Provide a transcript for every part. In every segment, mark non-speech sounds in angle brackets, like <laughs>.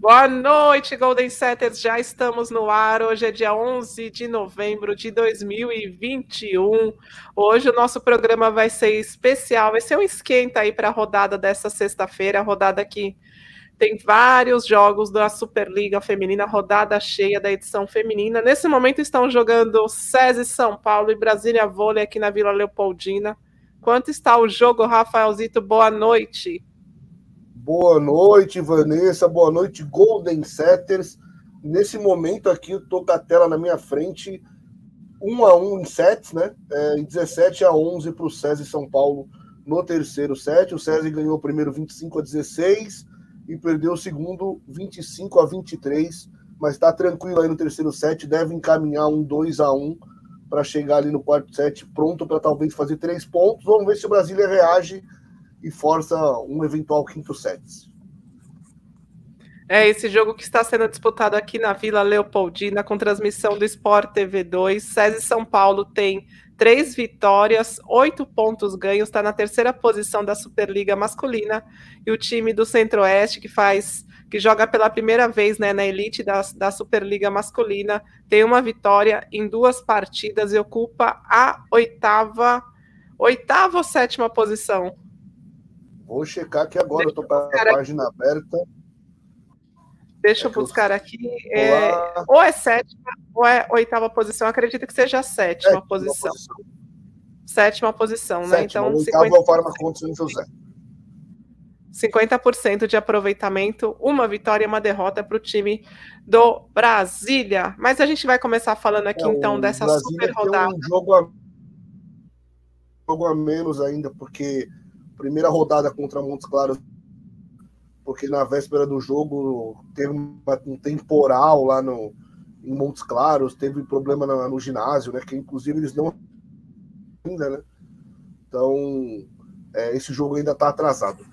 Boa noite, Golden Setters. Já estamos no ar. Hoje é dia 11 de novembro de 2021. Hoje o nosso programa vai ser especial, vai ser um esquenta aí para a rodada dessa sexta-feira, a rodada que tem vários jogos da Superliga Feminina, rodada cheia da edição feminina. Nesse momento estão jogando SESI São Paulo e Brasília Vôlei aqui na Vila Leopoldina. Quanto está o jogo, Rafaelzito? Boa noite. Boa noite, Vanessa. Boa noite, Golden Setters. Nesse momento aqui, eu tô com a tela na minha frente, 1 a 1 em sets, né? É, em 17 a 11 para o SESI São Paulo no terceiro set. O SESI ganhou o primeiro 25 a 16 e perdeu o segundo 25 a 23, mas está tranquilo aí no terceiro set, deve encaminhar um 2 a 1 para chegar ali no quarto set, pronto para talvez fazer três pontos. Vamos ver se o Brasília reage e força um eventual quinto set. É esse jogo que está sendo disputado aqui na Vila Leopoldina com transmissão do Sport TV 2. SESI São Paulo tem três vitórias, oito pontos ganhos, está na terceira posição da Superliga masculina. E o time do Centro-Oeste, que faz, que joga pela primeira vez né, na elite da, da Superliga masculina, tem uma vitória em duas partidas e ocupa a oitava, oitava ou sétima posição Vou checar aqui agora, Deixa eu tô com a página aqui. aberta. Deixa é eu buscar eu... aqui. É... ou é sétima ou é oitava posição. Acredito que seja a sétima, sétima posição. posição. Sétima posição, sétima, né? Então, oitava 50... forma contra José. 50% de aproveitamento, uma vitória e uma derrota para o time do Brasília. Mas a gente vai começar falando aqui é, então dessa Brasília super rodada. Um jogo a... jogo a menos ainda, porque primeira rodada contra Montes Claros, porque na véspera do jogo teve um temporal lá no, em Montes Claros, teve problema no, ginásio, né? Que inclusive eles não ainda, né? Então é, esse jogo ainda está atrasado.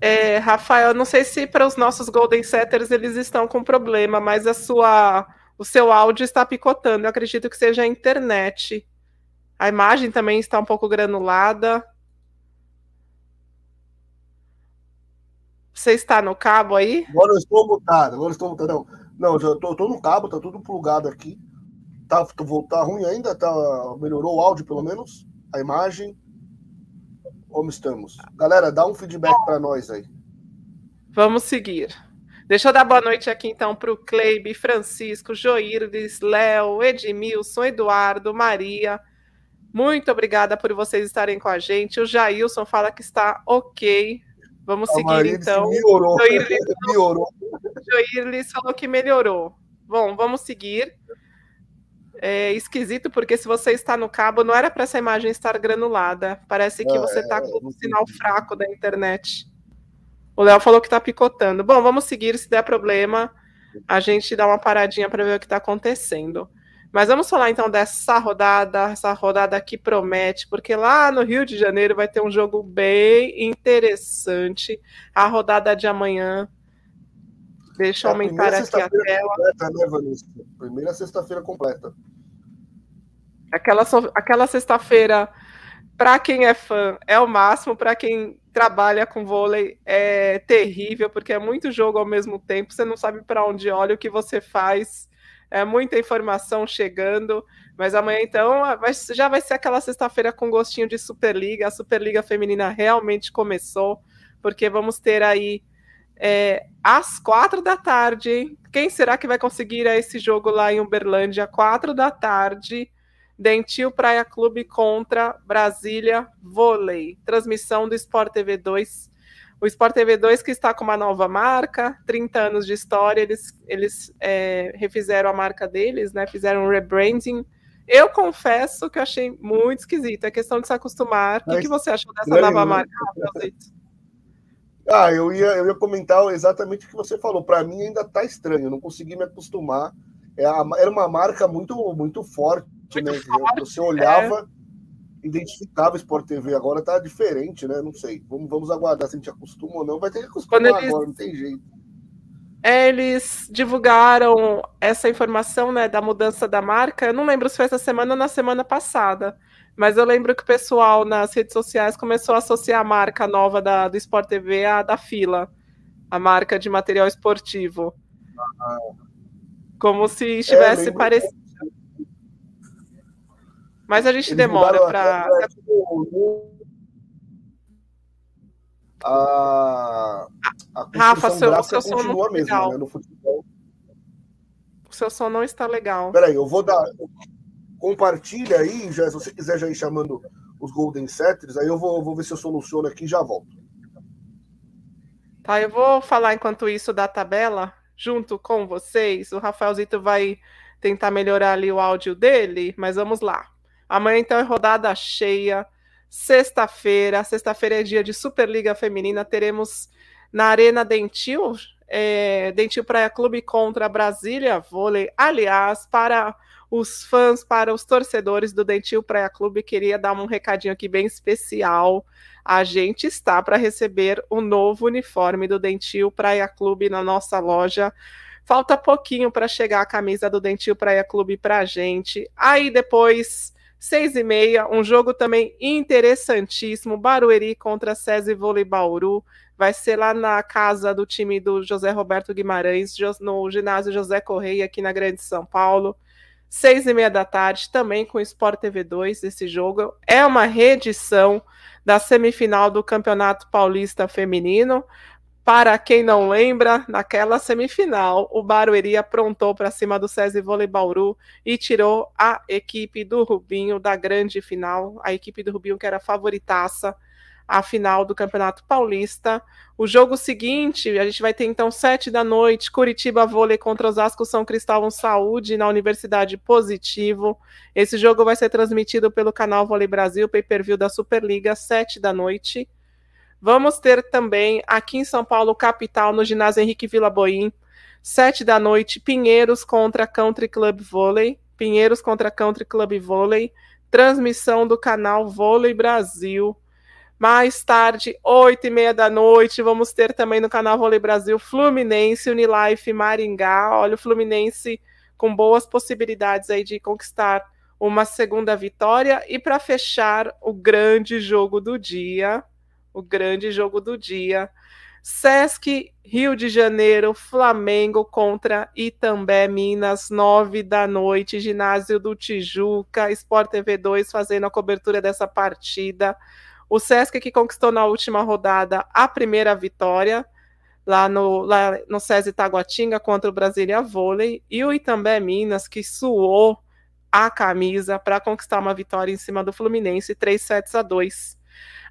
É, Rafael, não sei se para os nossos Golden Setters eles estão com problema, mas a sua, o seu áudio está picotando. Eu acredito que seja a internet. A imagem também está um pouco granulada. Você está no cabo aí? Agora eu estou mutado, agora eu estou mutado. Não, não já estou no cabo, tá tudo plugado aqui. Tá, tá ruim ainda? Tá, melhorou o áudio, pelo menos? A imagem? Como estamos? Galera, dá um feedback para nós aí. Vamos seguir. Deixa eu dar boa noite aqui então para o Cleibe, Francisco, Joirdes, Léo, Edmilson, Eduardo, Maria, muito obrigada por vocês estarem com a gente. O Jailson fala que está ok. Vamos a seguir então. Melhorou. <laughs> melhorou. Joirlis falou que melhorou. Bom, vamos seguir. É esquisito porque se você está no cabo, não era para essa imagem estar granulada. Parece que você está é, com um sinal fraco da internet. O Léo falou que está picotando. Bom, vamos seguir. Se der problema, a gente dá uma paradinha para ver o que está acontecendo. Mas vamos falar então dessa rodada, essa rodada que promete, porque lá no Rio de Janeiro vai ter um jogo bem interessante. A rodada de amanhã. Deixa eu é aumentar aqui a tela. Completa, né, Vanessa? Primeira sexta-feira completa. Aquela, aquela sexta-feira, para quem é fã, é o máximo, para quem trabalha com vôlei é terrível, porque é muito jogo ao mesmo tempo, você não sabe para onde olha, o que você faz é muita informação chegando, mas amanhã então vai, já vai ser aquela sexta-feira com gostinho de Superliga. A Superliga Feminina realmente começou, porque vamos ter aí é, às quatro da tarde. Quem será que vai conseguir esse jogo lá em Uberlândia? Quatro da tarde. Dentil Praia Clube contra Brasília Vôlei. Transmissão do Sport TV 2 o Sport TV 2 que está com uma nova marca, 30 anos de história, eles, eles é, refizeram a marca deles, né? Fizeram um rebranding. Eu confesso que eu achei muito esquisito. É questão de se acostumar. O que, você achou dessa nova né? marca, Ah, eu ia, eu ia comentar exatamente o que você falou. Para mim ainda está estranho, eu não consegui me acostumar. É era uma marca muito, muito forte, muito né? Forte, você olhava, é identificava Sport TV, agora tá diferente, né? Não sei. Vamos, vamos aguardar se a gente acostuma ou não. Vai ter que acostumar eles... agora, não tem jeito. É, eles divulgaram essa informação né, da mudança da marca. Eu não lembro se foi essa semana ou na semana passada, mas eu lembro que o pessoal nas redes sociais começou a associar a marca nova da, do Sport TV à da fila. a marca de material esportivo. Ah. Como se estivesse é, parecido. Mas a gente Eles demora para. A, a Rafa, seu, seu som não mesmo, legal. Né, no futebol. O seu som não está legal. Peraí, eu vou dar. Compartilha aí, já, se você quiser já ir chamando os Golden Setters, aí eu vou, vou ver se eu soluciono aqui e já volto. Tá, eu vou falar enquanto isso da tabela, junto com vocês. O Rafaelzito vai tentar melhorar ali o áudio dele, mas vamos lá. Amanhã, então, é rodada cheia. Sexta-feira, sexta-feira é dia de Superliga Feminina. Teremos na Arena Dentil, é, Dentil Praia Clube contra Brasília Vôlei. Aliás, para os fãs, para os torcedores do Dentil Praia Clube, queria dar um recadinho aqui bem especial. A gente está para receber o novo uniforme do Dentil Praia Clube na nossa loja. Falta pouquinho para chegar a camisa do Dentil Praia Clube para a gente. Aí depois, seis e meia, um jogo também interessantíssimo, Barueri contra SESI Vôlei Bauru. Vai ser lá na casa do time do José Roberto Guimarães, no ginásio José Correia, aqui na Grande São Paulo seis e meia da tarde, também com Sport TV 2, esse jogo. É uma reedição da semifinal do Campeonato Paulista Feminino. Para quem não lembra, naquela semifinal, o Barueri aprontou para cima do César Vôlei Bauru e tirou a equipe do Rubinho da grande final, a equipe do Rubinho que era favoritaça a final do Campeonato Paulista. O jogo seguinte, a gente vai ter então sete da noite, Curitiba Vôlei contra Osasco São Cristóvão Saúde na Universidade Positivo. Esse jogo vai ser transmitido pelo canal Vôlei Brasil, pay-per-view da Superliga, sete da noite. Vamos ter também aqui em São Paulo, capital, no ginásio Henrique Vila Boim, sete da noite, Pinheiros contra Country Club Vôlei. Pinheiros contra Country Club Vôlei. Transmissão do canal Vôlei Brasil mais tarde, oito e meia da noite, vamos ter também no canal Vôlei Brasil Fluminense, Unilife Maringá. Olha, o Fluminense com boas possibilidades aí de conquistar uma segunda vitória. E para fechar, o grande jogo do dia, o grande jogo do dia, Sesc Rio de Janeiro, Flamengo contra Itambé, Minas, nove da noite, ginásio do Tijuca, Sport TV 2 fazendo a cobertura dessa partida. O Sesc que conquistou na última rodada a primeira vitória, lá no, lá no SESI Taguatinga contra o Brasília Vôlei, e o Itambé Minas, que suou a camisa para conquistar uma vitória em cima do Fluminense, 3 sets a 2.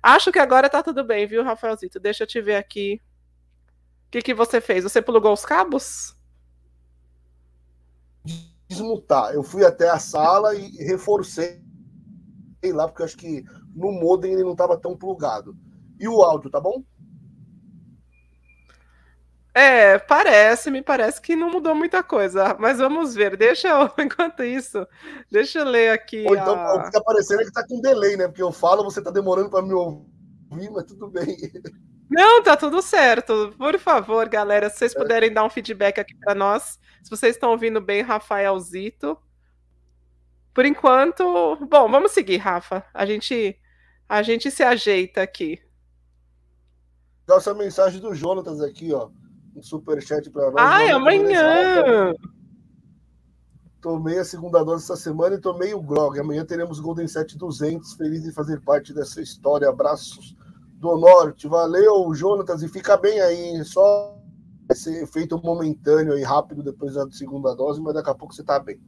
Acho que agora tá tudo bem, viu, Rafaelzito? Deixa eu te ver aqui. O que, que você fez? Você plugou os cabos? Desmutar. Eu fui até a sala e reforcei lá, porque eu acho que no modem ele não estava tão plugado. E o áudio, tá bom? É, parece, me parece que não mudou muita coisa, mas vamos ver. Deixa eu, <laughs> enquanto isso, deixa eu ler aqui. Ou então, a... o que tá aparecendo é que tá com delay, né? Porque eu falo, você tá demorando para me ouvir, mas tudo bem. Não, tá tudo certo. Por favor, galera, se vocês é. puderem dar um feedback aqui para nós, se vocês estão ouvindo bem, Rafaelzito. Por enquanto, bom, vamos seguir, Rafa. A gente a gente se ajeita aqui. Nossa mensagem do Jonatas aqui, ó. Um superchat para nós. Ai, amanhã! Tomei a segunda dose essa semana e tomei o Grog. Amanhã teremos Golden 200. Feliz de fazer parte dessa história. Abraços do Norte. Valeu, Jonatas. E fica bem aí. Só esse efeito momentâneo e rápido depois da segunda dose, mas daqui a pouco você tá bem.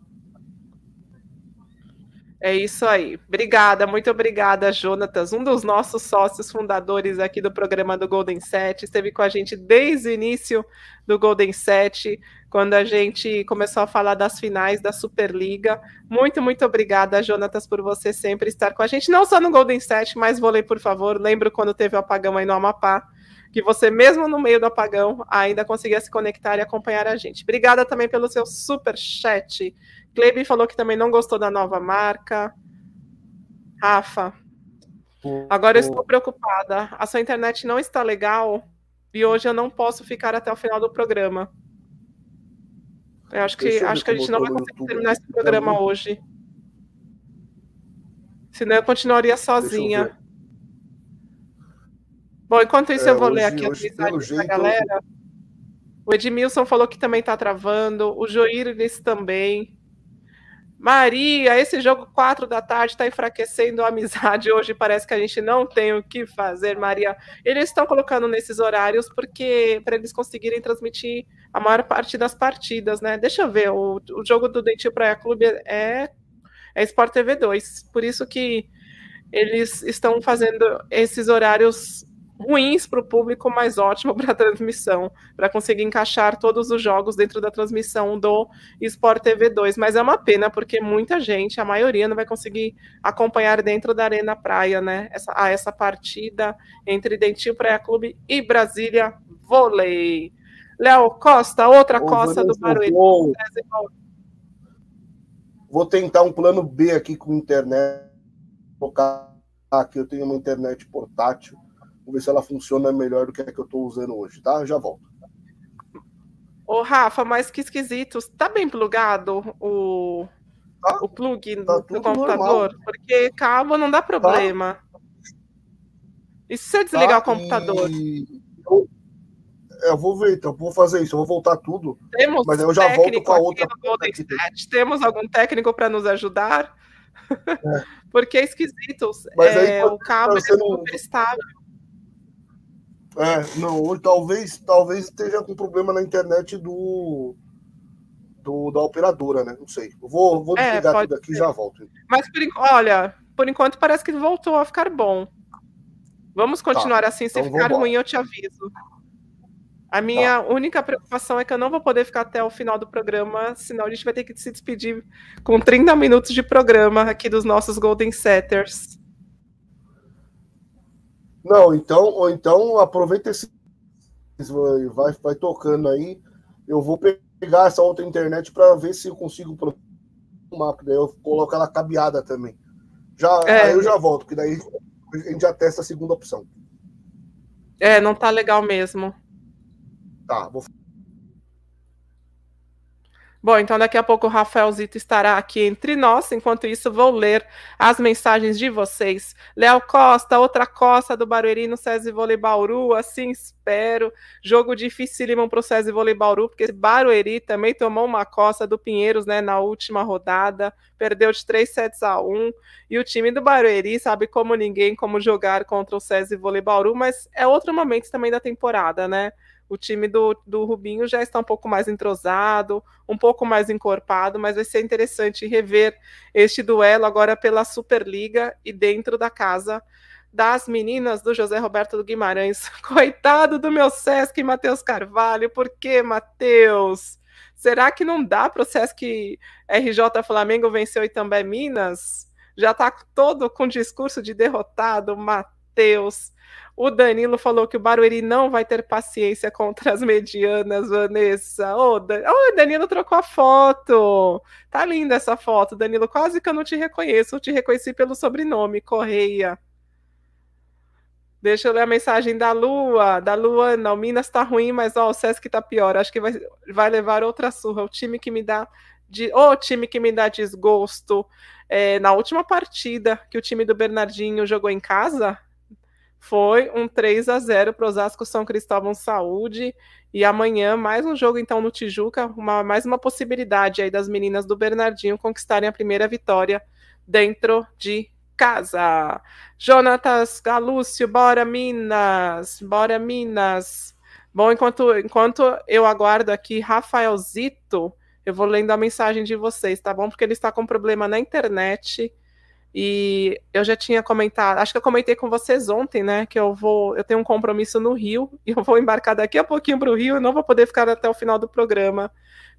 É isso aí. Obrigada, muito obrigada, Jonatas, um dos nossos sócios fundadores aqui do programa do Golden Set. Esteve com a gente desde o início do Golden Set, quando a gente começou a falar das finais da Superliga. Muito, muito obrigada, Jonatas, por você sempre estar com a gente, não só no Golden Set, mas vôlei, por favor. Lembro quando teve o apagão aí no Amapá, que você, mesmo no meio do apagão, ainda conseguia se conectar e acompanhar a gente. Obrigada também pelo seu super chat Kleber falou que também não gostou da nova marca. Rafa, agora eu estou preocupada. A sua internet não está legal e hoje eu não posso ficar até o final do programa. Eu acho que, acho que a gente não vai conseguir terminar esse programa hoje. Senão eu continuaria sozinha. Bom, enquanto isso, é, eu vou hoje, ler aqui hoje, mensagens da galera. O Edmilson falou que também está travando. O Joíris também. Maria, esse jogo 4 da tarde está enfraquecendo a amizade. Hoje parece que a gente não tem o que fazer, Maria. Eles estão colocando nesses horários porque para eles conseguirem transmitir a maior parte das partidas, né? Deixa eu ver, o, o jogo do Dentil Praia Clube é, é Sport TV 2, por isso que eles estão fazendo esses horários ruins para o público, mas ótimo para a transmissão, para conseguir encaixar todos os jogos dentro da transmissão do Sport TV 2. Mas é uma pena, porque muita gente, a maioria, não vai conseguir acompanhar dentro da Arena Praia, né? Essa, a essa partida entre Dentil Praia Clube e Brasília Vôlei. Léo Costa, outra Ô, costa do Barueri. Vou... vou tentar um plano B aqui com internet. Colocar aqui, eu tenho uma internet portátil Vamos ver se ela funciona melhor do que a que eu estou usando hoje, tá? Eu já volto. Ô, Rafa, mas que esquisito. Tá bem plugado o, tá, o plug tá do computador? Normal. Porque cabo não dá problema. Tá. E se você desligar tá, o computador? Eu, eu, vou ver, então, vou fazer isso, eu vou voltar tudo. Temos mas eu já volto com a outra. Temos algum técnico para nos ajudar? É. <laughs> Porque é esquisito. Mas é, aí, o cabo é super estável. É, não, ou talvez, talvez esteja com problema na internet do, do da operadora, né? Não sei. Eu vou, vou é, desligar é, tudo aqui e já volto. Mas por, olha, por enquanto parece que voltou a ficar bom. Vamos continuar tá, assim, se então ficar ruim, eu te aviso. A minha tá. única preocupação é que eu não vou poder ficar até o final do programa, senão a gente vai ter que se despedir com 30 minutos de programa aqui dos nossos Golden Setters. Não, então, ou então aproveita esse. Vai, vai tocando aí. Eu vou pegar essa outra internet para ver se eu consigo uma, daí eu coloco ela cabeada também. Já, é, aí eu já volto, que daí a gente já testa a segunda opção. É, não tá legal mesmo. Tá, vou Bom, então daqui a pouco o Rafaelzito estará aqui entre nós. Enquanto isso, vou ler as mensagens de vocês. Léo Costa, outra costa do Barueri no SESI Vôlei Bauru, assim espero. Jogo dificílimo para o SESI Vôlei Bauru, porque Barueri também tomou uma costa do Pinheiros né, na última rodada, perdeu de 3 sets a 1. E o time do Barueri sabe como ninguém como jogar contra o SESI Vôlei Bauru, mas é outro momento também da temporada, né? O time do, do Rubinho já está um pouco mais entrosado, um pouco mais encorpado, mas vai ser interessante rever este duelo agora pela Superliga e dentro da casa das meninas do José Roberto do Guimarães. <laughs> Coitado do meu Sesc, Matheus Carvalho. Por que, Matheus? Será que não dá para o Sesc RJ Flamengo vencer o Itambé Minas? Já está todo com discurso de derrotado, Matheus. O Danilo falou que o Barueri não vai ter paciência contra as medianas, Vanessa. Ô, oh, Dan... oh, Danilo trocou a foto. Tá linda essa foto, Danilo. Quase que eu não te reconheço. Eu te reconheci pelo sobrenome, Correia. Deixa eu ler a mensagem da Lua. Da Lua, não, Minas tá ruim, mas ó, o Sesc tá pior. Acho que vai, vai levar outra surra. O time que me dá. De, o time que me dá desgosto. É, na última partida que o time do Bernardinho jogou em casa, foi um 3 a 0 para Osasco São Cristóvão Saúde. E amanhã, mais um jogo, então, no Tijuca, uma, mais uma possibilidade aí das meninas do Bernardinho conquistarem a primeira vitória dentro de casa. Jonatas Galúcio, bora Minas, bora Minas. Bom, enquanto, enquanto eu aguardo aqui Rafaelzito, eu vou lendo a mensagem de vocês, tá bom? Porque ele está com problema na internet e eu já tinha comentado, acho que eu comentei com vocês ontem, né, que eu vou, eu tenho um compromisso no Rio e eu vou embarcar daqui a pouquinho para o Rio e não vou poder ficar até o final do programa.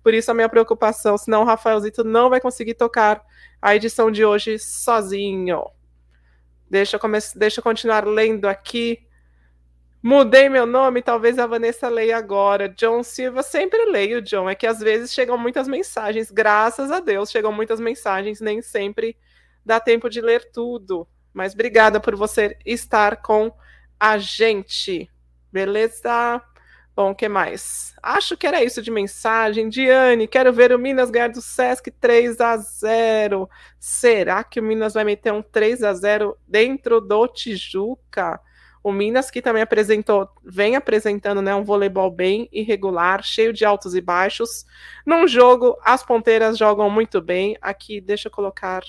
Por isso a minha preocupação, senão o Rafaelzito não vai conseguir tocar a edição de hoje sozinho. Deixa eu, comece... Deixa eu continuar lendo aqui. Mudei meu nome, talvez a Vanessa leia agora. John Silva, sempre leio, John. É que às vezes chegam muitas mensagens, graças a Deus, chegam muitas mensagens, nem sempre dá tempo de ler tudo. Mas obrigada por você estar com a gente. Beleza? Bom, o que mais? Acho que era isso de mensagem. Diane, quero ver o Minas ganhar do Sesc 3 a 0 Será que o Minas vai meter um 3 a 0 dentro do Tijuca? O Minas, que também apresentou, vem apresentando né, um voleibol bem irregular, cheio de altos e baixos. Num jogo, as ponteiras jogam muito bem. Aqui, deixa eu colocar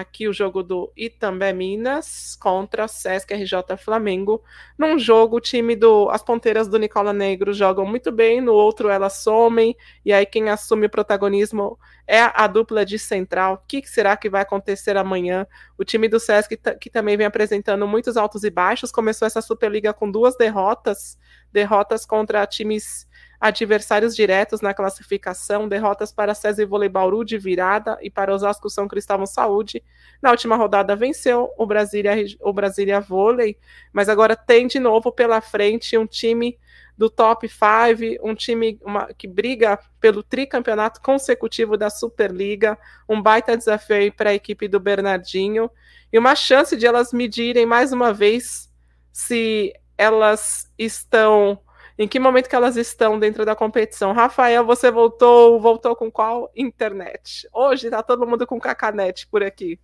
aqui o jogo do Itambé Minas contra Sesc RJ Flamengo. Num jogo, o time do as ponteiras do Nicola Negro jogam muito bem, no outro elas somem, e aí quem assume o protagonismo é a dupla de central. O que será que vai acontecer amanhã? O time do Sesc, que também vem apresentando muitos altos e baixos, começou essa Superliga com duas derrotas, derrotas contra times adversários diretos na classificação, derrotas para César Vôlei Bauru de virada e para Osasco São Cristóvão Saúde. Na última rodada venceu o Brasília, o Brasília Vôlei, mas agora tem de novo pela frente um time do top 5, um time uma, que briga pelo tricampeonato consecutivo da Superliga, um baita desafio para a equipe do Bernardinho e uma chance de elas medirem mais uma vez se elas estão em que momento que elas estão dentro da competição? Rafael, você voltou, voltou com qual internet? Hoje tá todo mundo com cacanete por aqui.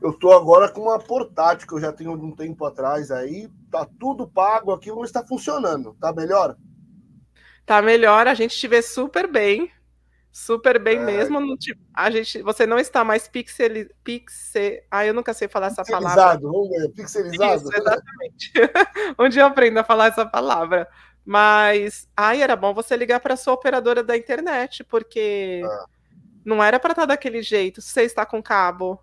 Eu tô agora com uma portátil que eu já tenho um tempo atrás aí, tá tudo pago aqui, vamos estar funcionando. Tá melhor? Tá melhor, a gente te vê super bem. Super bem é. mesmo. A gente, você não está mais pixel, pixel. Ah, eu nunca sei falar essa palavra. Vamos ver, pixelizado. Isso, exatamente. <laughs> um dia eu aprendo a falar essa palavra. Mas, ai, era bom você ligar para sua operadora da internet, porque ah. não era para estar daquele jeito. Se você está com cabo.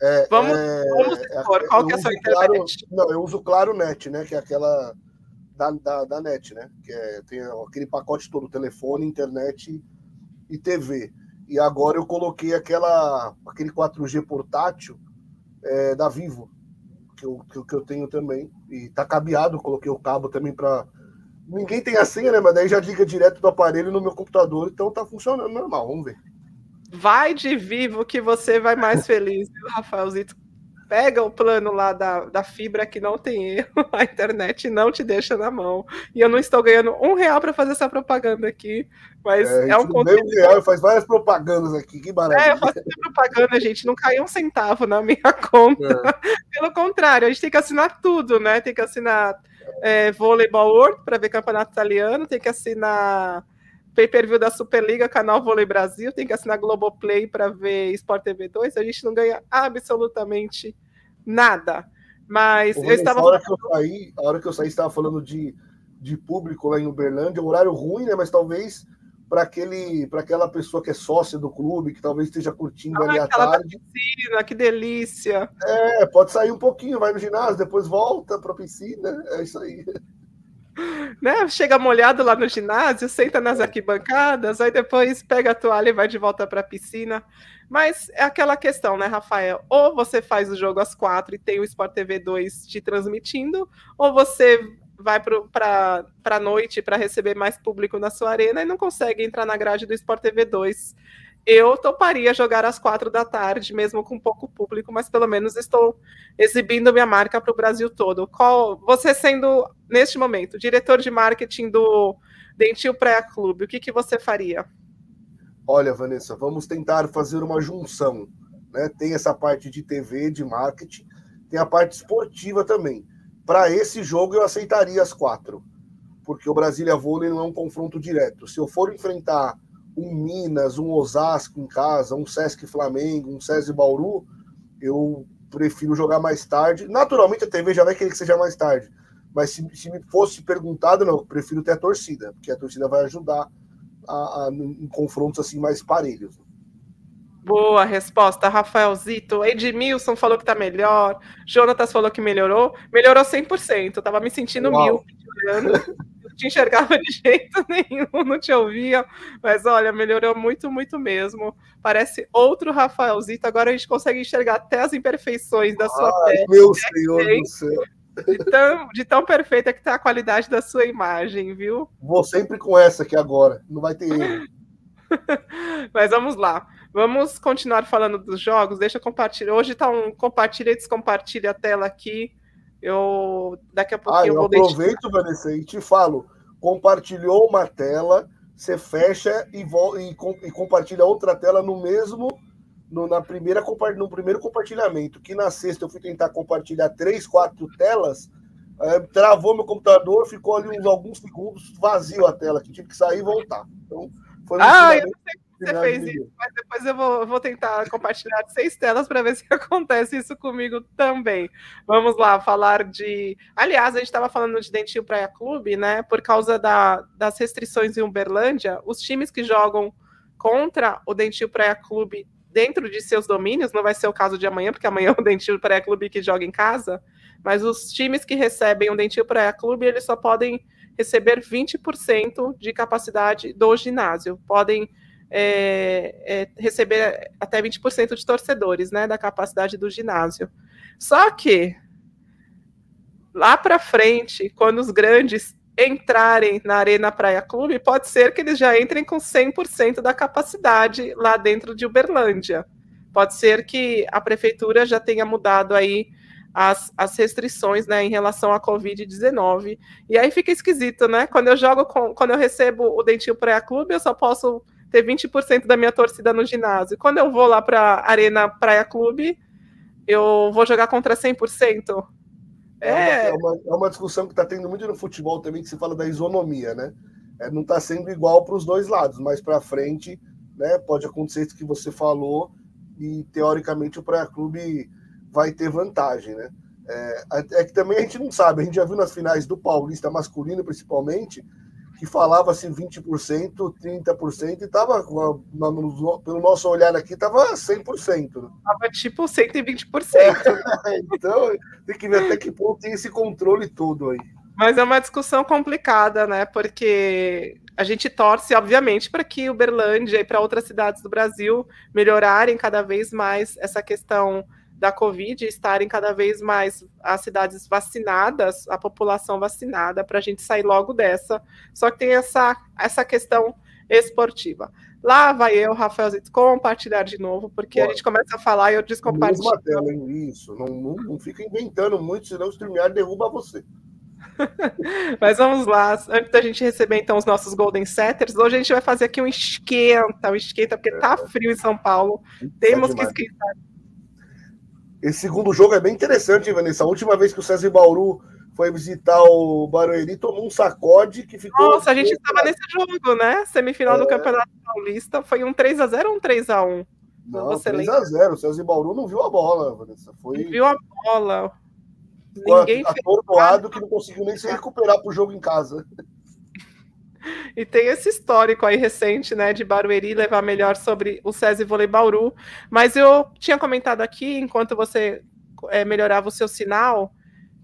É, vamos, é, vamos supor, qual que é a sua internet? Claro, não, eu uso Claro Net, né? Que é aquela da, da, da net, né? Que é, tem aquele pacote todo, telefone, internet e TV. E agora eu coloquei aquela, aquele 4G portátil é, da Vivo, que eu, que, eu tenho também. E tá cabeado, coloquei o cabo também para. Ninguém tem a senha, né? Mas daí já liga direto do aparelho no meu computador, então tá funcionando normal. Vamos ver. Vai de vivo que você vai mais feliz, viu, Rafaelzito? Pega o plano lá da, da fibra que não tem erro, <laughs> a internet não te deixa na mão. E eu não estou ganhando um real para fazer essa propaganda aqui, mas é, é um conteúdo. Um real, faz várias propagandas aqui, que maravilha. É, eu faço propaganda, gente, não caiu um centavo na minha <laughs> conta. É. Pelo contrário, a gente tem que assinar tudo, né? Tem que assinar é, Volleyball World para ver campeonato italiano, tem que assinar pay-per-view da Superliga, canal Vôlei Brasil, tem que assinar Globoplay para ver Sport TV 2, a gente não ganha absolutamente nada. Mas eu estava. A hora que eu saí, a hora que eu saí, estava falando de, de público lá em Uberlândia, horário ruim, né? Mas talvez para aquele para aquela pessoa que é sócia do clube, que talvez esteja curtindo ah, ali à tarde. Piscina, que delícia! É, pode sair um pouquinho, vai no ginásio, depois volta para a piscina, é isso aí né? Chega molhado lá no ginásio, senta nas arquibancadas, aí depois pega a toalha e vai de volta para a piscina. Mas é aquela questão, né, Rafael? Ou você faz o jogo às quatro e tem o Sport TV 2 te transmitindo, ou você vai para a noite para receber mais público na sua arena e não consegue entrar na grade do Sport TV 2 eu toparia jogar às quatro da tarde, mesmo com pouco público, mas pelo menos estou exibindo minha marca para o Brasil todo. Qual, você sendo, neste momento, diretor de marketing do Dentil Praia Clube, o que, que você faria? Olha, Vanessa, vamos tentar fazer uma junção. Né? Tem essa parte de TV, de marketing, tem a parte esportiva também. Para esse jogo, eu aceitaria as quatro, porque o Brasília Vôlei não é um confronto direto. Se eu for enfrentar um Minas, um Osasco em casa, um Sesc Flamengo, um Sesc Bauru, eu prefiro jogar mais tarde. Naturalmente a TV já vai querer que seja mais tarde. Mas se, se me fosse perguntado, não, eu prefiro ter a torcida, porque a torcida vai ajudar a, a, em confrontos assim mais parelhos. Boa resposta, Rafaelzito. Edmilson falou que tá melhor. Jonatas falou que melhorou. Melhorou 100%. tava me sentindo Uau. mil <laughs> te enxergava de jeito nenhum, não te ouvia. Mas olha, melhorou muito, muito mesmo. Parece outro Rafaelzito. Agora a gente consegue enxergar até as imperfeições da sua Ai, pele. Meu Senhor do céu. De tão, de tão perfeita que está a qualidade da sua imagem, viu? Vou sempre com essa aqui agora, não vai ter erro. <laughs> Mas vamos lá. Vamos continuar falando dos jogos. Deixa eu compartilhar. Hoje está um compartilha e descompartilha a tela aqui. Eu daqui a pouquinho ah, eu, vou aproveito, deixar... Vanessa, e te falo. Compartilhou uma tela, você fecha e, e, e compartilha outra tela no mesmo no, na primeira, no primeiro compartilhamento, que na sexta eu fui tentar compartilhar três, quatro telas, é, travou meu computador, ficou ali uns alguns segundos vazio a tela, que tive que sair e voltar. Então, foi um ah, eu não sei como você fez isso, mas depois eu vou, vou tentar compartilhar <laughs> seis telas para ver se <laughs> acontece isso comigo também. Vamos lá, falar de. Aliás, a gente estava falando de Dentil Praia Clube, né? Por causa da, das restrições em Uberlândia, os times que jogam contra o Dentil Praia Clube dentro de seus domínios, não vai ser o caso de amanhã, porque amanhã é <laughs> o Dentil Praia Clube que joga em casa, mas os times que recebem o Dentil Praia Clube, eles só podem receber 20% de capacidade do ginásio, podem é, é, receber até 20% de torcedores, né, da capacidade do ginásio. Só que lá para frente, quando os grandes entrarem na Arena Praia Clube, pode ser que eles já entrem com 100% da capacidade lá dentro de Uberlândia. Pode ser que a prefeitura já tenha mudado aí as, as restrições né, em relação à Covid-19. E aí fica esquisito, né? Quando eu jogo com, quando eu recebo o Dentinho Praia Clube, eu só posso ter 20% da minha torcida no ginásio. Quando eu vou lá para a Arena Praia Clube, eu vou jogar contra 100%. É, é, uma, é uma discussão que está tendo muito no futebol também, que se fala da isonomia, né? É, não está sendo igual para os dois lados, mas para frente, né? Pode acontecer isso que você falou e teoricamente o Praia Clube vai ter vantagem, né? É, é, que também a gente não sabe, a gente já viu nas finais do Paulista masculino, principalmente, que falava assim 20%, 30%, e estava, pelo nosso olhar aqui, estava 100%. Né? Tava tipo 120%. É, <laughs> então, tem que ver até que ponto tem esse controle todo aí. Mas é uma discussão complicada, né? Porque a gente torce, obviamente, para que Uberlândia e para outras cidades do Brasil melhorarem cada vez mais essa questão da Covid estarem cada vez mais as cidades vacinadas, a população vacinada, para a gente sair logo dessa. Só que tem essa, essa questão esportiva. Lá vai eu, Rafael Zito, compartilhar de novo, porque a gente começa a falar e eu descompartilho. Mesma tela, hein? Isso, não, não, não fica inventando muito, senão o StreamYard derruba você. <laughs> Mas vamos lá, antes da gente receber então os nossos Golden Setters, hoje a gente vai fazer aqui um esquenta, um esquenta, porque tá é. frio em São Paulo, temos que esquentar esse segundo jogo é bem interessante, Vanessa. A última vez que o César Bauru foi visitar o Barueri, tomou um sacode que ficou. Nossa, a gente estava nesse jogo, né? Semifinal é... do Campeonato Paulista. Foi um 3x0 ou um 3x1? Não, Você 3x0. O César Bauru não viu a bola, Vanessa. Foi... Não viu a bola. Ninguém atordoado que não conseguiu nem se recuperar para o jogo em casa. E tem esse histórico aí recente, né, de Barueri levar melhor sobre o SESI Vôlei Bauru. Mas eu tinha comentado aqui, enquanto você é, melhorava o seu sinal,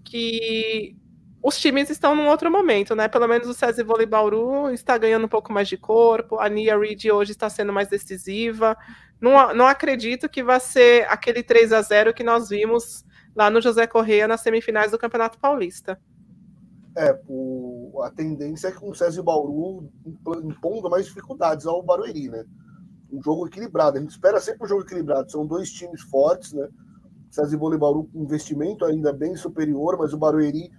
que os times estão num outro momento, né? Pelo menos o SESI Vôlei Bauru está ganhando um pouco mais de corpo, a Nia Reed hoje está sendo mais decisiva. Não, não acredito que vai ser aquele 3 a 0 que nós vimos lá no José Correia nas semifinais do Campeonato Paulista. É, o, a tendência é que o César e Bauru impondo mais dificuldades ao Barueri, né? Um jogo equilibrado. A gente espera sempre um jogo equilibrado. São dois times fortes, né? César e Bauru com investimento ainda bem superior, mas o Barueri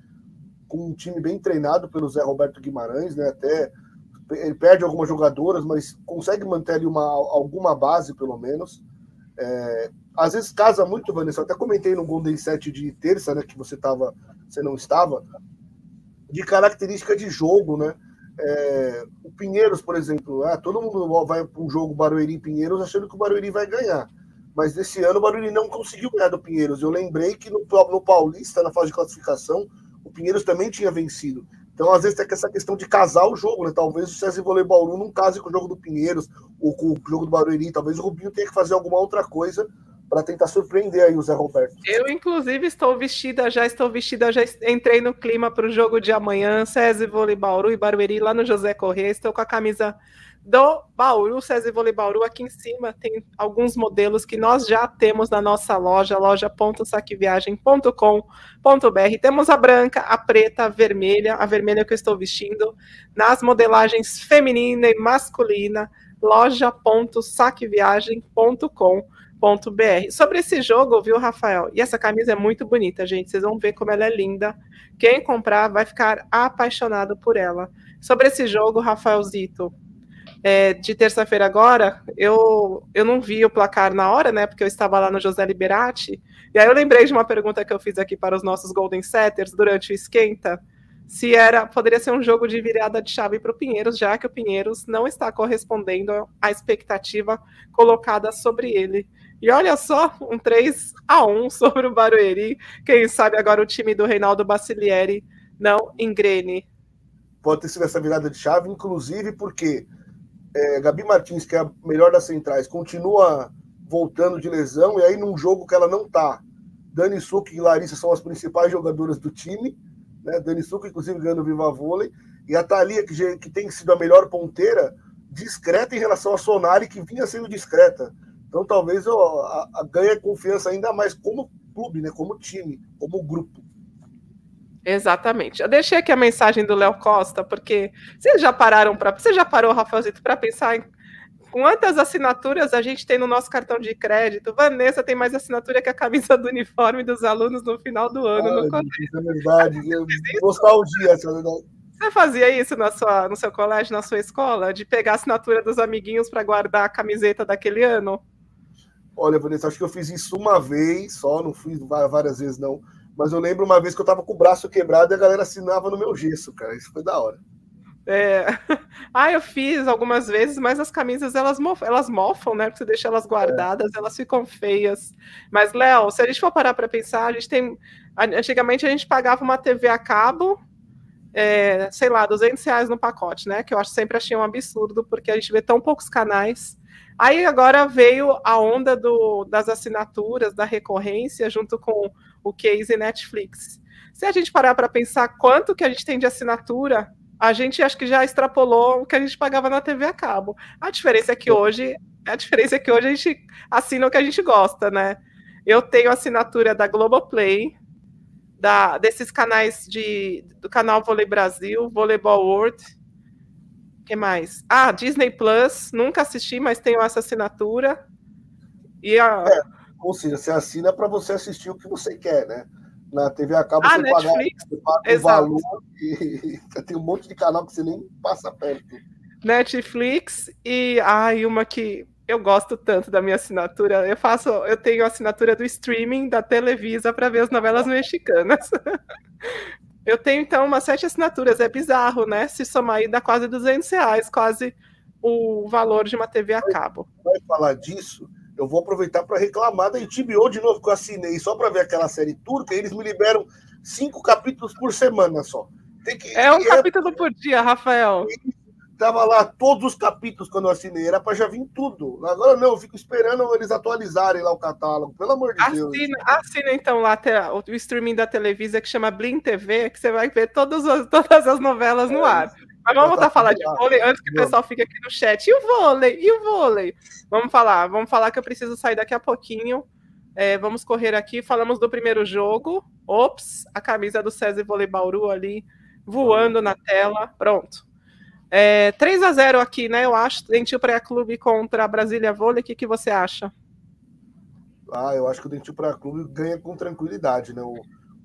com um time bem treinado pelo Zé Roberto Guimarães, né? Até ele perde algumas jogadoras, mas consegue manter ali uma, alguma base, pelo menos. É, às vezes casa muito, Vanessa. Eu até comentei no Golden Set de terça, né? Que você tava, você não estava de característica de jogo, né? É, o Pinheiros, por exemplo, ah, todo mundo vai para um jogo Barueri Pinheiros achando que o Barueri vai ganhar. Mas nesse ano o Barueri não conseguiu ganhar do Pinheiros. Eu lembrei que no, no Paulista, na fase de classificação, o Pinheiros também tinha vencido. Então, às vezes, tem essa questão de casar o jogo, né? Talvez o César Vôlei Bauru não case com o jogo do Pinheiros ou com o jogo do Barueri. Talvez o Rubinho tenha que fazer alguma outra coisa para tentar surpreender aí o Zé Roberto. Eu, inclusive, estou vestida, já estou vestida, já entrei no clima para o jogo de amanhã, César Vôlei Bauru e Barueri, lá no José Corrêa, estou com a camisa do Bauru, César Vôlei Bauru, aqui em cima. Tem alguns modelos que nós já temos na nossa loja, loja.saqueviagem.com.br, temos a branca, a preta, a vermelha, a vermelha que eu estou vestindo, nas modelagens feminina e masculina, loja.saqueviagem.com.br Sobre esse jogo, viu, Rafael? E essa camisa é muito bonita, gente. Vocês vão ver como ela é linda. Quem comprar vai ficar apaixonado por ela. Sobre esse jogo, Rafaelzito, é, de terça-feira agora, eu, eu não vi o placar na hora, né? Porque eu estava lá no José Liberati. E aí eu lembrei de uma pergunta que eu fiz aqui para os nossos Golden Setters durante o esquenta, se era poderia ser um jogo de virada de chave para o Pinheiros, já que o Pinheiros não está correspondendo à expectativa colocada sobre ele. E olha só, um 3 a 1 sobre o Barueri. Quem sabe agora o time do Reinaldo Bacilieri não engrene. Pode ter sido essa virada de chave, inclusive porque é, Gabi Martins, que é a melhor das centrais, continua voltando de lesão, e aí num jogo que ela não tá, Dani Suc e Larissa são as principais jogadoras do time, né? Dani Suc, inclusive, ganhando o Viva Vôlei, e a Thalia, que, que tem sido a melhor ponteira, discreta em relação a Sonari, que vinha sendo discreta. Então talvez ó, a, a ganhe confiança ainda mais como clube, né? como time, como grupo. Exatamente. Eu deixei aqui a mensagem do Léo Costa, porque vocês já pararam para. Você já parou, Rafaelzito, para pensar em quantas assinaturas a gente tem no nosso cartão de crédito? Vanessa tem mais assinatura que a camisa do uniforme dos alunos no final do ano. no colégio. Isso é verdade. Nostalgia Você fazia isso na sua, no seu colégio, na sua escola? De pegar a assinatura dos amiguinhos para guardar a camiseta daquele ano? Olha, Vanessa, acho que eu fiz isso uma vez só, não fiz várias vezes, não. Mas eu lembro uma vez que eu tava com o braço quebrado e a galera assinava no meu gesso, cara. Isso foi da hora. É... <laughs> Ah, eu fiz algumas vezes, mas as camisas elas mofam, elas mofam, né? Porque você deixa elas guardadas, é. elas ficam feias. Mas, Léo, se a gente for parar para pensar, a gente tem. Antigamente a gente pagava uma TV a cabo, é, sei lá, 200 reais no pacote, né? Que eu acho sempre achei um absurdo, porque a gente vê tão poucos canais. Aí agora veio a onda do, das assinaturas, da recorrência, junto com o case Netflix. Se a gente parar para pensar quanto que a gente tem de assinatura, a gente acho que já extrapolou o que a gente pagava na TV a cabo. A diferença é que hoje, a diferença é que hoje a gente assina o que a gente gosta, né? Eu tenho assinatura da Globoplay, da, desses canais de, do canal Vôlei Brasil, Volleyball World, que mais? Ah, Disney Plus, nunca assisti, mas tenho essa assinatura. E a, é ou seja, você assina para você assistir o que você quer, né? Na TV acaba ah, você Netflix? você paga o valor e <laughs> tem um monte de canal que você nem passa perto. Netflix e ai, ah, uma que eu gosto tanto da minha assinatura. Eu faço, eu tenho a assinatura do streaming da Televisa para ver as novelas mexicanas. <laughs> eu tenho então umas sete assinaturas, é bizarro, né? Se somar aí dá quase 200 reais, quase o valor de uma TV a cabo. Vai falar disso? eu vou aproveitar para reclamar da HBO de novo, que eu assinei só para ver aquela série turca, e eles me liberam cinco capítulos por semana só. Que, é um é, capítulo por dia, Rafael. Tava lá todos os capítulos quando eu assinei, era para já vir tudo. Agora não, eu fico esperando eles atualizarem lá o catálogo, pelo amor de assina, Deus. Assina então lá o streaming da Televisa que chama Blim TV, que você vai ver todas as, <laughs> todas as novelas no é, ar. Mas vamos voltar a falar de vôlei antes que o pessoal fique aqui no chat. E o vôlei? E o vôlei? Vamos falar, vamos falar que eu preciso sair daqui a pouquinho. É, vamos correr aqui. Falamos do primeiro jogo. Ops, a camisa do César Vôlei Bauru ali voando na tela. Pronto. É, 3 a 0 aqui, né? Eu acho. Dentil Praia Clube contra a Brasília Vôlei. O que, que você acha? Ah, eu acho que o Dentil Praia Clube ganha com tranquilidade, né? O,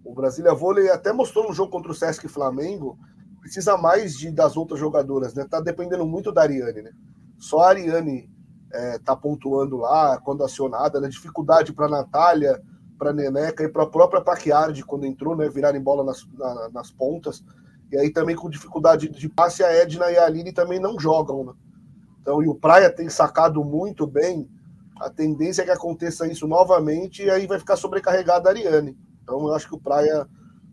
o Brasília Vôlei até mostrou no jogo contra o Sesc Flamengo precisa mais de, das outras jogadoras, né? Tá dependendo muito da Ariane, né? Só a Ariane é, tá pontuando lá, quando acionada, né? Dificuldade para Natália, para Neneca e para a própria Paquiardi, quando entrou, né? Virarem bola nas, na, nas pontas. E aí também com dificuldade de passe, a Edna e a Aline também não jogam, né? Então, e o Praia tem sacado muito bem. A tendência é que aconteça isso novamente e aí vai ficar sobrecarregada a Ariane. Então, eu acho que o Praia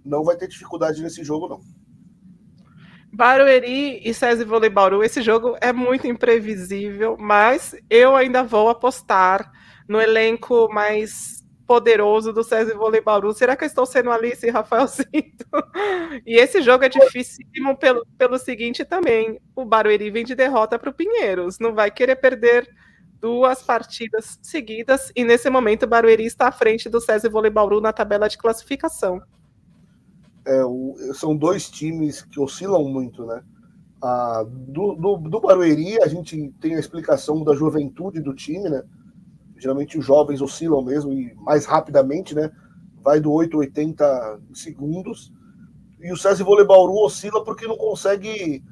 não vai ter dificuldade nesse jogo, não. Barueri e SESI Vôlei Bauru, esse jogo é muito imprevisível, mas eu ainda vou apostar no elenco mais poderoso do SESI Vôlei Bauru. Será que eu estou sendo Alice e Rafael <laughs> Cinto? E esse jogo é dificílimo pelo, pelo seguinte também, o Barueri vem de derrota para o Pinheiros, não vai querer perder duas partidas seguidas, e nesse momento o Barueri está à frente do SESI Vôlei Bauru na tabela de classificação é, o, são dois times que oscilam muito, né? Ah, do, do, do Barueri, a gente tem a explicação da juventude do time, né? Geralmente os jovens oscilam mesmo e mais rapidamente, né? Vai do 8 a 80 segundos. E o César Vôlei Bauru oscila porque não consegue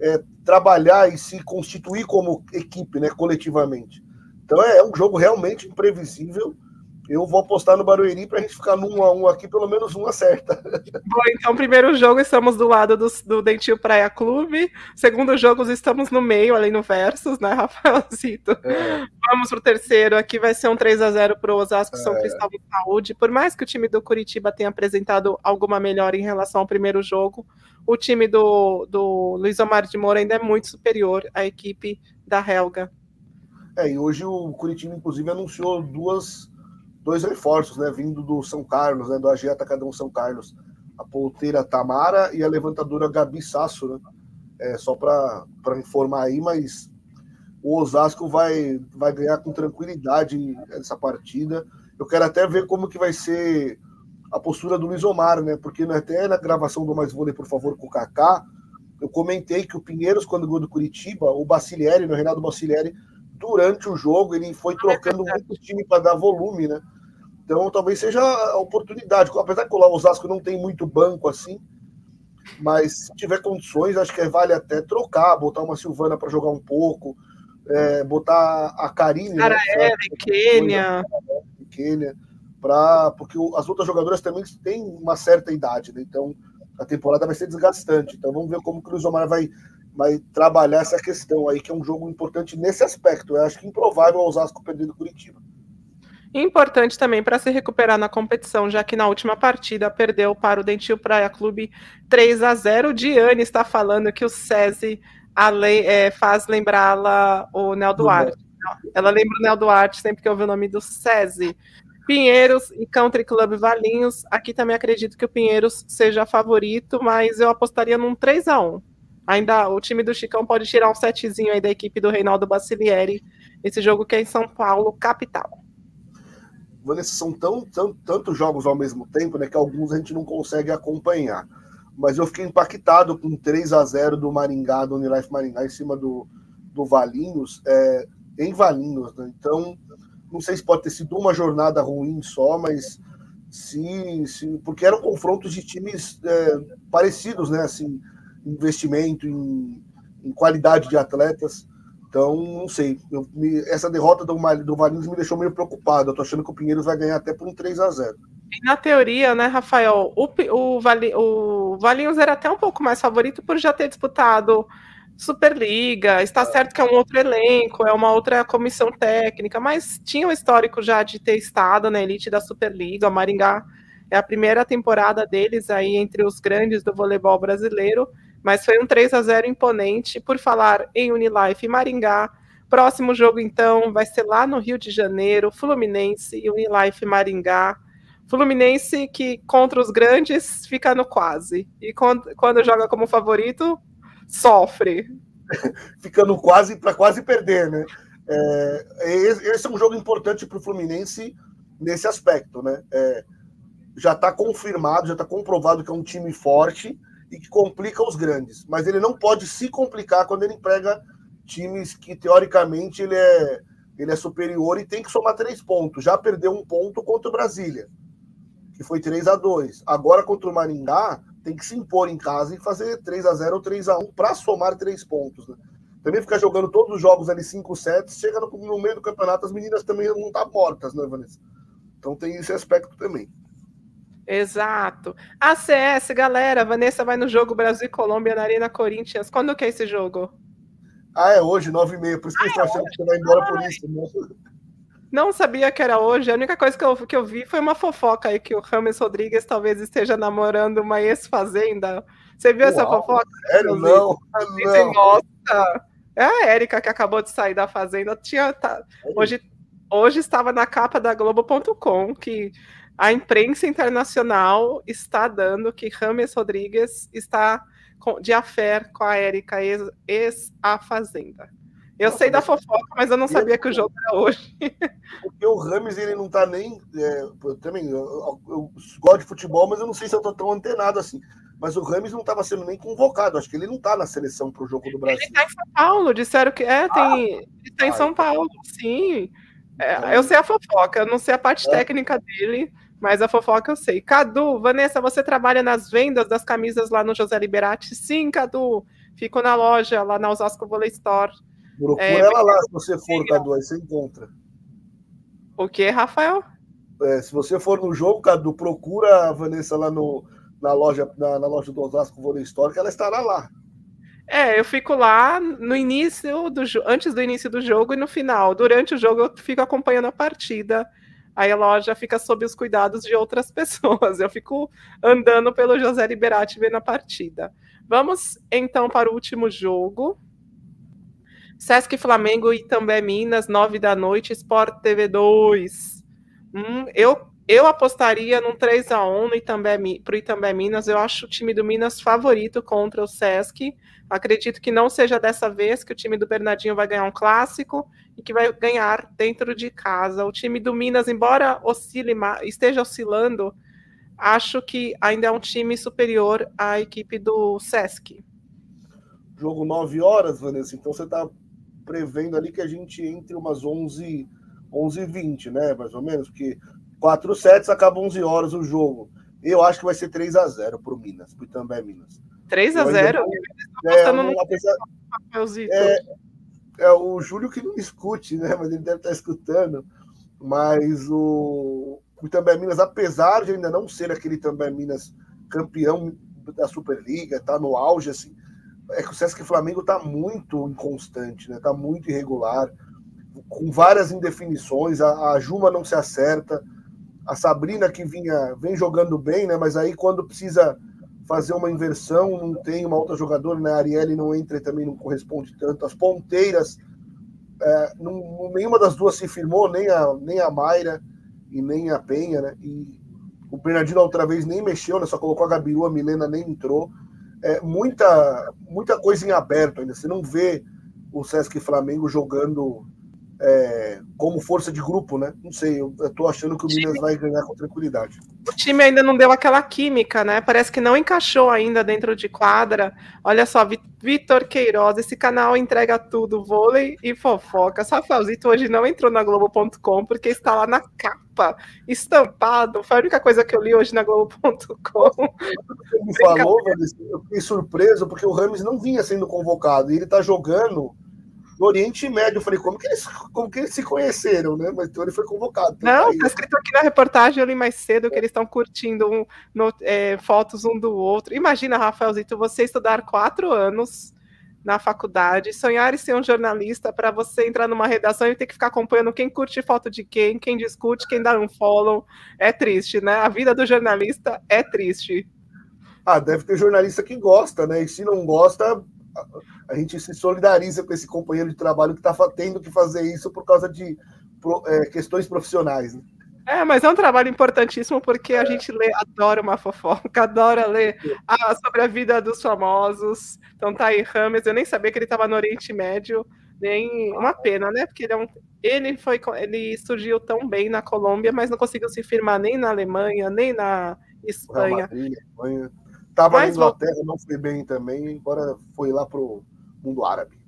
é, trabalhar e se constituir como equipe, né, coletivamente. Então é, é um jogo realmente imprevisível eu vou apostar no Barueri para a gente ficar num a um aqui, pelo menos uma certa. <laughs> Bom, então, primeiro jogo estamos do lado do, do Dentil Praia Clube. Segundo jogo, estamos no meio, ali no Versus, né, <laughs> Rafaelzito? É. Vamos pro terceiro. Aqui vai ser um 3 a 0 pro Osasco São é. Cristóvão Saúde. Por mais que o time do Curitiba tenha apresentado alguma melhora em relação ao primeiro jogo, o time do, do Luiz Omar de Moura ainda é muito superior à equipe da Helga. É, e hoje o Curitiba, inclusive, anunciou duas dois reforços, né, vindo do São Carlos, né, do AG Atacadão São Carlos, a ponteira Tamara e a levantadora Gabi Sasso, né, é, só para informar aí, mas o Osasco vai, vai ganhar com tranquilidade essa partida. Eu quero até ver como que vai ser a postura do Luiz Omar, né, porque até na gravação do Mais Vôlei, por favor, com o Kaká, eu comentei que o Pinheiros, quando ganhou do Curitiba, o Bacilieri, no Renato Bacilieri, durante o jogo, ele foi trocando muito time para dar volume, né? Então talvez seja a oportunidade. Apesar que o Osasco não tem muito banco assim, mas se tiver condições, acho que vale até trocar, botar uma Silvana para jogar um pouco, é, botar a Karine. Cara, né, é, Quênia. Quênia, pra, porque as outras jogadoras também têm uma certa idade, né? Então a temporada vai ser desgastante. Então vamos ver como o Cruz Omar vai vai trabalhar essa questão aí, que é um jogo importante nesse aspecto. Eu acho que improvável o Osasco perder do Curitiba. Importante também para se recuperar na competição, já que na última partida perdeu para o Dentil Praia Clube 3 a 0. Diane está falando que o SESI é, faz lembrá-la o Nel Duarte. Ela lembra o Nel Duarte sempre que ouve o nome do SESI. Pinheiros e Country Club Valinhos. Aqui também acredito que o Pinheiros seja favorito, mas eu apostaria num 3 a 1 Ainda o time do Chicão pode tirar um setzinho aí da equipe do Reinaldo Bacilieri. Esse jogo que é em São Paulo, capital. Vanessa, são tão, tão, tantos jogos ao mesmo tempo, né, que alguns a gente não consegue acompanhar. Mas eu fiquei impactado com 3 a 0 do Maringá, do Unilife Maringá, em cima do, do Valinhos, é, em Valinhos. Né? Então, não sei se pode ter sido uma jornada ruim só, mas sim, sim porque eram confrontos de times é, parecidos, né? Assim, investimento em, em qualidade de atletas. Então, não sei. Eu, me, essa derrota do, do Valinhos me deixou meio preocupado. Eu tô achando que o Pinheiros vai ganhar até por um 3 a 0 e na teoria, né, Rafael, o, o, Vali, o Valinhos era até um pouco mais favorito por já ter disputado Superliga. Está certo que é um outro elenco, é uma outra comissão técnica, mas tinha o histórico já de ter estado na elite da Superliga. O Maringá é a primeira temporada deles aí entre os grandes do voleibol brasileiro. Mas foi um 3 a 0 imponente. Por falar em Unilife e Maringá, próximo jogo então vai ser lá no Rio de Janeiro, Fluminense e Unilife Maringá. Fluminense que contra os grandes fica no quase. E quando, quando joga como favorito, sofre. <laughs> fica no quase para quase perder, né? É, esse é um jogo importante para o Fluminense nesse aspecto, né? É, já está confirmado, já está comprovado que é um time forte e que complica os grandes. Mas ele não pode se complicar quando ele emprega times que, teoricamente, ele é, ele é superior e tem que somar três pontos. Já perdeu um ponto contra o Brasília, que foi 3 a 2 Agora, contra o Maringá, tem que se impor em casa e fazer 3 a 0 ou 3 a 1 para somar três pontos. Né? Também ficar jogando todos os jogos ali 5 sets, chega no, no, meio do campeonato, as meninas também não estão tá mortas, né, Vanessa? Então tem esse aspecto também. Exato. ACS, galera, Vanessa vai no jogo Brasil e Colômbia na Arena Corinthians. Quando que é esse jogo? Ah, é hoje, nove e meia. Por isso que eu estou achando que você vai embora por isso. Né? Não sabia que era hoje. A única coisa que eu, que eu vi foi uma fofoca aí que o Rames Rodrigues talvez esteja namorando uma ex-fazenda. Você viu Uau, essa fofoca? Sério? Não. não. Nossa. É a Érica que acabou de sair da fazenda. Tinha, tá, hoje, hoje estava na capa da Globo.com que a imprensa internacional está dando que Rames Rodrigues está de affair com a Érica, ex-A Fazenda. Eu Nossa, sei da fofoca, mas eu não sabia que o jogo era hoje. Porque o Rames, ele não está nem. É, eu também, eu, eu, gosto de futebol, mas eu não sei se eu estou tão antenado assim. Mas o Rames não estava sendo nem convocado. Acho que ele não está na seleção para o jogo do Brasil. Ele está em São Paulo, disseram que. É, tem. Ah, ele está em ah, São então. Paulo, sim. É, eu sei a fofoca, eu não sei a parte é. técnica dele Mas a fofoca eu sei. Cadu, Vanessa, você trabalha nas vendas das camisas lá no José Liberati? Sim, Cadu. Fico na loja, lá na Osasco Volley Store. Procura é, ela lá, se você for, Cadu, aí você encontra. O que, Rafael? É, se você for no jogo, Cadu, procura a Vanessa lá no, na, loja, na, na loja do Osasco Volley Store, que ela estará lá. É, eu fico lá no início do antes do início do jogo e no final. Durante o jogo eu fico acompanhando a partida. Aí a loja fica sob os cuidados de outras <laughs> pessoas. Eu fico andando pelo José Liberati vendo a partida. Vamos então para o último jogo. Sesc Flamengo e também Minas, nove da noite, Sport TV 2. Hum, eu, eu apostaria num 3 a 1 para o Itambé Minas. Eu acho o time do Minas favorito contra o Sesc. Acredito que não seja dessa vez que o time do Bernardinho vai ganhar um clássico e que vai ganhar dentro de casa. O time do Minas, embora oscile, esteja oscilando, acho que ainda é um time superior à equipe do Sesc. Jogo 9 horas, Vanessa, então você está prevendo ali que a gente entre umas 11, 11 h 20, né? Mais ou menos, porque 4 sets acaba 11 horas o jogo. Eu acho que vai ser 3 a 0 para o Minas, para o Itambé Minas. 3 a 0 é, é, é, o Júlio que não escute, né? Mas ele deve estar escutando. Mas o, o Itambé Minas, apesar de ainda não ser aquele Itambé Minas campeão da Superliga, tá no auge, assim, é que o Sesc Flamengo está muito inconstante, né? Tá muito irregular, com várias indefinições. A, a, Juma não se acerta, a Sabrina que vinha vem jogando bem, né? Mas aí quando precisa fazer uma inversão, não tem uma outra jogadora, né? A Arielle não entra e também não corresponde tanto. As ponteiras, é, não, nenhuma das duas se firmou, nem a, nem a Mayra e nem a Penha, né? E o Bernardino outra vez nem mexeu, né? Só colocou a Gabiru, a Milena nem entrou é, muita, muita coisa em aberto ainda. Você não vê o Sesc Flamengo jogando é, como força de grupo, né? Não sei, eu, estou achando que o Minas vai ganhar com tranquilidade. O time ainda não deu aquela química, né? Parece que não encaixou ainda dentro de quadra. Olha só, Vitor Queiroz, esse canal entrega tudo, vôlei e fofoca. Rafaelzito hoje não entrou na Globo.com porque está lá na capa, estampado. Foi a única coisa que eu li hoje na Globo.com. Me falou, eu fiquei surpreso porque o Rames não vinha sendo convocado e ele está jogando no Oriente Médio. Eu falei, como que eles, como que eles se conheceram, né? Mas então ele foi convocado. Não, tá escrito aqui na reportagem, eu li mais cedo, que eles estão curtindo um, no, é, fotos um do outro. Imagina, Rafaelzito, você estudar quatro anos na faculdade, sonhar em ser um jornalista para você entrar numa redação e ter que ficar acompanhando quem curte foto de quem, quem discute, quem dá um follow. É triste, né? A vida do jornalista é triste. Ah, deve ter jornalista que gosta, né? E se não gosta, a gente se solidariza com esse companheiro de trabalho que está tendo que fazer isso por causa de é, questões profissionais. Né? É, mas é um trabalho importantíssimo porque a gente lê, adora uma fofoca, <laughs> adora ler a, sobre a vida dos famosos. Então tá aí Rames, eu nem sabia que ele estava no Oriente Médio, nem uma pena, né? Porque ele, é um, ele foi ele surgiu tão bem na Colômbia, mas não conseguiu se firmar nem na Alemanha, nem na Espanha. Madrid, Espanha. Tava Mas, na Inglaterra, não foi bem também, embora foi lá pro mundo árabe.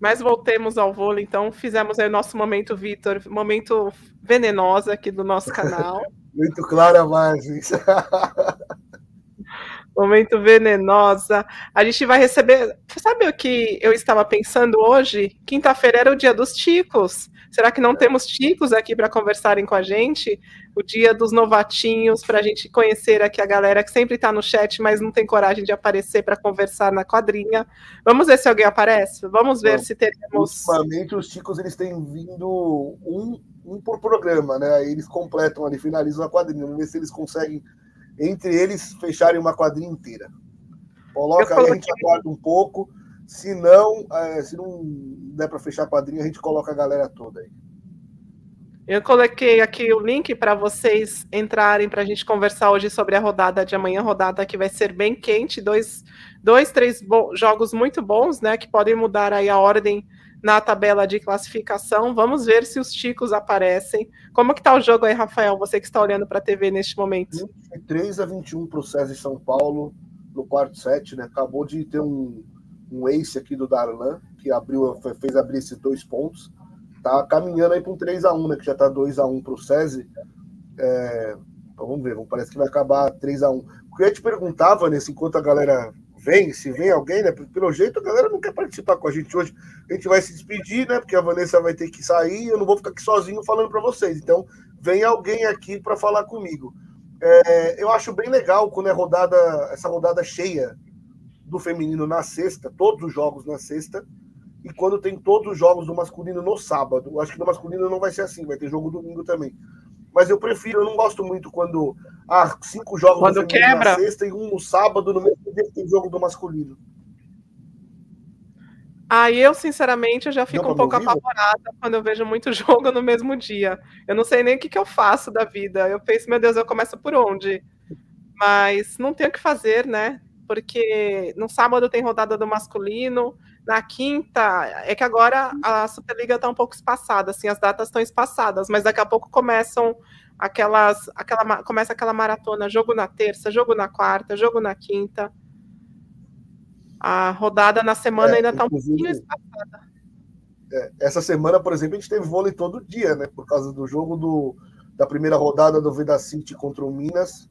Mas voltemos ao vôlei, então fizemos aí o nosso momento, Vitor, momento venenoso aqui do nosso canal. <laughs> Muito clara, Margens. <laughs> momento venenosa. A gente vai receber. Sabe o que eu estava pensando hoje? Quinta-feira era o dia dos ticos. Será que não temos ticos aqui para conversarem com a gente? O dia dos novatinhos, para a gente conhecer aqui a galera que sempre está no chat, mas não tem coragem de aparecer para conversar na quadrinha. Vamos ver se alguém aparece? Vamos ver Bom, se teremos. Ultimamente, os ticos eles têm vindo um, um por programa, né? Aí eles completam ali, finalizam a quadrinha. Vamos ver se eles conseguem, entre eles, fecharem uma quadrinha inteira. Coloca aí, a gente aguarda um pouco. Se não, é, se não der para fechar a quadrinha, a gente coloca a galera toda aí. Eu coloquei aqui o link para vocês entrarem para a gente conversar hoje sobre a rodada de amanhã, rodada que vai ser bem quente, dois, dois três jogos muito bons, né, que podem mudar aí a ordem na tabela de classificação. Vamos ver se os ticos aparecem. Como que tá o jogo aí, Rafael? Você que está olhando para a TV neste momento. 23 a 21 para o César São Paulo no quarto set, né? Acabou de ter um um ace aqui do Darlan, que abriu, fez abrir esses dois pontos. Tá caminhando aí para um 3x1, né? Que já tá 2x1 para o SESI. É, então vamos ver, parece que vai acabar 3 a 1 O que eu te perguntar, Vanessa, enquanto a galera vem, se vem alguém, né? Pelo jeito a galera não quer participar com a gente hoje. A gente vai se despedir, né? Porque a Vanessa vai ter que sair, eu não vou ficar aqui sozinho falando para vocês. Então, vem alguém aqui para falar comigo. É, eu acho bem legal quando é rodada, essa rodada cheia do feminino na sexta, todos os jogos na sexta, e quando tem todos os jogos do masculino no sábado. Eu acho que no masculino não vai ser assim, vai ter jogo domingo também. Mas eu prefiro, eu não gosto muito quando há cinco jogos quando quebra. na sexta e um no sábado, no mesmo dia que tem jogo do masculino. Aí eu, sinceramente, eu já fico um pouco apavorada quando eu vejo muito <laughs> jogo no mesmo dia. Eu não sei nem o que, que eu faço da vida. Eu penso, meu Deus, eu começo por onde? Mas não tem o que fazer, né? Porque no sábado tem rodada do masculino, na quinta, é que agora a Superliga está um pouco espaçada, assim, as datas estão espaçadas, mas daqui a pouco começam aquelas, aquela, começa aquela maratona, jogo na terça, jogo na quarta, jogo na quinta. A rodada na semana é, ainda está um pouquinho espaçada. É, essa semana, por exemplo, a gente teve vôlei todo dia, né? Por causa do jogo do, da primeira rodada do Vida City contra o Minas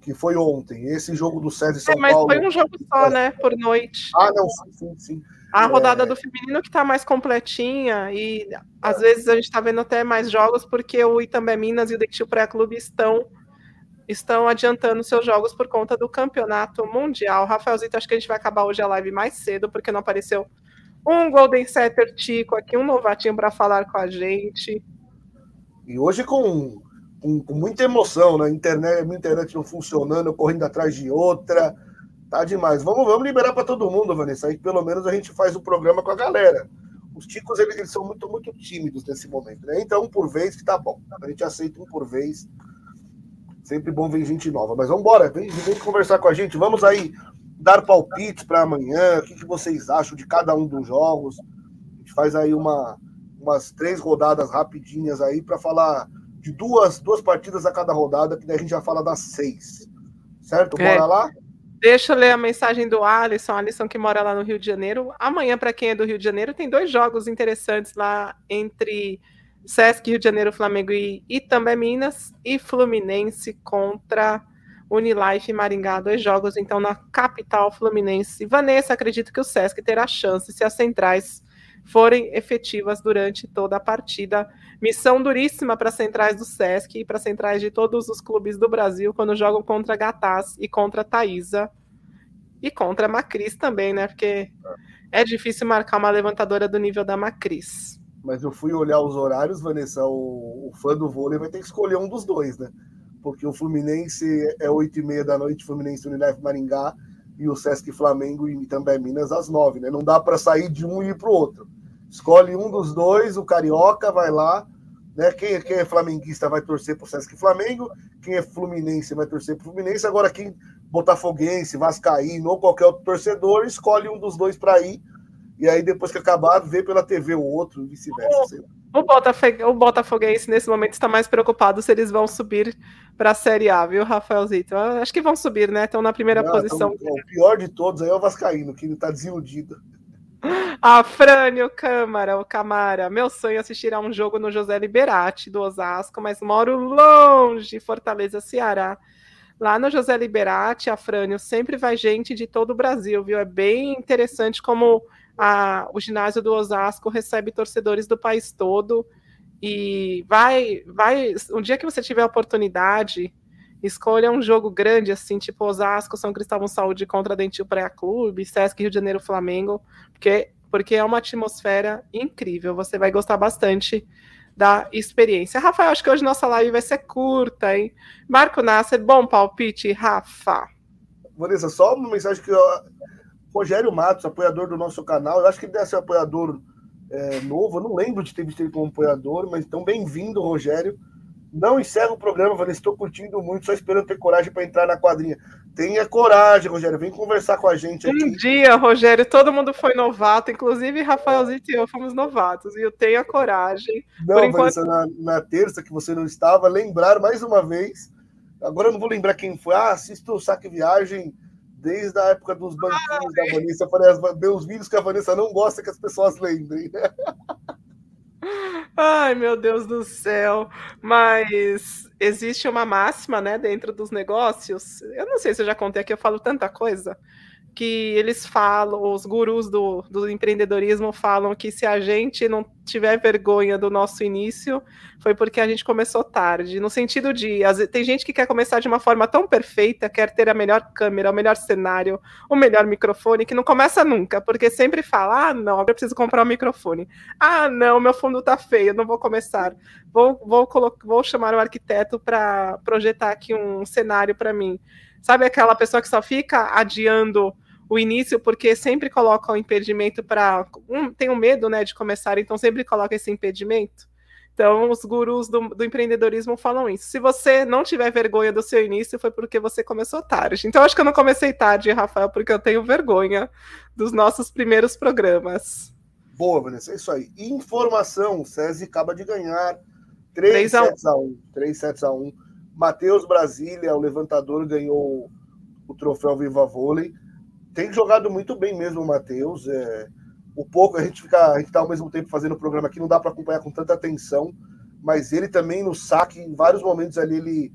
que foi ontem. Esse jogo do César São é, mas Paulo. Mas foi um jogo só, né? Por noite. Ah, não, sim, sim, sim. A rodada é... do feminino que está mais completinha e às é. vezes a gente está vendo até mais jogos porque o Itambé Minas e o Dentil Pré Clube estão estão adiantando seus jogos por conta do campeonato mundial. Rafaelzito, acho que a gente vai acabar hoje a live mais cedo porque não apareceu um Golden Setter Tico aqui, um novatinho para falar com a gente. E hoje com com, com, muita emoção, né? Internet, minha internet não funcionando, correndo atrás de outra. Tá demais. Vamos, vamos liberar para todo mundo, Vanessa. Aí pelo menos a gente faz o programa com a galera. Os ticos, eles, eles, são muito, muito tímidos nesse momento, né? Então, um por vez que tá bom. A gente aceita um por vez. Sempre bom ver gente nova. Mas vamos embora, vem, vem conversar com a gente. Vamos aí dar palpites para amanhã. O que, que vocês acham de cada um dos jogos? A gente faz aí uma, umas três rodadas rapidinhas aí para falar de duas, duas partidas a cada rodada, que daí a gente já fala das seis. Certo? É. Bora é. lá? Deixa eu ler a mensagem do Alisson, Alisson que mora lá no Rio de Janeiro. Amanhã, para quem é do Rio de Janeiro, tem dois jogos interessantes lá entre Sesc Rio de Janeiro, Flamengo e Itambé Minas, e Fluminense contra Unilife e Maringá. Dois jogos, então, na capital fluminense. Vanessa, acredito que o Sesc terá chance se as centrais forem efetivas durante toda a partida. Missão duríssima para centrais do Sesc e para centrais de todos os clubes do Brasil quando jogam contra Gataz e contra Taísa e contra a Macris também, né? Porque é difícil marcar uma levantadora do nível da Macris. Mas eu fui olhar os horários, Vanessa, o, o fã do vôlei vai ter que escolher um dos dois, né? Porque o Fluminense é 8 e meia da noite, Fluminense Unilef Maringá, e o Sesc Flamengo e também Minas às nove, né? Não dá para sair de um e ir para o outro. Escolhe um dos dois, o Carioca vai lá, né? Quem, quem é flamenguista vai torcer para o Sesc Flamengo, quem é Fluminense vai torcer para o Fluminense. Agora, quem Botafoguense, Vascaíno ou qualquer outro torcedor, escolhe um dos dois para ir. E aí, depois que acabar, vê pela TV o outro, vice-versa. O, o Botafoguense, nesse momento, está mais preocupado se eles vão subir para a Série A, viu, Rafaelzito? Acho que vão subir, né? Estão na primeira posição. Tão, o pior de todos aí é o Vascaíno, que ele está desiludido. Afrânio Câmara, o Camara. Meu sonho é assistir a um jogo no José Liberati, do Osasco, mas moro longe, Fortaleza, Ceará. Lá no José Liberati, Afrânio, sempre vai gente de todo o Brasil, viu? É bem interessante como a, o ginásio do Osasco recebe torcedores do país todo e vai, vai, um dia que você tiver a oportunidade, escolha um jogo grande, assim, tipo Osasco, São Cristóvão Saúde contra Dentil Praia Clube, Sesc Rio de Janeiro Flamengo, porque, porque é uma atmosfera incrível, você vai gostar bastante da experiência. Rafael, acho que hoje nossa live vai ser curta, hein? Marco Nasser, bom palpite, Rafa. Vanessa, só uma mensagem que eu Rogério Matos, apoiador do nosso canal. Eu acho que ele deve ser apoiador é, novo. Eu não lembro de ter visto ele como apoiador, mas então bem-vindo, Rogério. Não encerra o programa, Vanessa. Estou curtindo muito, só esperando ter coragem para entrar na quadrinha. Tenha coragem, Rogério. Vem conversar com a gente aqui. Um dia, Rogério, todo mundo foi novato, inclusive Rafaelzito e eu fomos novatos. E eu tenho a coragem. Não, Por Vanessa, na, na terça que você não estava, lembrar mais uma vez. Agora eu não vou lembrar quem foi. Ah, assisto o Saque Viagem desde a época dos banquinhos da Vanessa. Eu falei, meus vídeos que a Vanessa não gosta que as pessoas lembrem. <laughs> Ai, meu Deus do céu. Mas existe uma máxima, né, dentro dos negócios. Eu não sei se eu já contei aqui, eu falo tanta coisa que eles falam, os gurus do, do empreendedorismo falam que se a gente não tiver vergonha do nosso início, foi porque a gente começou tarde. No sentido de, tem gente que quer começar de uma forma tão perfeita, quer ter a melhor câmera, o melhor cenário, o melhor microfone, que não começa nunca, porque sempre fala: ah, não, eu preciso comprar um microfone. Ah, não, meu fundo tá feio, não vou começar. Vou, vou, vou chamar o arquiteto para projetar aqui um cenário para mim. Sabe aquela pessoa que só fica adiando o início porque sempre coloca o impedimento para um, tem um medo, né, de começar, então sempre coloca esse impedimento. Então, os gurus do, do, empreendedorismo falam isso. Se você não tiver vergonha do seu início, foi porque você começou tarde. Então, acho que eu não comecei tarde, Rafael, porque eu tenho vergonha dos nossos primeiros programas. Boa, Vanessa, é isso aí. Informação: o SESI acaba de ganhar 3, 3 sets a 1. 3 sets a 1. Matheus Brasília, o levantador, ganhou o troféu Viva Vôlei. Tem jogado muito bem mesmo o Matheus. É, o pouco a gente fica, a gente tá ao mesmo tempo fazendo o programa aqui, não dá para acompanhar com tanta atenção, mas ele também no saque, em vários momentos ali, ele,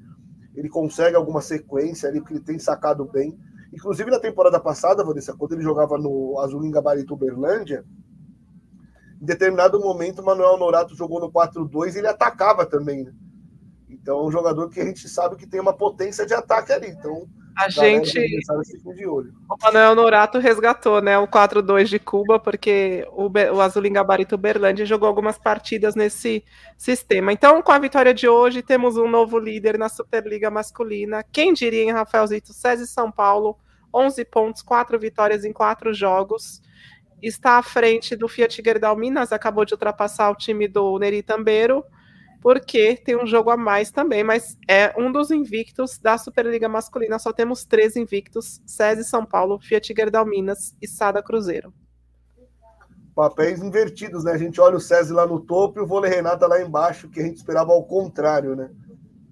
ele consegue alguma sequência ali, porque ele tem sacado bem. Inclusive na temporada passada, Vanessa, quando ele jogava no Azulim Gabarito Uberlândia, em determinado momento o Manuel Norato jogou no 4-2 e ele atacava também, né? Então, é um jogador que a gente sabe que tem uma potência de ataque ali. Então, a gente. O Manuel Norato resgatou né, o 4-2 de Cuba, porque o, o Azulim Gabarito Berlândia jogou algumas partidas nesse sistema. Então, com a vitória de hoje, temos um novo líder na Superliga Masculina. Quem diria em Rafaelzito César São Paulo, 11 pontos, 4 vitórias em 4 jogos. Está à frente do Fiat Gerdau Minas, acabou de ultrapassar o time do Neri Tambeiro porque tem um jogo a mais também, mas é um dos invictos da Superliga Masculina. Só temos três invictos: SESI São Paulo, Fiat Gerdau Minas e Sada Cruzeiro. Papéis invertidos, né? A gente olha o SESI lá no topo e o Vôlei Renata lá embaixo, que a gente esperava ao contrário, né?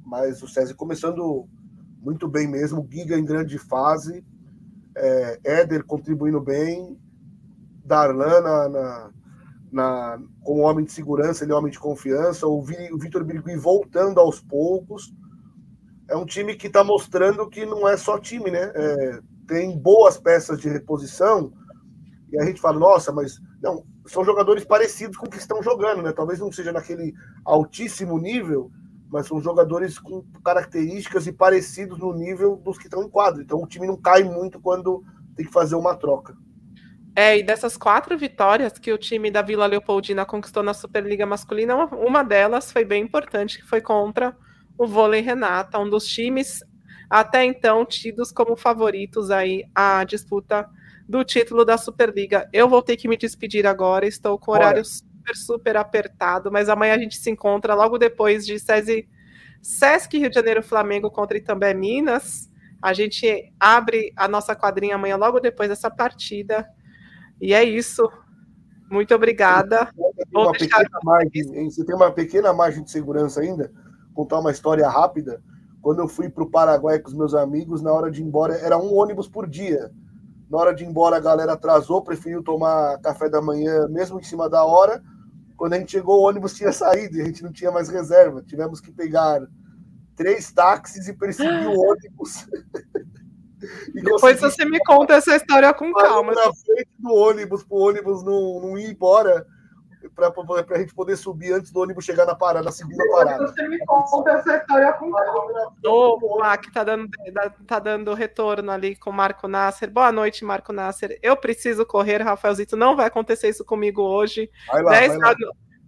Mas o SESI começando muito bem mesmo, Giga em grande fase, é, Éder contribuindo bem, Darlan na, na na, como homem de segurança, ele é homem de confiança, o, o Vitor Birigui voltando aos poucos. É um time que está mostrando que não é só time, né? É, tem boas peças de reposição, e a gente fala, nossa, mas não, são jogadores parecidos com o que estão jogando, né? Talvez não seja naquele altíssimo nível, mas são jogadores com características e parecidos no nível dos que estão em quadro. Então o time não cai muito quando tem que fazer uma troca. É, e dessas quatro vitórias que o time da Vila Leopoldina conquistou na Superliga Masculina, uma, delas foi bem importante, que foi contra o Vôlei Renata, um dos times até então tidos como favoritos aí à disputa do título da Superliga. Eu vou ter que me despedir agora, estou com o horário super, super apertado, mas amanhã a gente se encontra logo depois de SESI, Sesc Rio de Janeiro Flamengo contra Itambé Minas. A gente abre a nossa quadrinha amanhã logo depois dessa partida. E é isso. Muito obrigada. Uma pequena margem, você tem uma pequena margem de segurança ainda? Contar uma história rápida. Quando eu fui para o Paraguai com os meus amigos, na hora de ir embora, era um ônibus por dia. Na hora de ir embora, a galera atrasou, preferiu tomar café da manhã, mesmo em cima da hora. Quando a gente chegou, o ônibus tinha <laughs> saído e a gente não tinha mais reserva. Tivemos que pegar três táxis e perseguir o <gasps> ônibus. <laughs> Depois você me conta essa história com calma. Na frente do ônibus, para o ônibus não, não ir embora, para a gente poder subir antes do ônibus chegar na parada, na segunda parada. Você me conta essa história com calma. O Mac tá dando, tá dando retorno ali com o Marco Nasser. Boa noite, Marco Nasser. Eu preciso correr, Rafaelzito. Não vai acontecer isso comigo hoje. Vai lá, 10 vai lá.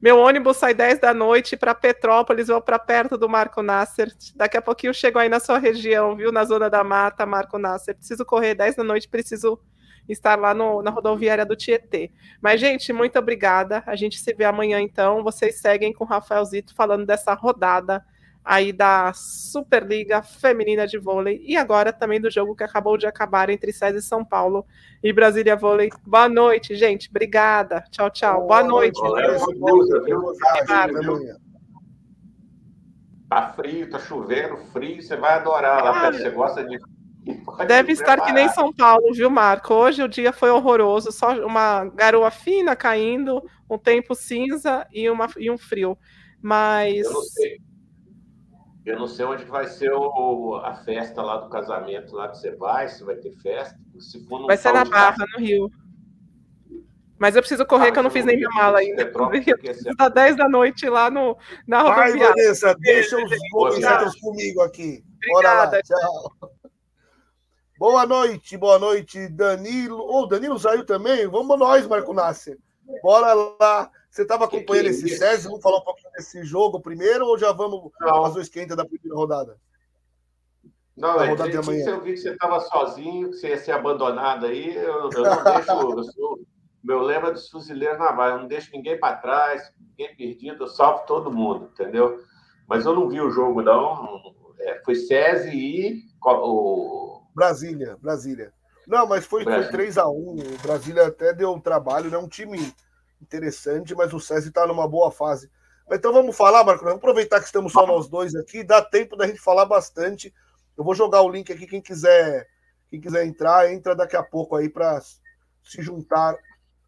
Meu ônibus sai 10 da noite para Petrópolis, vou para perto do Marco Nasser. Daqui a pouquinho eu chego aí na sua região, viu? Na zona da mata, Marco Nasser. Preciso correr 10 da noite, preciso estar lá no, na rodoviária do Tietê. Mas, gente, muito obrigada. A gente se vê amanhã, então. Vocês seguem com o Rafaelzito falando dessa rodada aí da Superliga Feminina de Vôlei e agora também do jogo que acabou de acabar entre César e São Paulo e Brasília Vôlei. Boa noite, gente. Obrigada. Tchau, tchau. Boa, Boa noite. Tá frio, tá chovendo, frio, você vai adorar lá, você gosta de Deve estar que nem São Paulo, viu, Marco? Hoje o dia foi horroroso, só uma garoa fina caindo, um tempo cinza e, uma, e um frio. Mas. Eu não sei. Eu não sei onde vai ser o, a festa lá do casamento lá que você vai, se vai ter festa. Se for no vai ser na Barra, no Rio. Mas eu preciso correr, ah, que eu não fiz nem minha mala ainda. <laughs> Está 10 da noite lá no, na rodoviária. Vai, Vanessa, deixa os movimentos comigo aqui. Obrigada. Bora lá, tchau. Boa noite, boa noite, Danilo. Ô, oh, Danilo saiu também? Vamos nós, Marco Nasser. Bora lá. Você estava acompanhando esse SESI? Vamos falar um pouquinho desse jogo primeiro ou já vamos não. fazer o esquenta da primeira rodada? Não, é, rodada de amanhã. eu vi que você estava sozinho, que você ia ser abandonado aí. Eu, eu não deixo. Eu sou, meu lema dos fuzileiros navais, eu não deixo ninguém para trás, ninguém perdido, eu salvo todo mundo, entendeu? Mas eu não vi o jogo, não. É, foi SESI e o. Brasília, Brasília. Não, mas foi, foi 3x1. O Brasília até deu um trabalho, né? Um time interessante, mas o César está numa boa fase. Então vamos falar, Marco. Vamos aproveitar que estamos só nós dois aqui, dá tempo da gente falar bastante. Eu vou jogar o link aqui, quem quiser, quem quiser entrar, entra daqui a pouco aí para se juntar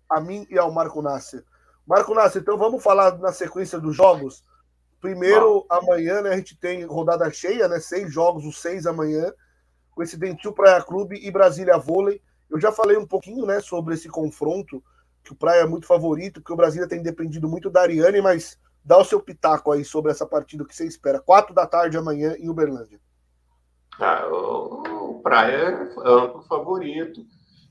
a mim e ao Marco Nasser. Marco Nasser, então vamos falar na sequência dos jogos. Primeiro, amanhã, né, a gente tem rodada cheia, né? Seis jogos, os seis amanhã, com esse Dentil Praia Clube e Brasília Vôlei. Eu já falei um pouquinho, né, sobre esse confronto que o Praia é muito favorito, que o Brasília tem dependido muito da Ariane, mas dá o seu pitaco aí sobre essa partida que você espera. Quatro da tarde amanhã em Uberlândia. Ah, o, o Praia é amplo favorito.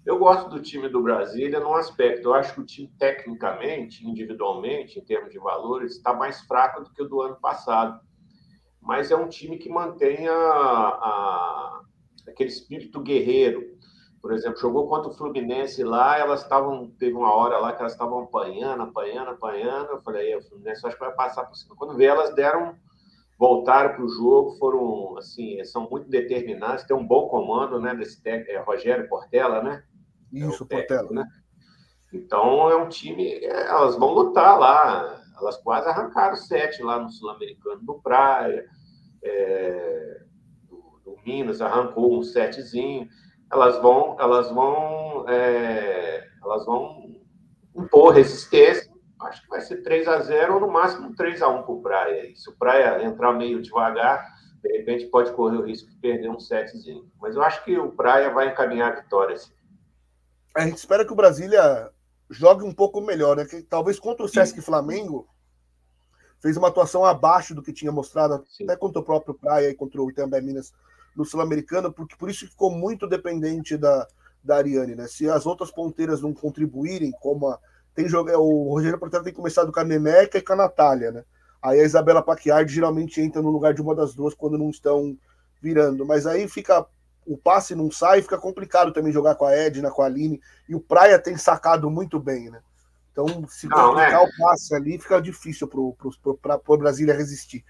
Eu gosto do time do Brasília num aspecto. Eu acho que o time, tecnicamente, individualmente, em termos de valores, está mais fraco do que o do ano passado. Mas é um time que mantém a, a, aquele espírito guerreiro por exemplo, jogou contra o Fluminense lá, elas estavam, teve uma hora lá que elas estavam apanhando, apanhando, apanhando. Eu falei, o Fluminense acho que vai passar por cima. Quando vê, elas deram, voltaram para o jogo, foram, assim, são muito determinadas, tem um bom comando, né, desse técnico, é Rogério Portela, né? Isso, é técnico, Portela. Né? Então, é um time, é, elas vão lutar lá. Elas quase arrancaram sete lá no Sul-Americano do Praia. É, do, do Minas arrancou um setezinho elas vão, elas vão, é, elas vão impor resistência. Acho que vai ser 3 a 0 ou no máximo 3 a 1 para o Praia. E se o Praia entrar meio devagar, de repente pode correr o risco de perder um setzinho. Mas eu acho que o Praia vai encaminhar a vitória. A gente espera que o Brasília jogue um pouco melhor, né? Que, talvez contra o Sesc Flamengo fez uma atuação abaixo do que tinha mostrado, Sim. até contra o próprio Praia e contra o Itambé Minas no Sul-Americano, porque por isso ficou muito dependente da, da Ariane, né? Se as outras ponteiras não contribuírem, como a, tem é, o Rogério Portela tem começado com a Neneca e com a Natália, né? Aí a Isabela Paquiardi geralmente entra no lugar de uma das duas quando não estão virando, mas aí fica o passe não sai, fica complicado também jogar com a Edna, com a Aline, e o Praia tem sacado muito bem, né? Então, se não, complicar é. o passe ali, fica difícil para o Brasília resistir.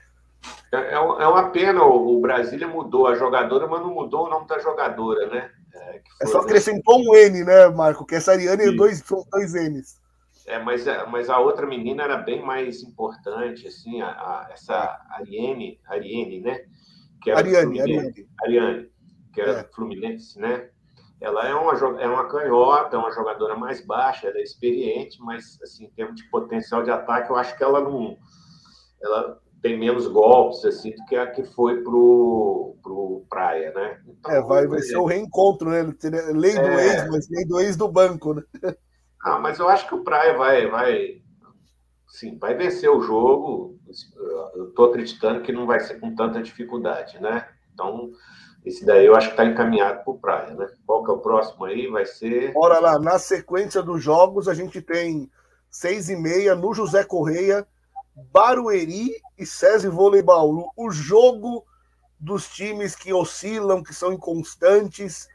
É, é, é uma pena, o Brasília mudou a jogadora, mas não mudou o nome da jogadora, né? É, é só acrescentou um N, né, Marco? Que essa Ariane é dois, são dois N's. É, mas, mas a outra menina era bem mais importante, assim, a, a essa Ariane, Ariane, né? Que era Ariane, Ariane. Ariane, que era é. Fluminense, né? Ela é uma, é uma canhota, é uma jogadora mais baixa, ela é experiente, mas, assim, em termos de potencial de ataque, eu acho que ela não... Ela tem menos golpes assim do que a que foi pro, pro Praia, né? Então, é, vai, vai ser o reencontro, né? Lei do é... ex, mas lei do ex do banco, né? Ah, mas eu acho que o Praia vai, vai, sim, vai vencer o jogo. Eu estou acreditando que não vai ser com tanta dificuldade, né? Então, esse daí eu acho que está encaminhado para o Praia, né? Qual que é o próximo aí? Vai ser. Bora lá, na sequência dos jogos, a gente tem seis e meia no José Correia Barueri e SESI Vôlei Bauru. O jogo dos times que oscilam, que são inconstantes.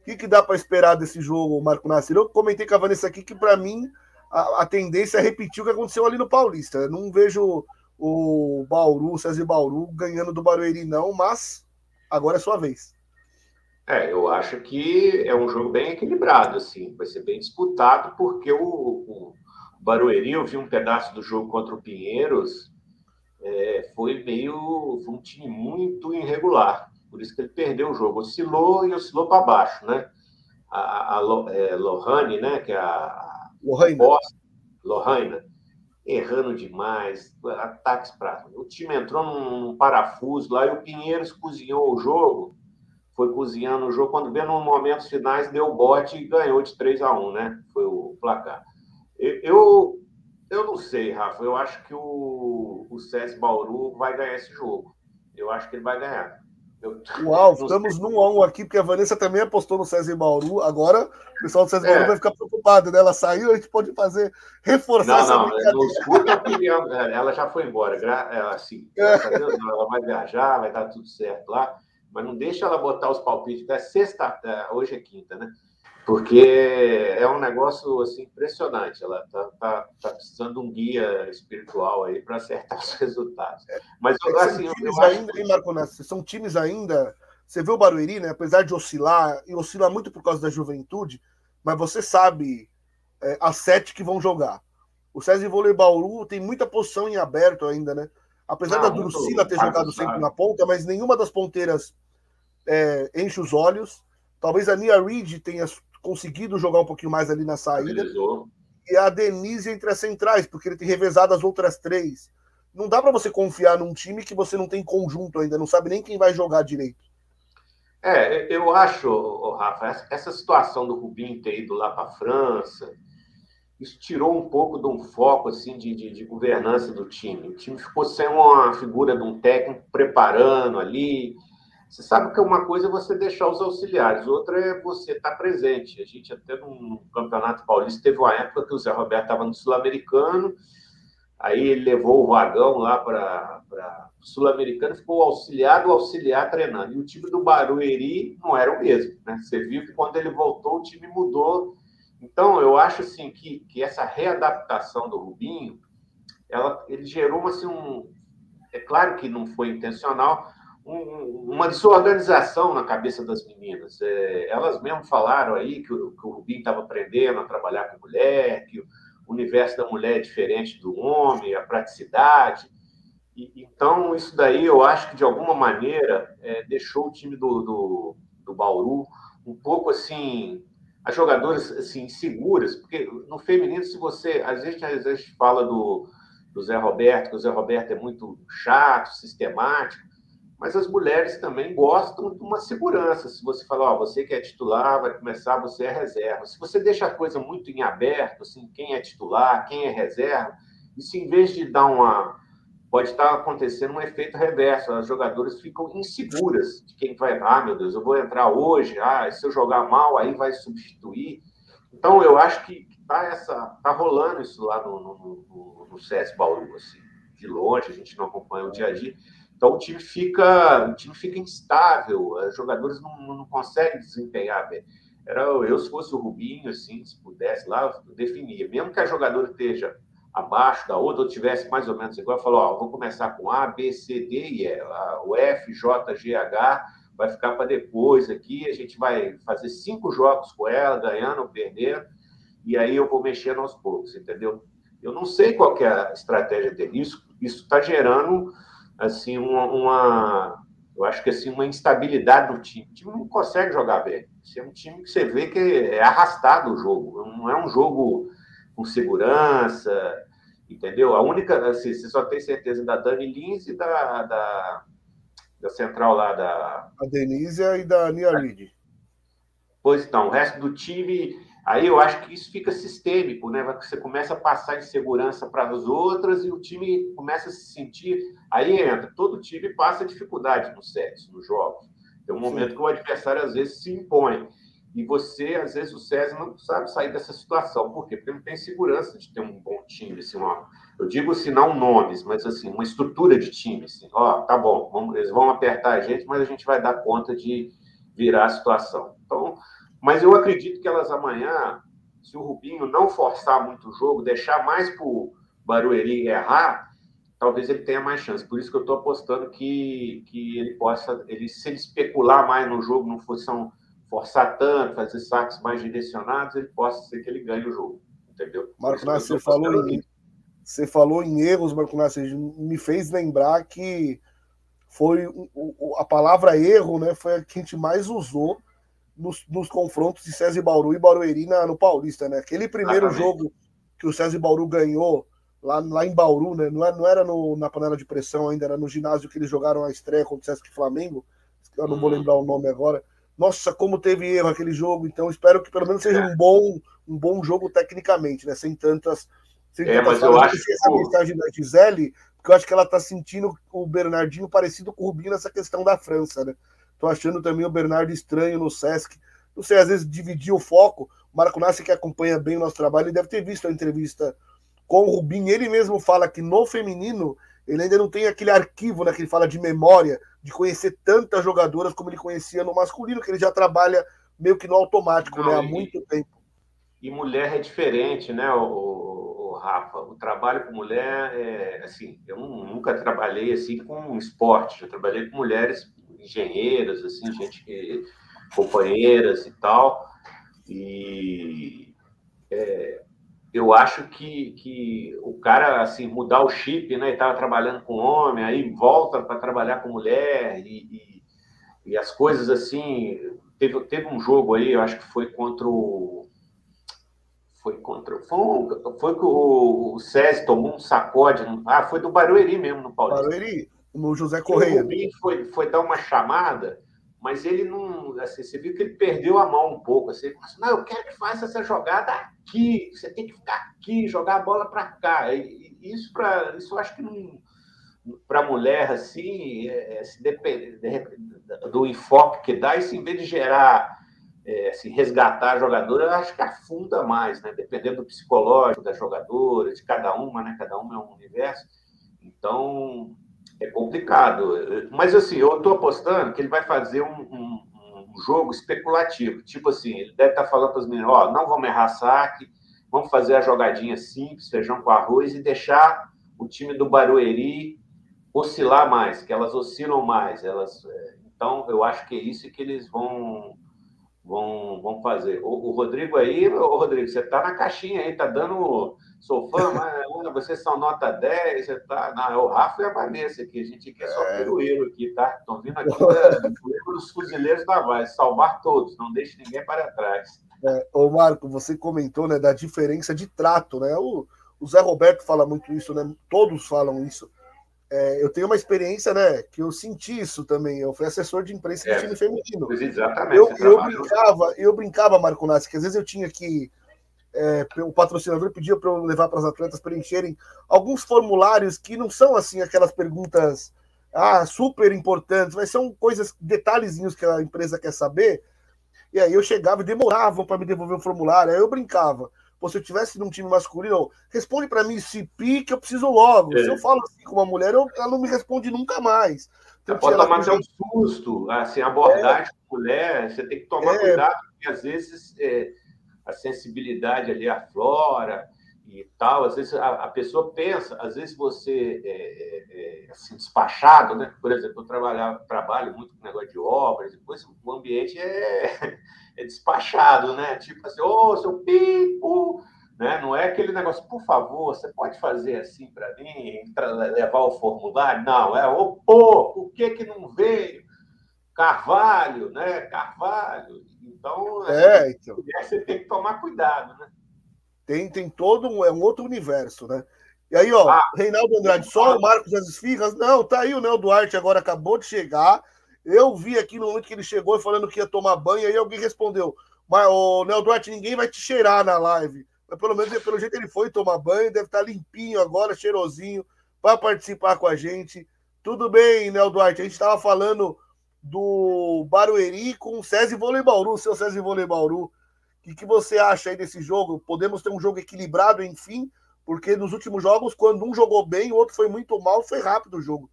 O que, que dá para esperar desse jogo, Marco Nasser? Eu comentei com a Vanessa aqui que, para mim, a, a, tendência é repetir o que aconteceu ali no Paulista. Eu não vejo o Bauru, o SESI Bauru, ganhando do Barueri, não, mas agora é sua vez. É, eu acho que é um jogo bem equilibrado, assim, vai ser bem disputado, porque o, o Barueri, eu vi um pedaço do jogo contra o Pinheiros, é, foi meio. Foi um time muito irregular. Por isso que ele perdeu o jogo. Oscilou e oscilou para baixo, né? A, a, é, Lohane, né? Que é a. Lohane. Lohane, errando demais, ataques para. O time entrou num, parafuso lá e o Pinheiros cozinhou o jogo, foi cozinhando o jogo. Quando veio nos momentos finais, deu bote e ganhou de 3 a 1 né? Foi o placar. Eu, eu não sei, Rafa. Eu acho que o, o César Bauru vai ganhar esse jogo. Eu acho que ele vai ganhar. Eu, Uau, <laughs> estamos num a um aqui, porque a Vanessa também apostou no César Bauru. Agora o pessoal do César é. Bauru vai ficar preocupado, né? Ela saiu, a gente pode fazer, reforçar não, essa não, brincadeira. Não, escuta a opinião, ela já foi embora. Ela, assim, é. ela vai viajar, vai dar tudo certo lá, mas não deixa ela botar os palpites. É sexta, é, hoje é quinta, né? Porque é um negócio assim, impressionante. Ela está tá, tá precisando de um guia espiritual aí para acertar <laughs> os resultados. Mas é, assim, são times eu ainda, acho... hein, Marco Nassi, são times ainda. Você vê o Barueri, né? Apesar de oscilar, e oscila muito por causa da juventude, mas você sabe é, as sete que vão jogar. O César Vôlei Bauru tem muita posição em aberto ainda, né? Apesar ah, da Drusila ter jogado sempre na ponta, mas nenhuma das ponteiras é, enche os olhos. Talvez a Nia Reed tenha conseguido jogar um pouquinho mais ali na saída. E a Denise entre as centrais, porque ele tem revezado as outras três. Não dá para você confiar num time que você não tem conjunto ainda, não sabe nem quem vai jogar direito. É, eu acho, Rafa, essa situação do Rubinho ter ido lá para a França, isso tirou um pouco de um foco assim de, de, de, governança do time. O time ficou sem uma figura de um técnico preparando ali, você sabe que uma coisa é você deixar os auxiliares, outra é você estar presente. A gente até no Campeonato Paulista teve uma época que o Zé Roberto estava no Sul-Americano, aí ele levou o vagão lá para o Sul-Americano, ficou auxiliado, auxiliar treinando. E o time do Barueri não era o mesmo. Né? Você viu que quando ele voltou, o time mudou. Então, eu acho assim que, que essa readaptação do Rubinho, ela, ele gerou assim, um. É claro que não foi intencional, uma desorganização na cabeça das meninas. É, elas mesmo falaram aí que o, que o Rubinho estava aprendendo a trabalhar com mulher, que o universo da mulher é diferente do homem, a praticidade. E, então, isso daí eu acho que, de alguma maneira, é, deixou o time do, do, do Bauru um pouco assim. As jogadoras assim, seguras, porque no feminino, se você. Às vezes, às vezes fala do, do Zé Roberto, que o Zé Roberto é muito chato, sistemático mas as mulheres também gostam de uma segurança. Se você falar, ó, você que é titular, vai começar, você é reserva. Se você deixa a coisa muito em aberto, assim, quem é titular, quem é reserva, isso em vez de dar uma. Pode estar acontecendo um efeito reverso. As jogadoras ficam inseguras de quem vai. Ah, meu Deus, eu vou entrar hoje. Ah, se eu jogar mal, aí vai substituir. Então, eu acho que tá, essa, tá rolando isso lá no, no, no, no CS Bauru, assim, de longe, a gente não acompanha o dia a dia então o time fica, o time fica instável, os jogadores não, não conseguem desempenhar bem. Era eu, se fosse o Rubinho, assim, se pudesse lá, definia. Mesmo que a jogadora esteja abaixo da outra, ou tivesse mais ou menos igual, falou, ó, vou começar com A, B, C, D e E. O F, J, G, H vai ficar para depois aqui, a gente vai fazer cinco jogos com ela, ganhando ou perdendo, e aí eu vou mexendo aos poucos, entendeu? Eu não sei qual é a estratégia dele. Isso está gerando assim uma, uma, eu acho que assim uma instabilidade do time. O time não consegue jogar bem. Isso é um time que você vê que é arrastado o jogo. Não é um jogo com segurança, entendeu? A única, assim, você só tem certeza da Dani Lins e da, da, da central lá da. A Denise e da Nia Reed. Pois então, o resto do time Aí eu acho que isso fica sistêmico, né? Você começa a passar insegurança para as outras e o time começa a se sentir. Aí entra, todo time passa dificuldade no sexo, nos jogos. Tem um momento Sim. que o adversário às vezes se impõe. E você, às vezes, o César não sabe sair dessa situação. Por quê? Porque não tem segurança de ter um bom time. Assim, uma, eu digo assim, não nomes, mas assim, uma estrutura de time. Assim, ó, tá bom, vamos, eles vão apertar a gente, mas a gente vai dar conta de virar a situação. Então, mas eu acredito que elas amanhã, se o Rubinho não forçar muito o jogo, deixar mais para o Barueri errar, talvez ele tenha mais chance. Por isso que eu estou apostando que, que ele possa, ele, se ele especular mais no jogo, não forçar tanto, fazer saques mais direcionados, ele possa ser que ele ganhe o jogo. Entendeu? Marco Nassi, você falou, em, você falou em erros, Marco Nassi, me fez lembrar que foi a palavra erro, né? Foi a que a gente mais usou nos, nos confrontos de César e Bauru e Barueri na, no Paulista, né? Aquele primeiro jogo que o César e Bauru ganhou lá, lá em Bauru, né? Não era, não era no, na panela de pressão ainda, era no ginásio que eles jogaram a estreia contra o Sesc Flamengo. Eu não vou lembrar o nome agora. Nossa, como teve erro aquele jogo. Então, espero que pelo menos seja um bom, um bom jogo tecnicamente, né? Sem tantas. Sem é, mas eu acho que essa mensagem da Gisele, porque eu acho que ela tá sentindo o Bernardinho parecido com o Rubinho nessa questão da França, né? Tô achando também o Bernardo estranho no Sesc. Não sei, às vezes dividir o foco. O Marco Nassi, que acompanha bem o nosso trabalho, ele deve ter visto a entrevista com o Rubinho. Ele mesmo fala que no feminino ele ainda não tem aquele arquivo, né, que ele fala de memória, de conhecer tantas jogadoras como ele conhecia no masculino, que ele já trabalha meio que no automático, não, né, há e, muito tempo. E mulher é diferente, né, o, o, o Rafa? O trabalho com mulher é assim, eu nunca trabalhei assim com esporte, já trabalhei com mulheres engenheiras, assim, gente que companheiras e tal. E é, eu acho que, que o cara, assim, mudar o chip, né? Estava trabalhando com homem, aí volta para trabalhar com mulher e, e, e, as coisas assim. Teve, teve um jogo aí, eu acho que foi contra o. Foi contra. Foi, um, foi que o, o SESI tomou um sacode. Ah, foi do Barueri mesmo, no Paulista. Barueri, no José Correia. O foi, foi dar uma chamada mas ele não. Assim, você viu que ele perdeu a mão um pouco. Assim, assim, não, eu quero que faça essa jogada aqui, você tem que ficar aqui, jogar a bola para cá. E, isso, pra, isso eu acho que não. Para a mulher, assim, é, é se depende do enfoque que dá, isso em vez de gerar, é, assim, resgatar a jogadora, eu acho que afunda mais, né? Dependendo do psicológico da jogadora, de cada uma, né? Cada uma é um universo. Então, é complicado. Mas assim, eu estou apostando que ele vai fazer um, um, um, jogo especulativo. Tipo assim, ele deve estar tá falando para os meninos, ó, não vamos errar saque, vamos fazer a jogadinha simples, feijão com arroz, e deixar o time do Barueri oscilar mais, que elas oscilam mais. Elas, é, então, eu acho que é isso que eles vão vão, vão fazer. O, o Rodrigo aí, o Rodrigo, você está na caixinha aí, tá dando sou fã, mas vocês são nota 10, você tá. Não, é o Rafa e a Vanessa aqui. A gente quer só é. pirueiro aqui, tá? Estão vindo aqui <laughs> da, dos fuzileiros navais, salvar todos, não deixe ninguém para trás. É, ô Marco, você comentou né, da diferença de trato, né? O, o Zé Roberto fala muito isso, né? Todos falam isso. É, eu tenho uma experiência, né? Que eu senti isso também. Eu fui assessor de imprensa é, do time feminino. Exatamente. Eu, eu brincava, eu brincava, Marco Nassi, que às vezes eu tinha que é, o patrocinador pedia para eu levar para as atletas preencherem alguns formulários que não são assim aquelas perguntas ah, super importantes, mas são coisas, detalhezinhos que a empresa quer saber. E aí eu chegava e demoravam para me devolver o formulário, aí eu brincava. Pô, se eu tivesse num time masculino, responde para mim se pique, eu preciso logo. É. Se eu falo assim com uma mulher, eu, ela não me responde nunca mais. Então, pode tomar até um susto, assim, abordagem é. com mulher, você tem que tomar é. cuidado, porque às vezes é, a sensibilidade ali aflora e tal. Às vezes a, a pessoa pensa, às vezes você é, é, é assim, despachado, né? Por exemplo, eu trabalho, muito com negócio de obras, depois o ambiente é, <laughs> é despachado, né? Tipo assim, ô, oh, seu pico! Né? Não é aquele negócio, por favor, você pode fazer assim para mim, levar o formulário? Não, é, ô, pô, por que que não veio? Carvalho, né? Carvalho. Então, é, então. você tem que tomar cuidado, né? Tem, tem todo um, é um outro universo, né? E aí, ó, ah, Reinaldo Andrade, só o Marcos das Esfirras? Não, tá aí o Neo Duarte agora acabou de chegar. Eu vi aqui no momento que ele chegou falando que ia tomar banho, aí alguém respondeu: Mas, ô, Neo Duarte, ninguém vai te cheirar na live. Mas pelo menos pelo jeito ele foi tomar banho, deve estar tá limpinho agora, cheirosinho, para participar com a gente. Tudo bem, Neo Duarte? A gente estava falando do Barueri com o César Vôlei Bauru, seu César Vôlei Bauru. O que, você acha aí desse jogo? Podemos ter um jogo equilibrado, enfim, porque nos últimos jogos, quando um jogou bem, o outro foi muito mal, foi rápido o jogo.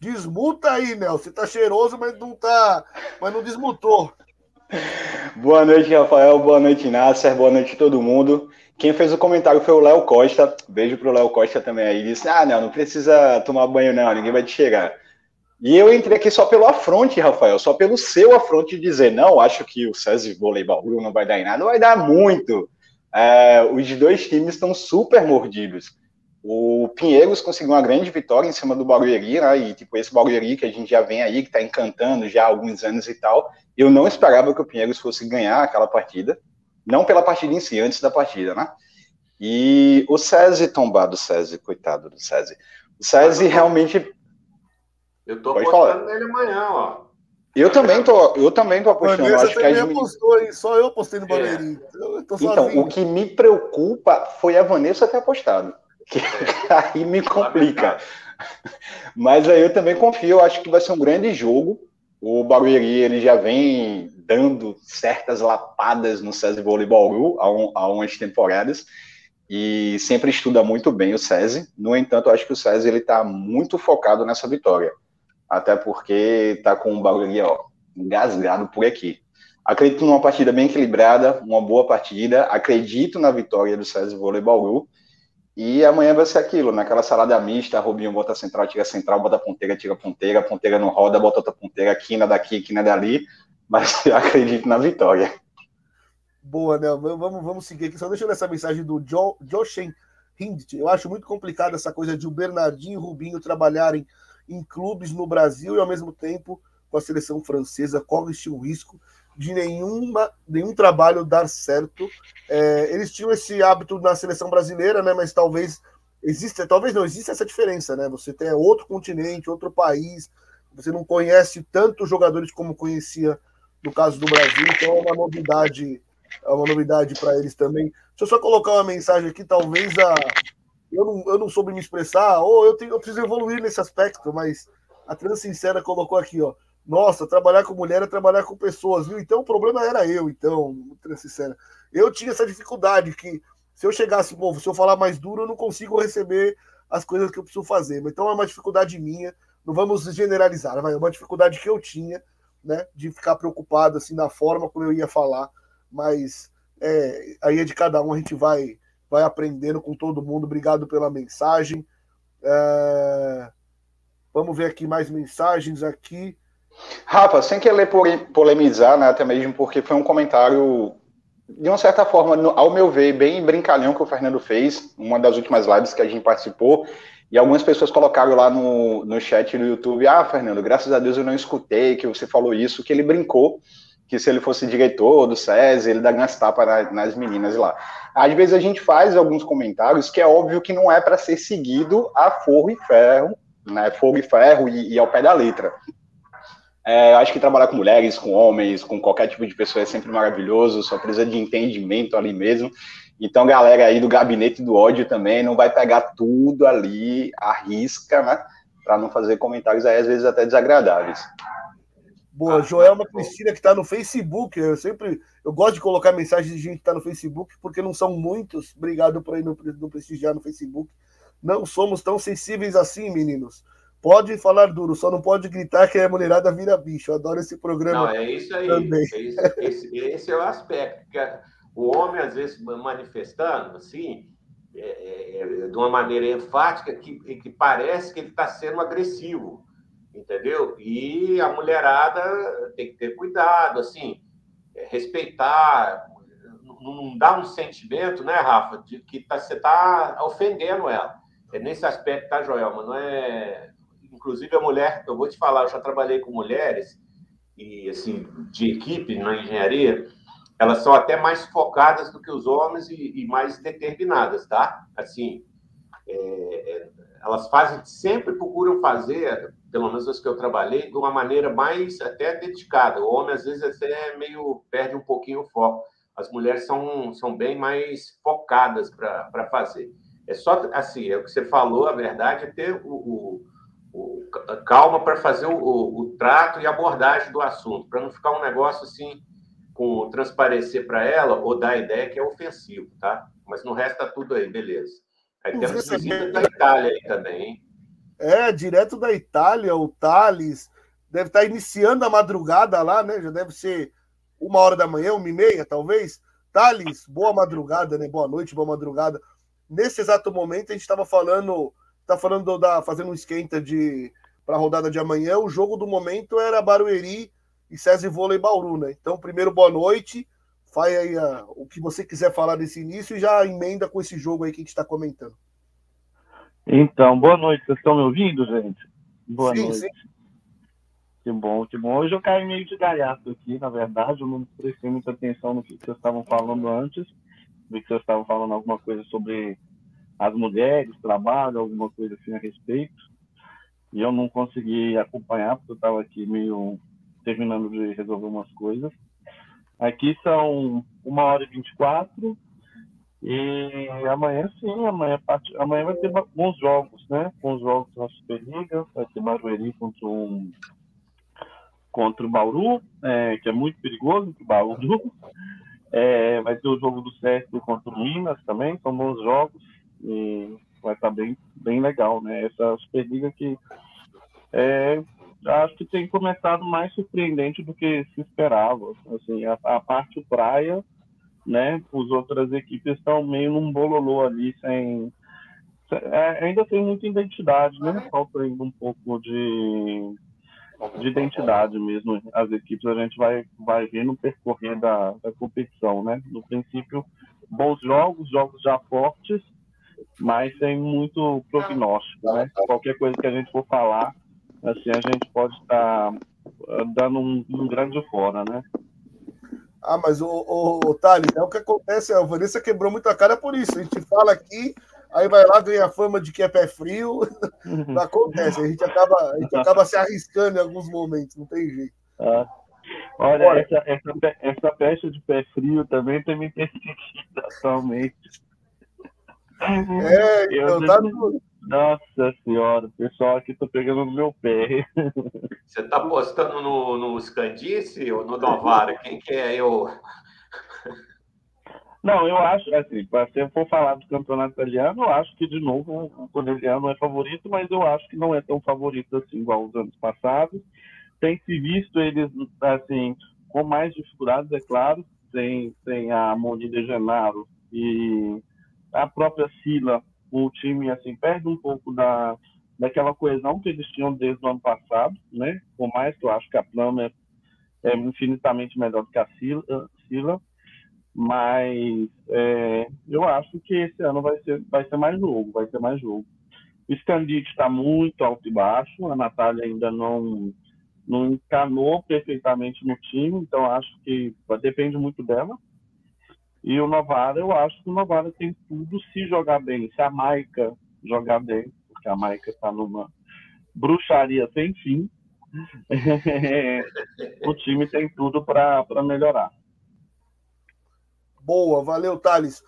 Desmuta aí, Nel. Você tá cheiroso, mas não tá. Mas não desmutou. Boa noite, Rafael. Boa noite, Nasser. Boa noite, todo mundo. Quem fez o comentário foi o Léo Costa. Beijo pro Léo Costa também aí. Disse: Ah, não, não precisa tomar banho, não, ninguém vai te chegar. E eu entrei aqui só pelo afronte, Rafael, só pelo seu afronte de dizer: Não, acho que o César Voleibol não vai dar em nada. Vai dar muito. É, os dois times estão super mordidos. o Pinheiros conseguiu uma grande vitória em cima do Barueri, né? E tipo, esse Barueri que a gente já vem aí, que está encantando já há alguns anos e tal. Eu não esperava que o Pinheiros fosse ganhar aquela partida. Não pela partida em si, antes da partida, né? E o SESI tombado, o SESI, coitado do SESI. O SESI realmente. Eu tô Pode apostando falar. nele amanhã, ó. Eu também tô, eu também tô apostando. Vanessa acho que a gente... apostou, hein? Só eu apostei no Barueri. É. Então, o que me preocupa foi a Vanessa ter apostado. Que <laughs> aí me complica. Mas aí eu também confio, eu acho que vai ser um grande jogo. O Barueri ele já vem dando certas lapadas no SESI Voleibol há, um, há umas temporadas e sempre estuda muito bem o SESI. No entanto, acho que o SESI ele está muito focado nessa vitória, até porque está com o Barueri ó, engasgado por aqui. Acredito numa partida bem equilibrada, uma boa partida. Acredito na vitória do SESI Voleibol e amanhã vai ser aquilo, naquela salada mista, Rubinho bota central, tira central, bota ponteira, tira ponteira, ponteira não roda, bota outra ponteira, quina daqui, quina dali, mas <laughs> eu acredito na vitória. Boa, né? Vamos, vamos seguir aqui. Só deixando essa mensagem do jo, Joshen Hindt. Eu acho muito complicado essa coisa de o Bernardinho e o Rubinho trabalharem em clubes no Brasil e ao mesmo tempo com a seleção francesa. Corre-se o risco de nenhuma, nenhum trabalho dar certo. É, eles tinham esse hábito na seleção brasileira, né? Mas talvez exista, talvez não exista essa diferença, né? Você tem outro continente, outro país, você não conhece tantos jogadores como conhecia no caso do Brasil, então é uma novidade, é uma novidade para eles também. Deixa eu só colocar uma mensagem aqui, talvez a eu não, eu não soube me expressar, ou eu, tenho, eu preciso evoluir nesse aspecto, mas a Trans Sincera colocou aqui, ó. Nossa, trabalhar com mulher é trabalhar com pessoas, viu? Então o problema era eu, então, sincera. Eu tinha essa dificuldade que se eu chegasse, pô, se eu falar mais duro, eu não consigo receber as coisas que eu preciso fazer. Então é uma dificuldade minha, não vamos generalizar, é uma dificuldade que eu tinha, né, de ficar preocupado assim na forma como eu ia falar, mas é, aí é de cada um, a gente vai vai aprendendo com todo mundo. Obrigado pela mensagem. É... Vamos ver aqui mais mensagens aqui. Rafa, sem querer polemizar, né, até mesmo porque foi um comentário, de uma certa forma, ao meu ver, bem brincalhão que o Fernando fez, uma das últimas lives que a gente participou, e algumas pessoas colocaram lá no, no chat do YouTube, ah, Fernando, graças a Deus eu não escutei que você falou isso, que ele brincou, que se ele fosse diretor do SESI, ele daria umas tapas nas meninas lá. Às vezes a gente faz alguns comentários que é óbvio que não é para ser seguido a fogo e ferro, né, fogo e ferro e, e ao pé da letra. É, acho que trabalhar com mulheres, com homens, com qualquer tipo de pessoa é sempre maravilhoso, só precisa de entendimento ali mesmo. Então, galera aí do gabinete do ódio também não vai pegar tudo ali à risca, né? Para não fazer comentários aí, às vezes até desagradáveis. Boa, Joelma Cristina, que está no Facebook. Eu sempre eu gosto de colocar mensagens de gente que está no Facebook, porque não são muitos. Obrigado por aí no, no prestigiar no Facebook. Não somos tão sensíveis assim, meninos. Pode falar duro, só não pode gritar que a mulherada vira bicho. Eu adoro esse programa. Não, é isso aí. Também. É isso, esse, esse, é o aspecto. Que o homem, às vezes, manifestando assim, é, é, é, de uma maneira enfática, que, que parece que ele está sendo agressivo, entendeu? E a mulherada tem que ter cuidado, assim, é, respeitar, não dá um sentimento, né, Rafa, de que tá, você está ofendendo ela. É nesse aspecto, tá, Joelma? Não é Inclusive, a mulher, eu vou te falar, eu já trabalhei com mulheres, e assim, de equipe na engenharia, elas são até mais focadas do que os homens e, e mais determinadas, tá? Assim, é, é, elas fazem, sempre procuram fazer, pelo menos as que eu trabalhei, de uma maneira mais até dedicada. O homem, às vezes, até meio perde um pouquinho o foco. As mulheres são, são bem mais focadas para fazer. É só, assim, é o que você falou, a verdade é ter o, o calma para fazer o, o, o, trato e abordagem do assunto, para não ficar um negócio assim, com transparecer para ela ou dar a ideia que é ofensivo, tá? Mas no resto tá tudo aí, beleza. Aí temos visita da Itália aí também, hein? É, direto da Itália, o Thales deve estar tá iniciando a madrugada lá, né? Já deve ser uma hora da manhã, uma e meia, talvez. Thales, boa madrugada, né? Boa noite, boa madrugada. Nesse exato momento, a gente estava falando tá falando da fazendo um esquenta de para a rodada de amanhã. O jogo do momento era Barueri e César Vôlei Bauru, né? Então, primeiro boa noite. Faz aí a, o que você quiser falar desse início e já emenda com esse jogo aí que a gente está comentando. Então, boa noite. Vocês estão me ouvindo, gente? Boa Sim, noite. sim. Que bom, que bom. Hoje eu caí meio de gaiato aqui, na verdade. Eu não prestei muita atenção no que vocês estavam falando antes. Vi que vocês estavam falando alguma coisa sobre as mulheres, trabalho, alguma coisa assim a respeito. E eu não consegui acompanhar, porque eu estava aqui meio terminando de resolver umas coisas. Aqui são uma hora e vinte e quatro. Amanhã sim, amanhã, part- amanhã vai ter bons jogos, né? Bons jogos na Superliga, vai ter Barueri contra um contra o Bauru, é, que é muito perigoso o Bauru. <laughs> É, vai ter o jogo do Sérgio contra o Minas também, são bons jogos e vai estar bem, bem legal, né? Essa Superliga que é, acho que tem começado mais surpreendente do que se esperava. Assim, a, a parte praia né? As outras equipes estão meio num bololô ali, sem. é, ainda tem muita identidade, né? Falta ainda um pouco de, de identidade mesmo. As equipes a gente vai, vai ver no percorrer da, da competição, né? No princípio, bons jogos, jogos já fortes, mas sem muito prognóstico, né? Qualquer coisa que a gente for falar, assim, a gente pode estar ah, dando um, um grande fora, né? Ah, mas o, o, o Thales, é o que acontece, a Vanessa quebrou muita cara por isso. A gente fala aqui, aí vai lá, ganha fama de que é pé frio. Não acontece, a gente acaba, a gente acaba se arriscando em alguns momentos, não tem jeito. Ah. Olha, Olha. essa, essa, essa peste de pé frio também tem me perseguido atualmente. É, Eu então tá não- tudo. Nossa senhora, o pessoal aqui tá pegando no meu pé. <laughs> Você está postando no, no Scandice ou no Novara? Quem que é eu? Não, eu acho, assim, para se eu for falar do campeonato italiano, eu acho que, de novo, o Corneliano é favorito, mas eu acho que não é tão favorito assim, igual os anos passados. Tem se visto eles, assim, com mais dificuldades, é claro, tem, tem a Moni de Genaro e a própria Sila, o time, assim, perde um pouco da, daquela coesão que eles tinham desde o ano passado, né? Por mais que eu acho que a Plama é, é infinitamente melhor do que a Sila, Sila mas é, eu acho que esse ano vai ser, vai ser mais jogo, vai ser mais jogo. O Scandite está muito alto e baixo, a Natália ainda não, não encanou perfeitamente no time, então acho que depende muito dela. E o Novara, eu acho que o Novara tem tudo se jogar bem, se a Maica jogar bem, porque a Maica está numa bruxaria sem fim, <laughs> o time tem tudo para melhorar. Boa, valeu, Thales.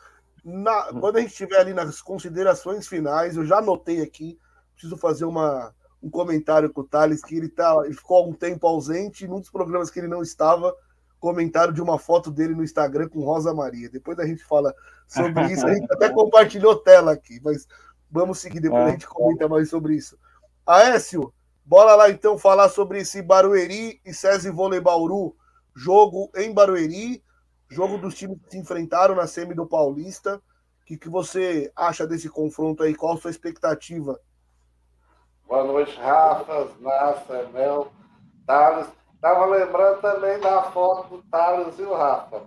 Na- quando a gente estiver ali nas considerações finais, eu já anotei aqui, preciso fazer uma, um comentário com o Thales, que ele, tá, ele ficou algum tempo ausente, num dos programas que ele não estava, comentário de uma foto dele no Instagram com Rosa Maria. Depois a gente fala sobre isso, a gente <laughs> até compartilhou tela aqui, mas vamos seguir, depois a gente comenta mais sobre isso. Aécio, bora lá então falar sobre esse Barueri e SESI Vôlei Bauru, jogo em Barueri, jogo dos times que se enfrentaram na semi do Paulista. O que, que você acha desse confronto aí? Qual a sua expectativa? Boa noite, Rafa, Nassa, Mel, Thales. Estava lembrando também da foto do Thales e o Rafa.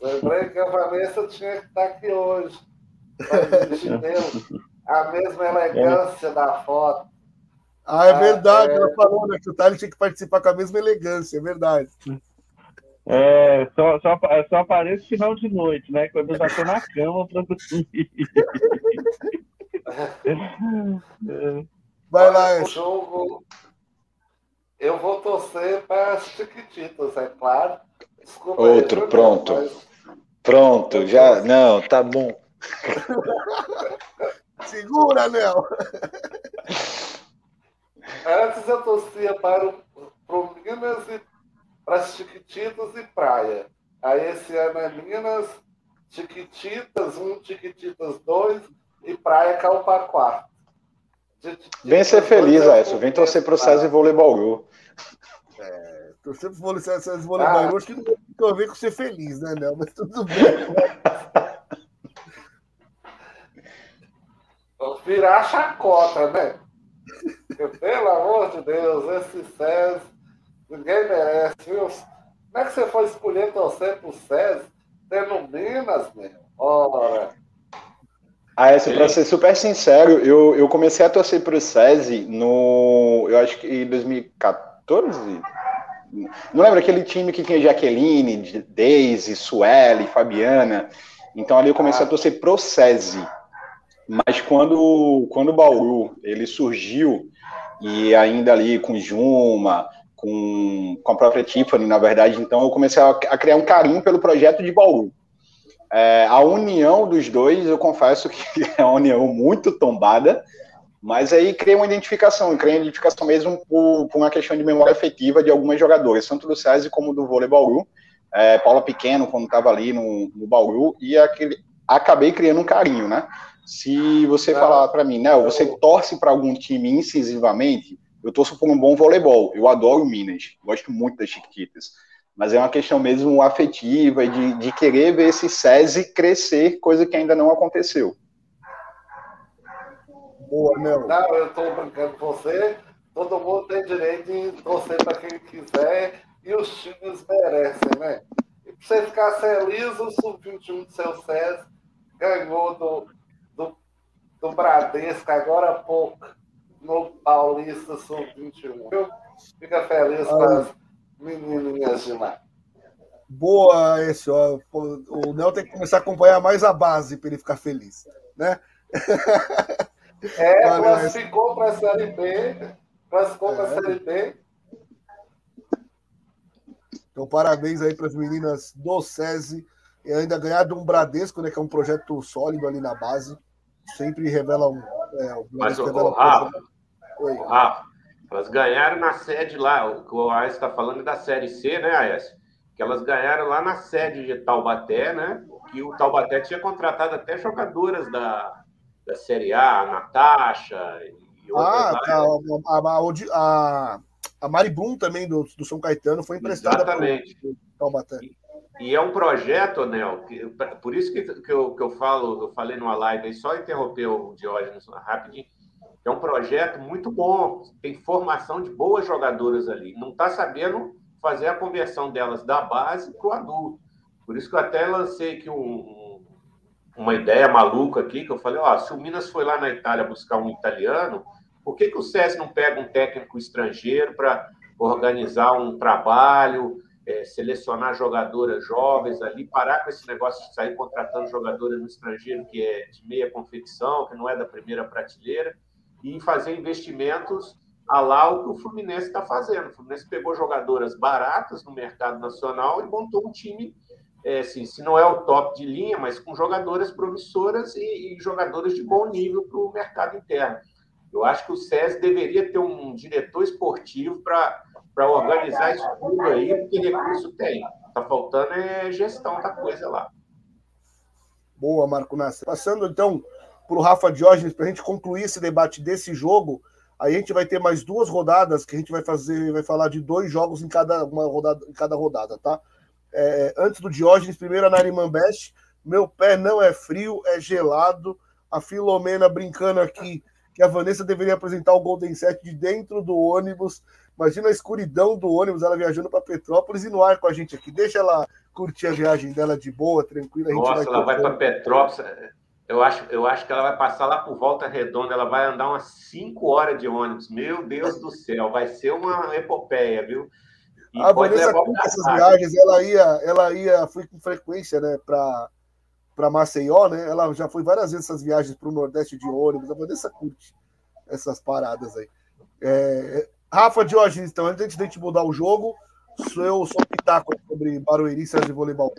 Lembrei que a Vanessa tinha que estar aqui hoje. A mesma elegância da foto. Ah, é Ah, verdade, é. ela falou né, que o Thales tinha que participar com a mesma elegância, é verdade. É, só, só, só aparece final de noite, né? Quando eu já tô na cama pra dormir. É, <laughs> Vai lá, o jogo. Eu vou torcer para as Chiquititas, é claro. Desculpa aí, Outro, Juliano, pronto. mas Pronto, já. Não, tá bom. <laughs> Segura, Nel. Antes eu torcia para o pro Minas e para as Chiquititas e Praia. Aí esse ano é Minas, Chiquititas 1, Chiquititas 2 e Praia 4. Vem ser feliz, Aécio. Vem torcer pro César Vôlei Bauru. Torcer pro vôlei, César vôlei Ah. Bauru, acho que não tem a ver com ser feliz, né, Nel? Mas tudo bem. Virar chacota, né? Porque, pelo amor de Deus, esse César, ninguém merece, viu? Como é que você foi escolher torcer pro César tendo Minas, meu? Ora, Aécio, assim, para ser super sincero, eu, eu comecei a torcer para o SESI no. Eu acho que em 2014. Não lembro aquele time que tinha Jaqueline, Daisy, Sueli, Fabiana. Então ali eu comecei a torcer pro SESI. Mas quando, quando o Bauru ele surgiu, e ainda ali com Juma, com, com a própria Tiffany, na verdade, então eu comecei a, a criar um carinho pelo projeto de Bauru. É, a união dos dois, eu confesso que <laughs> é uma união muito tombada, mas aí cria uma identificação, cria uma identificação mesmo por, por uma questão de memória afetiva de algumas jogadoras, tanto do SESI como do vôlei Bauru. É, Paula Pequeno, quando estava ali no, no Bauru, e aquele, acabei criando um carinho, né? Se você falar para mim, né, você torce para algum time incisivamente, eu torço por um bom voleibol. Eu adoro Minas, gosto muito das Chiquititas mas é uma questão mesmo afetiva de, de querer ver esse SESI crescer, coisa que ainda não aconteceu. Boa, meu. Não, eu estou brincando com você. Todo mundo tem direito de torcer para quem quiser e os times merecem, né? E para você ficar feliz, o Sub-21 do seu SESI ganhou do, do, do Bradesco agora há pouco no Paulista Sub-21. Fica feliz ah. com as Menininhas demais. Boa, esse, ó. O Nel tem que começar a acompanhar mais a base para ele ficar feliz, né? <laughs> É, classificou para a Série B, classificou é. para a Série B. Então, parabéns aí para as meninas do SESI e ainda ganhar de um Bradesco, né, que é um projeto sólido ali na base. Sempre revela um. É, Mas, o Rafa, Oi. Rafa, elas ganharam na sede lá, o que o Aécio está falando é da Série C, né, Aécio? Que elas ganharam lá na sede de Taubaté, né? Que o Taubaté tinha contratado até jogadoras da, da Série A, a Natasha e outras. Ah, tá, a, a, a, a Mari Blum também do, do São Caetano foi emprestada Exatamente. Taubaté. E, e é um projeto, Nel, que, por isso que, que, eu, que eu falo, eu falei numa live aí, só interromper o Diógenes rapidinho é um projeto muito bom, tem formação de boas jogadoras ali. Não está sabendo fazer a conversão delas da base para o adulto. Por isso que eu até lancei aqui um, uma ideia maluca aqui, que eu falei, ó, se o Minas foi lá na Itália buscar um italiano, por que, que o SES não pega um técnico estrangeiro para organizar um trabalho, é, selecionar jogadoras jovens ali, parar com esse negócio de sair contratando jogadoras no estrangeiro que é de meia confecção, que não é da primeira prateleira, e fazer investimentos a lá o que o Fluminense está fazendo. O Fluminense pegou jogadoras baratas no mercado nacional e montou um time, é, assim, se não é o top de linha, mas com jogadoras promissoras e, e jogadoras de bom nível para o mercado interno. Eu acho que o SES deveria ter um diretor esportivo para organizar isso tudo aí, porque recurso tem. Está faltando é gestão da coisa lá. Boa, Marco Nasser. Passando então para o Rafa Diógenes, para a gente concluir esse debate desse jogo. Aí a gente vai ter mais duas rodadas que a gente vai fazer, vai falar de dois jogos em cada uma rodada, em cada rodada, tá? É, antes do Diógenes, primeiro a Nariman Best. Meu pé não é frio, é gelado. A Filomena brincando aqui que a Vanessa deveria apresentar o Golden Set de dentro do ônibus. Imagina a escuridão do ônibus, ela viajando para Petrópolis e no ar com a gente aqui. Deixa ela curtir a viagem dela de boa, tranquila. Nossa, vai ela vai para Petrópolis. Eu acho, eu acho que ela vai passar lá por Volta Redonda, ela vai andar umas 5 horas de ônibus. Meu Deus do céu, vai ser uma epopeia, viu? E a Vanessa curte essas viagens, ela ia, ela ia, foi com frequência, né, para para Maceió, né? Ela já foi várias vezes essas viagens para o Nordeste de ônibus. A Vanessa curte essas paradas aí. É, Rafa Diógenes, então, antes de a gente mudar o jogo, sou eu sou pitaco sobre Barueri e Voleibol.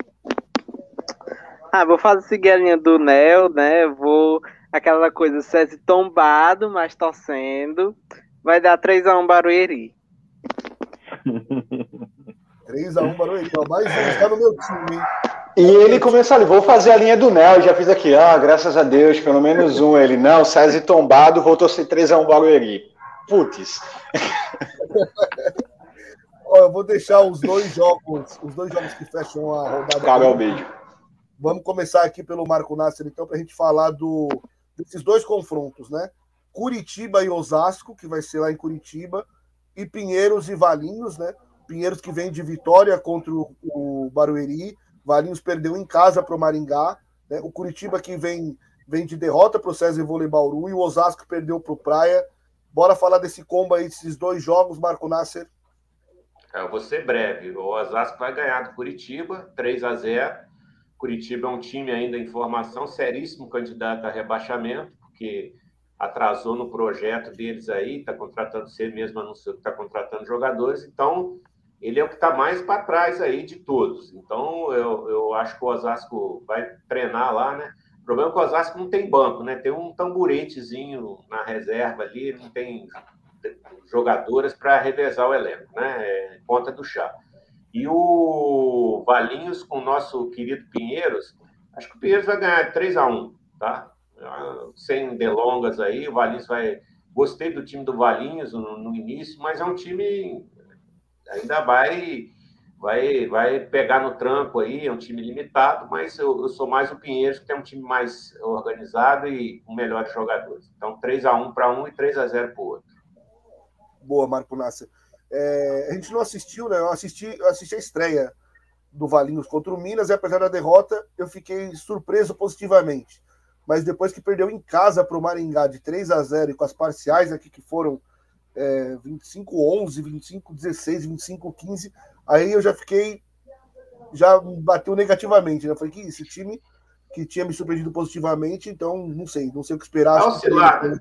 Ah, vou fazer seguir a linha do Nel, né? Vou aquela coisa, César tombado, mas torcendo. Vai dar 3x1 Barueri. <laughs> 3x1 Barueri, ó, mais um, tá no meu time, hein? E ele começou ali, vou fazer a linha do Nel, já fiz aqui, ah, graças a Deus, pelo menos um. Ele, não, César tombado, vou torcer 3x1 Barueri. Putz. <laughs> Ó, eu vou deixar os dois jogos, os dois jogos que fecham a rodada. Cabe ao vídeo. Vamos começar aqui pelo Marco Nasser, então, para a gente falar do, desses dois confrontos, né? Curitiba e Osasco, que vai ser lá em Curitiba, e Pinheiros e Valinhos, né? Pinheiros que vem de vitória contra o, o Barueri, Valinhos perdeu em casa para o Maringá, né? o Curitiba que vem vem de derrota para o César Vôlei Bauru e o Osasco perdeu para o Praia. Bora falar desse combo aí, desses dois jogos, Marco Nasser. Eu vou ser breve. O Osasco vai ganhar do Curitiba, 3 a 0 Curitiba é um time ainda em formação, seríssimo candidato a rebaixamento, porque atrasou no projeto deles aí, está contratando, você mesmo anunciou que está contratando jogadores, então ele é o que está mais para trás aí de todos. Então eu, eu acho que o Osasco vai treinar lá, né? O problema é que o Osasco não tem banco, né? Tem um tamburetezinho na reserva ali, não tem jogadoras para revezar o elenco, né? É conta do chá. E o Valinhos com o nosso querido Pinheiros, acho que o Pinheiros vai ganhar 3 a 1 tá? Sem delongas aí, o Valinhos vai. Gostei do time do Valinhos no, no início, mas é um time ainda vai vai vai pegar no tranco aí, é um time limitado, mas eu, eu sou mais o Pinheiros, que tem um time mais organizado e com melhores jogadores. Então, 3 a 1 para um e 3 a 0 para o outro. Boa, Marco Nasser. É, a gente não assistiu, né? Eu assisti, eu assisti a estreia do Valinhos contra o Minas e apesar da derrota, eu fiquei surpreso positivamente. Mas depois que perdeu em casa para o Maringá de 3 a 0 e com as parciais aqui que foram é, 25-11, 25-16, 25-15, aí eu já fiquei. Já bateu negativamente, né? Falei que esse time que tinha me surpreendido positivamente, então não sei, não sei o que esperar. Tá oscilado, né?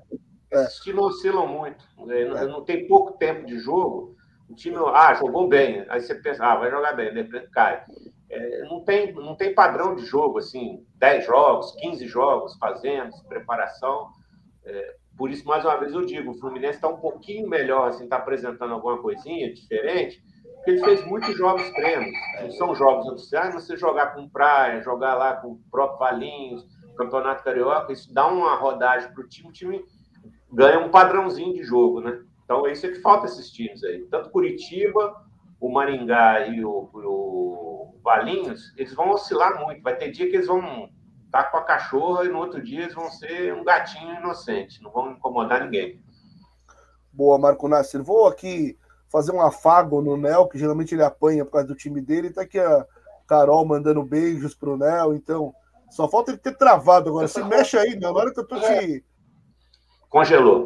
É. Oscilam muito. Né? Não, é. não tem pouco tempo de jogo o time, ah, jogou bem. Aí você pensa, ah, vai jogar bem, depois cai. É, não, tem, não tem padrão de jogo, assim, 10 jogos, 15 jogos fazendo, preparação. É, por isso, mais uma vez, eu digo, o Fluminense está um pouquinho melhor, assim, está apresentando alguma coisinha diferente, porque ele fez muitos jogos treinos. Não são jogos oficiais, você jogar com praia, jogar lá com o próprio Valinhos, Campeonato Carioca, isso dá uma rodagem para o time, o time ganha um padrãozinho de jogo, né? Então, é isso é que falta esses times aí. Tanto Curitiba, o Maringá e o, o Valinhos, eles vão oscilar muito. Vai ter dia que eles vão estar tá com a cachorra e no outro dia eles vão ser um gatinho inocente, não vão incomodar ninguém. Boa, Marco Nasser. Vou aqui fazer um afago no Nel, que geralmente ele apanha por causa do time dele. Tá aqui a Carol mandando beijos pro Nel, então só falta ele ter travado agora. Se <laughs> mexe aí, Nel, na hora que eu tô te. Congelou.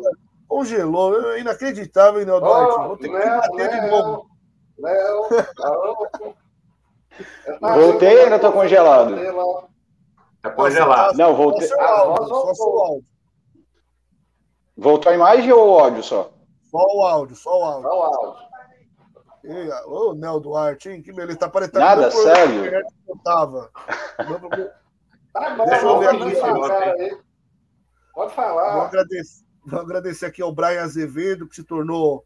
Congelou. Inacreditável, Nel Duarte. Oh, Vou ter que bater de novo. Léo, <laughs> Voltei ou ainda tô congelado? Tá congelado. Não, voltei. Só, áudio, só, só o áudio. Voltou a imagem ou o áudio só? Só o áudio, só o áudio. Só o áudio. Ô, oh, Nel Duarte, hein? Que beleza. Tá parecendo Nada, sério. Tava. Tá bom, Deixa eu ver aqui. Pode falar. Vou agradecer, vou agradecer aqui ao Brian Azevedo, que se tornou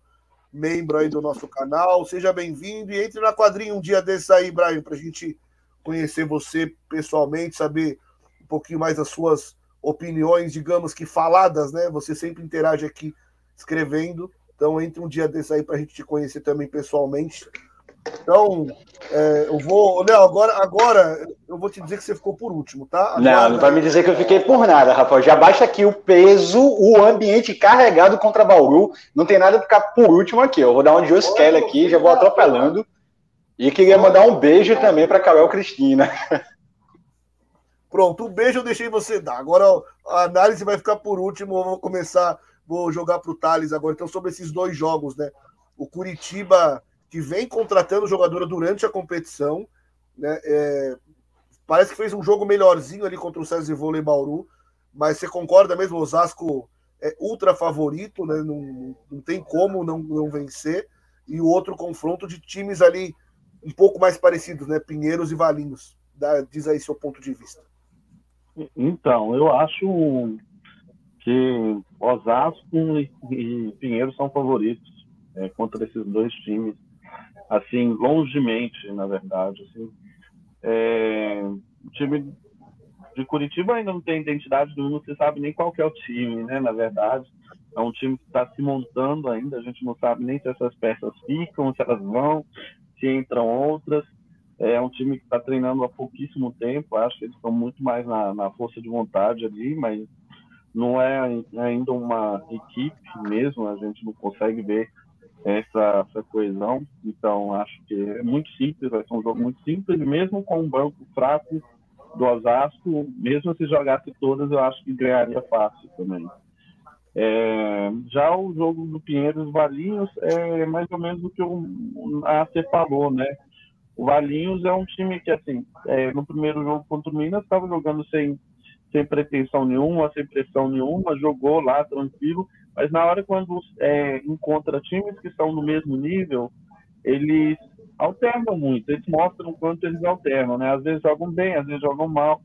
membro aí do nosso canal. Seja bem-vindo e entre na quadrinha um dia desses aí, Brian, para a gente conhecer você pessoalmente, saber um pouquinho mais das suas opiniões, digamos que faladas, né? Você sempre interage aqui escrevendo. Então, entre um dia desses aí para a gente te conhecer também pessoalmente. Então, é, eu vou. Léo, agora, agora eu vou te dizer que você ficou por último, tá? Agora, não, não vai me dizer que eu fiquei por nada, Rafael. Já baixa aqui o peso, o ambiente carregado contra Bauru. Não tem nada de ficar por último aqui. Eu vou dar um Joe Kelly aqui, já vou atropelando. E queria mandar um beijo também para Carol Cristina. <laughs> Pronto, um beijo eu deixei você dar. Agora a análise vai ficar por último. Eu vou começar, vou jogar para o Thales agora. Então, sobre esses dois jogos, né? O Curitiba que vem contratando jogadora durante a competição. Né? É, parece que fez um jogo melhorzinho ali contra o César Vôlei Bauru, mas você concorda mesmo? Osasco é ultra favorito, né? não, não tem como não, não vencer. E o outro confronto de times ali um pouco mais parecidos, né? Pinheiros e Valinhos. Dá, diz aí seu ponto de vista. Então, eu acho que Osasco e Pinheiros são favoritos é, contra esses dois times assim, longemente, na verdade. Assim. É, o time de Curitiba ainda não tem identidade nenhuma, você sabe nem qual é o time, né, na verdade. É um time que está se montando ainda, a gente não sabe nem se essas peças ficam, se elas vão, se entram outras. É um time que está treinando há pouquíssimo tempo, acho que eles estão muito mais na, na força de vontade ali, mas não é ainda uma equipe mesmo, a gente não consegue ver essa, essa coesão. Então, acho que é muito simples, vai ser um jogo muito simples, mesmo com um banco fraco, do Osasco, mesmo se jogasse todas, eu acho que ganharia fácil também. É, já o jogo do Pinheiros Valinhos é mais ou menos o que o AC falou, né? O Valinhos é um time que, assim, é, no primeiro jogo contra o Minas, estava jogando sem, sem pretensão nenhuma, sem pressão nenhuma, jogou lá tranquilo, mas na hora quando é, encontra times que estão no mesmo nível, eles alternam muito, eles mostram o quanto eles alternam, né? Às vezes jogam bem, às vezes jogam mal.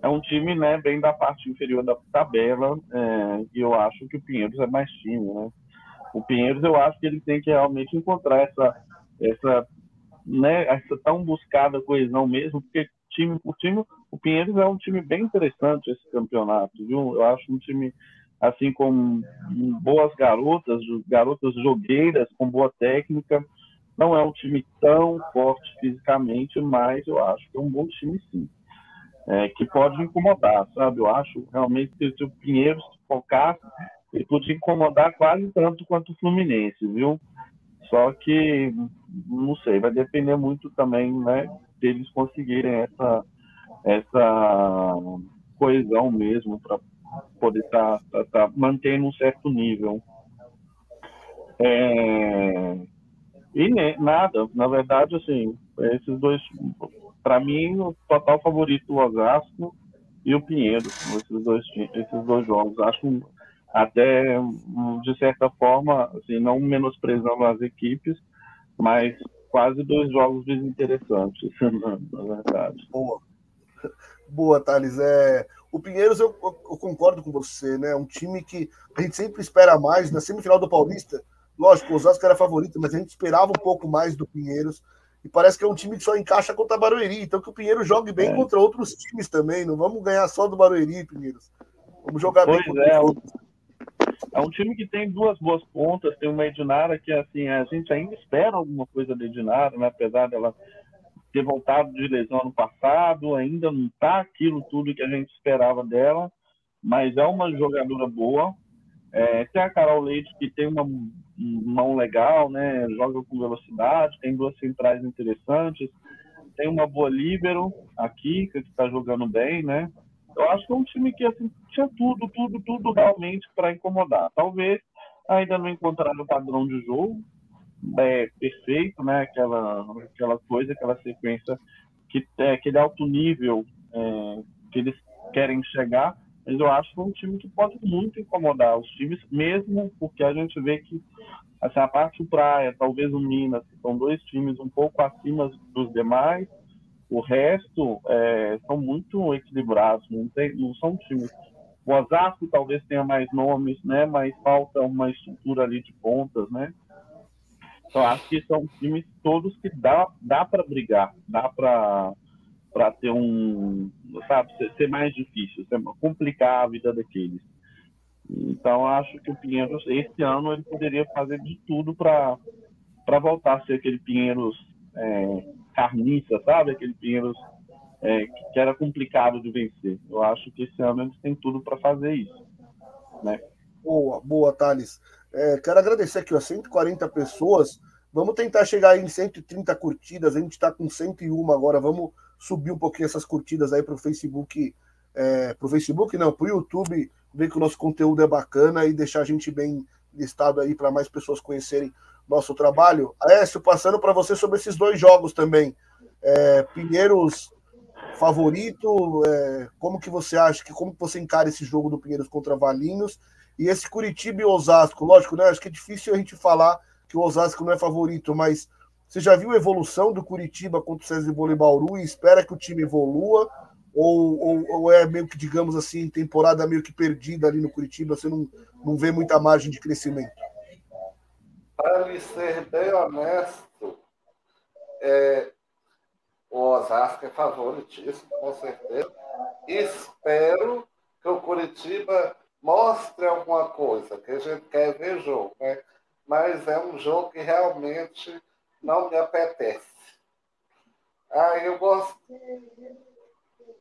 É um time, né, bem da parte inferior da tabela, é, e eu acho que o Pinheiros é mais time, né? O Pinheiros, eu acho que ele tem que realmente encontrar essa, essa, né, essa tão buscada coesão mesmo, porque time por time, o Pinheiros é um time bem interessante esse campeonato, viu? Eu acho um time assim com boas garotas, garotas jogueiras com boa técnica, não é um time tão forte fisicamente, mas eu acho que é um bom time sim. É, que pode incomodar, sabe? Eu acho realmente que se o Pinheiro se focasse, ele podia incomodar quase tanto quanto o Fluminense, viu? Só que, não sei, vai depender muito também, né, deles conseguirem essa, essa coesão mesmo para poder estar tá, tá, tá mantendo um certo nível. É, e ne, nada, na verdade, assim, esses dois, para mim, o total favorito o Osasco e o Pinheiro, esses dois, esses dois jogos. Acho até, de certa forma, assim, não menosprezando as equipes, mas quase dois jogos desinteressantes, <laughs> na verdade. Boa. Boa, Thales. É, o Pinheiros, eu, eu, concordo com você, né? Um time que a gente sempre espera mais. Na semifinal do Paulista, Lógico, o Osasco era favorito, mas a gente esperava um pouco mais do Pinheiros. E parece que é um time que só encaixa contra a Barueri. Então que o Pinheiro jogue bem é. contra outros times também. Não vamos ganhar só do Barueri, Pinheiros. Vamos jogar pois bem contra é, outros. É um time que tem duas boas pontas, tem uma Edinara que assim, a gente ainda espera alguma coisa da Edinara, né? apesar dela ter voltado de lesão no passado, ainda não está aquilo tudo que a gente esperava dela, mas é uma jogadora boa. É, tem a Carol Leite que tem uma mão legal, né? Joga com velocidade, tem duas centrais interessantes, tem uma boa líbero, a Kika, que está jogando bem, né? Eu acho que é um time que assim, tinha tudo, tudo, tudo realmente para incomodar. Talvez ainda não encontraram o padrão de jogo é, perfeito, né? Aquela, aquela coisa, aquela sequência que é aquele alto nível é, que eles querem chegar, mas eu acho que é um time que pode muito incomodar os times, mesmo porque a gente vê que assim, a parte praia, talvez o Minas, que são dois times um pouco acima dos demais, o resto é, são muito equilibrados, não, tem, não são times. O Osasco talvez tenha mais nomes, né? Mas falta uma estrutura ali de pontas, né? Então acho que são times todos que dá, dá para brigar, dá para para ter um, sabe, ser, mais difícil, ser, complicar a vida daqueles. Então acho que o Pinheiros esse ano ele poderia fazer de tudo para voltar a ser aquele Pinheiros é, carniça, sabe? Aquele Pinheiros é, que era complicado de vencer. Eu acho que esse ano eles têm tudo para fazer isso, né? Boa, boa, Thales. É, quero agradecer aqui, ó, 140 pessoas. Vamos tentar chegar em 130 curtidas. A gente está com 101 agora. Vamos subir um pouquinho essas curtidas aí para o Facebook, é, para o Facebook não, para o YouTube, ver que o nosso conteúdo é bacana e deixar a gente bem listado aí para mais pessoas conhecerem nosso trabalho. Aécio, passando para você sobre esses dois jogos também. É, Pinheiros favorito, é, como que você acha que como você encara esse jogo do Pinheiros contra Valinhos e esse Curitiba e Osasco? Lógico, né? Acho que é difícil a gente falar que o Osasco não é favorito, mas você já viu a evolução do Curitiba contra o César de Bauru e espera que o time evolua? Ou, ou, ou, é meio que, digamos assim, temporada meio que perdida ali no Curitiba, você não, não vê muita margem de crescimento? Para lhe ser bem honesto, é, o Osasco é favoritíssimo, com certeza. Espero que o Curitiba mostre alguma coisa, que a gente quer ver jogo, né? Mas é um jogo que realmente não me apetece. Ah, eu gosto.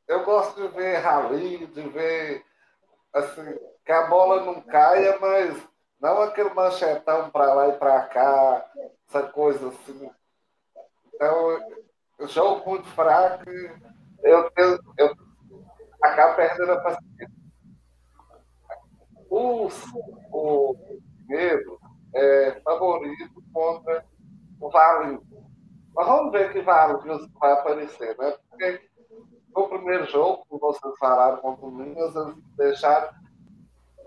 Eu gosto de ver rally, de ver assim, que a bola não caia, mas não aquele manchetão para lá e para cá, essa coisa assim. Então, jogo muito fraco eu, eu, eu acabo perdendo a paciência. O, o é favorito contra o Valinho. Mas vamos ver que Valinho vai aparecer, né? Porque no primeiro jogo, como vocês falaram contra o Minas, eles deixaram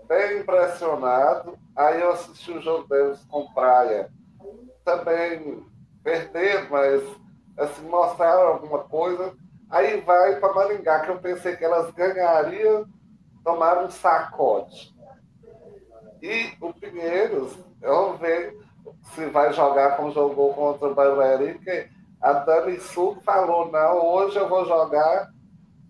bem impressionado. Aí eu assisti o jogo deles com Praia. Também perder, mas assim, mostraram alguma coisa. Aí vai para Maringá, que eu pensei que elas ganhariam, tomaram um sacode. E o Pinheiros, vamos ver se vai jogar como jogou contra o Barueri, que a Dani Sul falou, não, hoje eu vou jogar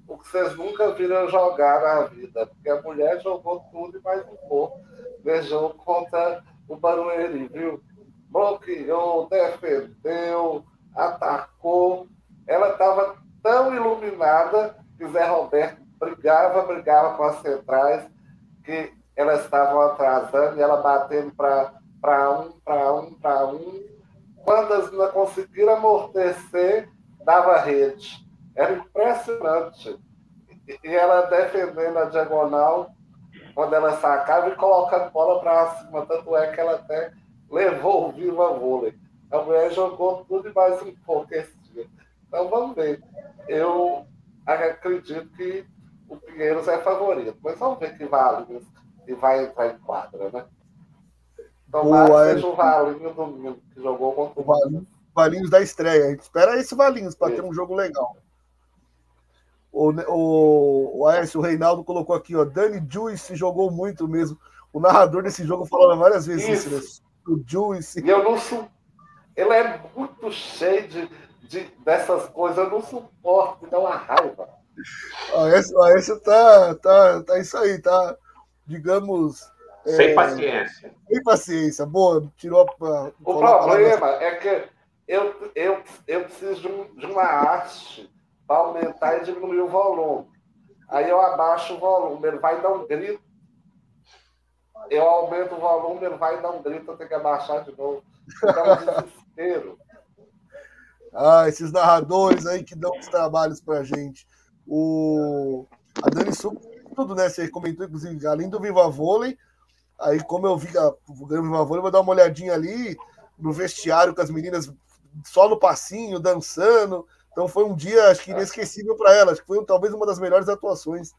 o que vocês nunca viram jogar na vida, porque a mulher jogou tudo e mais um pouco. Vejam contra o Barueri, viu? Bloqueou, defendeu, atacou. Ela estava tão iluminada que Zé Roberto brigava, brigava com as centrais, que elas estavam atrasando e ela batendo para um, para um, para um. Quando elas não conseguiram amortecer, dava rede. Era impressionante. E ela defendendo a diagonal, quando ela sacava e colocando bola para cima. Tanto é que ela até levou o Viva Vôlei. A mulher jogou tudo e mais um pouco esse dia. Então vamos ver. Eu acredito que o Pinheiros é favorito, mas vamos ver que Valinhos que vai entrar em quadra, né? Tomara que seja o Valinho domingo que jogou contra o Valinhos. Valinhos da estreia. A gente espera esse Valinhos para ter um jogo legal. O, o, o Aécio o Reinaldo colocou aqui, ó. Dani Juice jogou muito mesmo. O narrador desse jogo falou várias vezes isso, isso né? O Juice. E eu não sou. Ele é muito cheio de, de, dessas coisas, eu não suporto, me dá uma raiva. O Aécio, o Aécio tá, tá, tá isso aí, tá, digamos. Sem é, paciência. Sem paciência, boa, tirou a. O problema é que eu, eu, eu preciso de, um, de uma arte para aumentar e diminuir o volume. Aí eu abaixo o volume, ele vai dar um grito. Eu aumento o volume, ele vai dar um grito, eu tenho que abaixar de novo. Dá um desespero. <laughs> Ah, esses narradores aí que dão os trabalhos pra gente. O... A Dani Sul, tudo, né? Você comentou, inclusive, além do Viva Vôlei, aí como eu vi a... o Viva Vôlei, vou dar uma olhadinha ali no vestiário com as meninas só no passinho, dançando. Então foi um dia, acho que inesquecível para ela. Acho que foi talvez uma das melhores atuações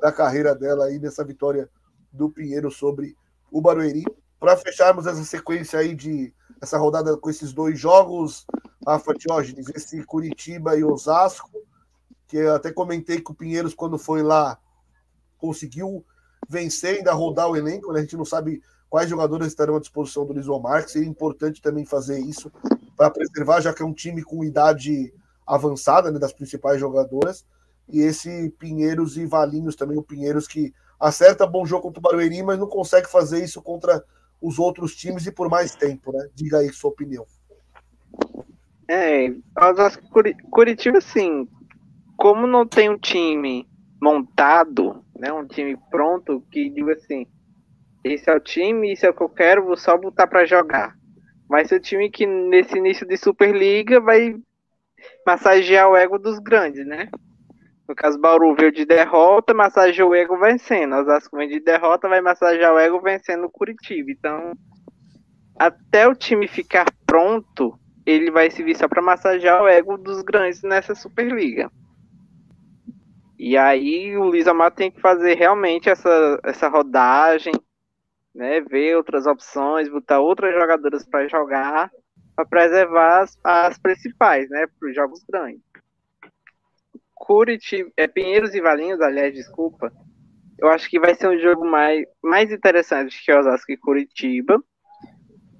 da carreira dela aí nessa vitória do Pinheiro sobre o Barueri. Para fecharmos essa sequência aí de essa rodada com esses dois jogos, Rafa Diógenes, esse Curitiba e Osasco, que eu até comentei que o Pinheiros, quando foi lá, conseguiu vencer, ainda rodar o elenco, né? A gente não sabe quais jogadores estarão à disposição do Luiz Omar, que seria importante também fazer isso para preservar, já que é um time com idade avançada, né, das principais jogadoras, e esse Pinheiros e Valinhos também, o Pinheiros que acerta bom jogo contra o Barueri, mas não consegue fazer isso contra os outros times e por mais tempo, né? Diga aí sua opinião. É, Curitiba, assim, como não tem um time montado, né, um time pronto, que diga assim, esse é o time, isso é o que eu quero, vou só botar para jogar. Vai ser o time que nesse início de Superliga vai massagear o ego dos grandes, né? No caso, Bauru veio de derrota, massageou o ego vencendo. Osasco vem de derrota, vai massagear o ego vencendo o Curitiba. Então, até o time ficar pronto, ele vai servir só para massagear o ego dos grandes nessa Superliga. E aí o Luiz Amato tem que fazer realmente essa, essa rodagem, né? Ver outras opções, botar outras jogadoras para jogar para preservar as, as, principais, né, para os jogos grandes. Curitiba, é, Pinheiros e Valinhos, aliás, desculpa, eu acho que vai ser um jogo mais, mais interessante que Osasco e Curitiba.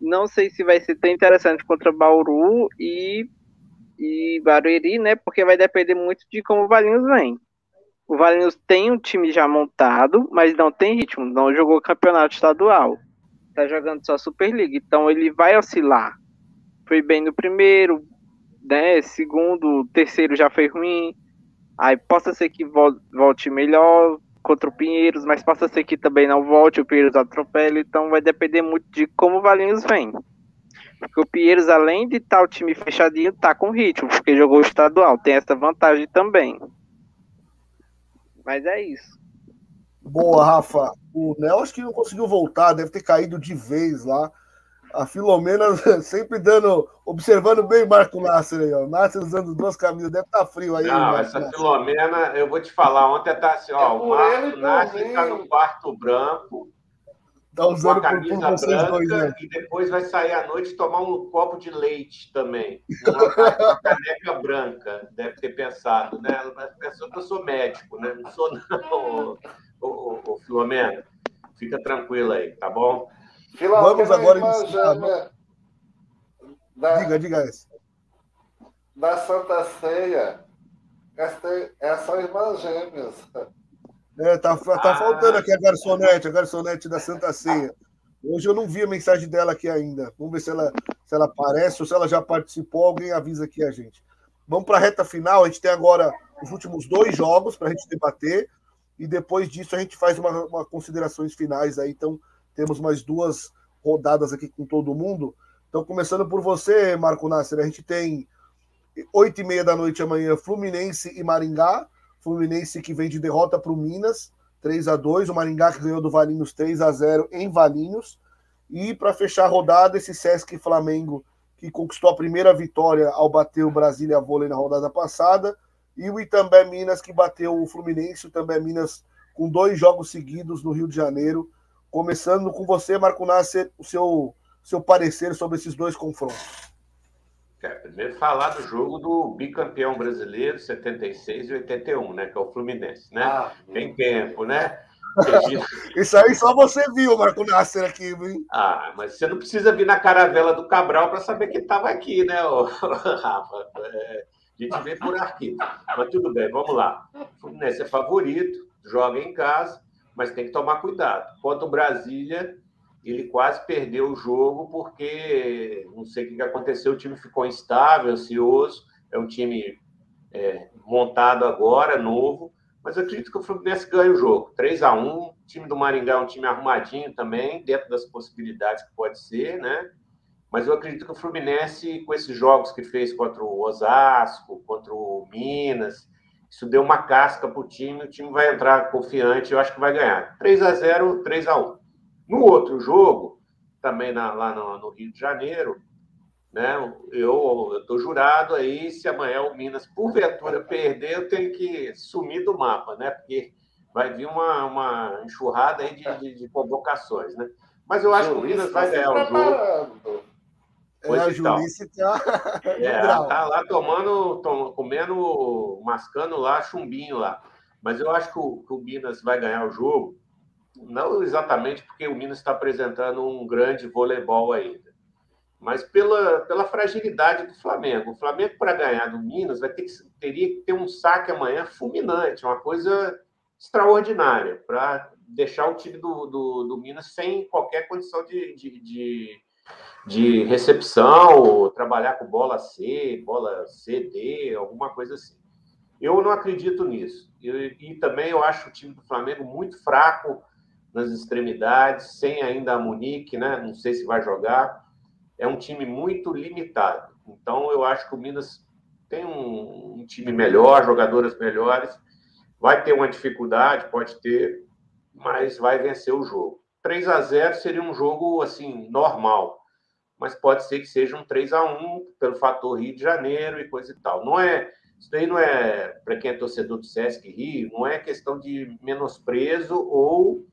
Não sei se vai ser tão interessante contra Bauru e, e Barueri, né, porque vai depender muito de como o Valinhos vem. O Valinhos tem um time já montado, mas não tem ritmo, não jogou campeonato estadual. Tá jogando só Superliga, então ele vai oscilar foi bem no primeiro, né? Segundo, terceiro já foi ruim. Aí possa ser que volte melhor contra o Pinheiros, mas possa ser que também não volte, o Pinheiros atropele, então vai depender muito de como o Valinhos vem. Porque o Pinheiros, além de estar tá o time fechadinho, tá com ritmo, porque jogou estadual, tem essa vantagem também. Mas é isso. Boa, Rafa. O Nel acho que não conseguiu voltar, deve ter caído de vez lá. A Filomena <laughs> sempre dando, observando bem o Marco Nasser aí, ó. Nasser usando duas camisas, deve estar tá frio aí. Não, essa Nasser. Filomena, eu vou te falar, ontem tá assim, ó, é o Marco Nasser está no quarto branco, Tá usando uma camisa por, por branca dois, né? e depois vai sair à noite tomar um copo de leite também. <laughs> Uma, uma caneca branca, deve ter pensado, né? Pensou que eu sou médico, né? Não sou, não, <laughs> ô, ô, ô, Filomena. Fica tranquila aí, tá bom? Vamos agora iniciar. Né? Da, diga, diga esse. Da Santa Ceia, essa, essa são irmãs gêmeas. É, tá, tá ah. faltando aqui a garçonete, a garçonete da Santa Ceia. Hoje eu não vi a mensagem dela aqui ainda. Vamos ver se ela, se ela aparece ou se ela já participou. Alguém avisa aqui a gente. Vamos para a reta final. A gente tem agora os últimos dois jogos para a gente debater. E depois disso a gente faz uma, uma, considerações finais aí. Então, temos mais duas rodadas aqui com todo mundo. Então, começando por você, Marco Nasser, a gente tem oito e meia da noite amanhã, Fluminense e Maringá. Fluminense que vem de derrota para o Minas, 3 a 2 o Maringá que ganhou do Valinhos 3 a 0 em Valinhos. E para fechar a rodada, esse Sesc Flamengo que conquistou a primeira vitória ao bater o Brasília Vôlei na rodada passada. E o Itambé Minas que bateu o Fluminense, o Itambé Minas com dois jogos seguidos no Rio de Janeiro. Começando com você, Marco Nasser, o seu, seu parecer sobre esses dois confrontos. Quero primeiro falar do jogo do bicampeão brasileiro, 76 e 81, né? Que é o Fluminense, né? Ah, Tem tempo, né? <laughs> Isso aí só você viu, Marco Nasser, aqui, hein? Ah, mas você não precisa vir na caravela do Cabral para saber que estava aqui, né, <laughs> Rafa? É, a gente vê por aqui. Mas tudo bem, vamos lá. O Fluminense é favorito, joga em casa, mas tem que tomar cuidado. Quanto o Brasília, ele quase perdeu o jogo porque não sei o que aconteceu, o time ficou instável, ansioso. É um time é, montado agora, novo, mas eu acredito que o Fluminense ganha o jogo. 3 a 1 o time do Maringá é um time arrumadinho também, dentro das possibilidades que pode ser, né? Mas eu acredito que o Fluminense, com esses jogos que fez contra o Osasco, contra o Minas, isso deu uma casca para o time, o time vai entrar confiante, eu acho que vai ganhar. 3 a 0 3 a 1 no outro jogo, também na, lá no, no, Rio de Janeiro, né, eu estou jurado aí, se amanhã o Minas, porventura, perder, eu tenho que sumir do mapa, né? Porque vai vir uma, uma enxurrada aí de, de, de convocações, né? Mas eu acho que o Minas vai ganhar o jogo. É, a Julice tá... <laughs> é, tá lá tomando, tom, comendo, mascando lá chumbinho lá. Mas eu acho que o, que o Minas vai ganhar o jogo não exatamente porque o Minas está apresentando um grande voleibol ainda, mas pela, pela fragilidade do Flamengo. O Flamengo, para ganhar do Minas, vai ter que, teria que ter um saque amanhã fulminante, uma coisa extraordinária, para deixar o time do, do, do, Minas sem qualquer condição de, de, de, de recepção, trabalhar com bola C, bola CD, alguma coisa assim. Eu não acredito nisso. e também eu acho o time do Flamengo muito fraco nas extremidades, sem ainda a Munique, né? Não sei se vai jogar. É um time muito limitado. Então, eu acho que o Minas tem um, um time melhor, jogadoras melhores. Vai ter uma dificuldade, pode ter, mas vai vencer o jogo. 3 a 0 seria um jogo assim normal, mas pode ser que seja um 3 a 1 pelo fator Rio de Janeiro e coisa e tal. Não é isso daí não é para quem é torcedor do Sesc Rio, não é questão de menosprezo ou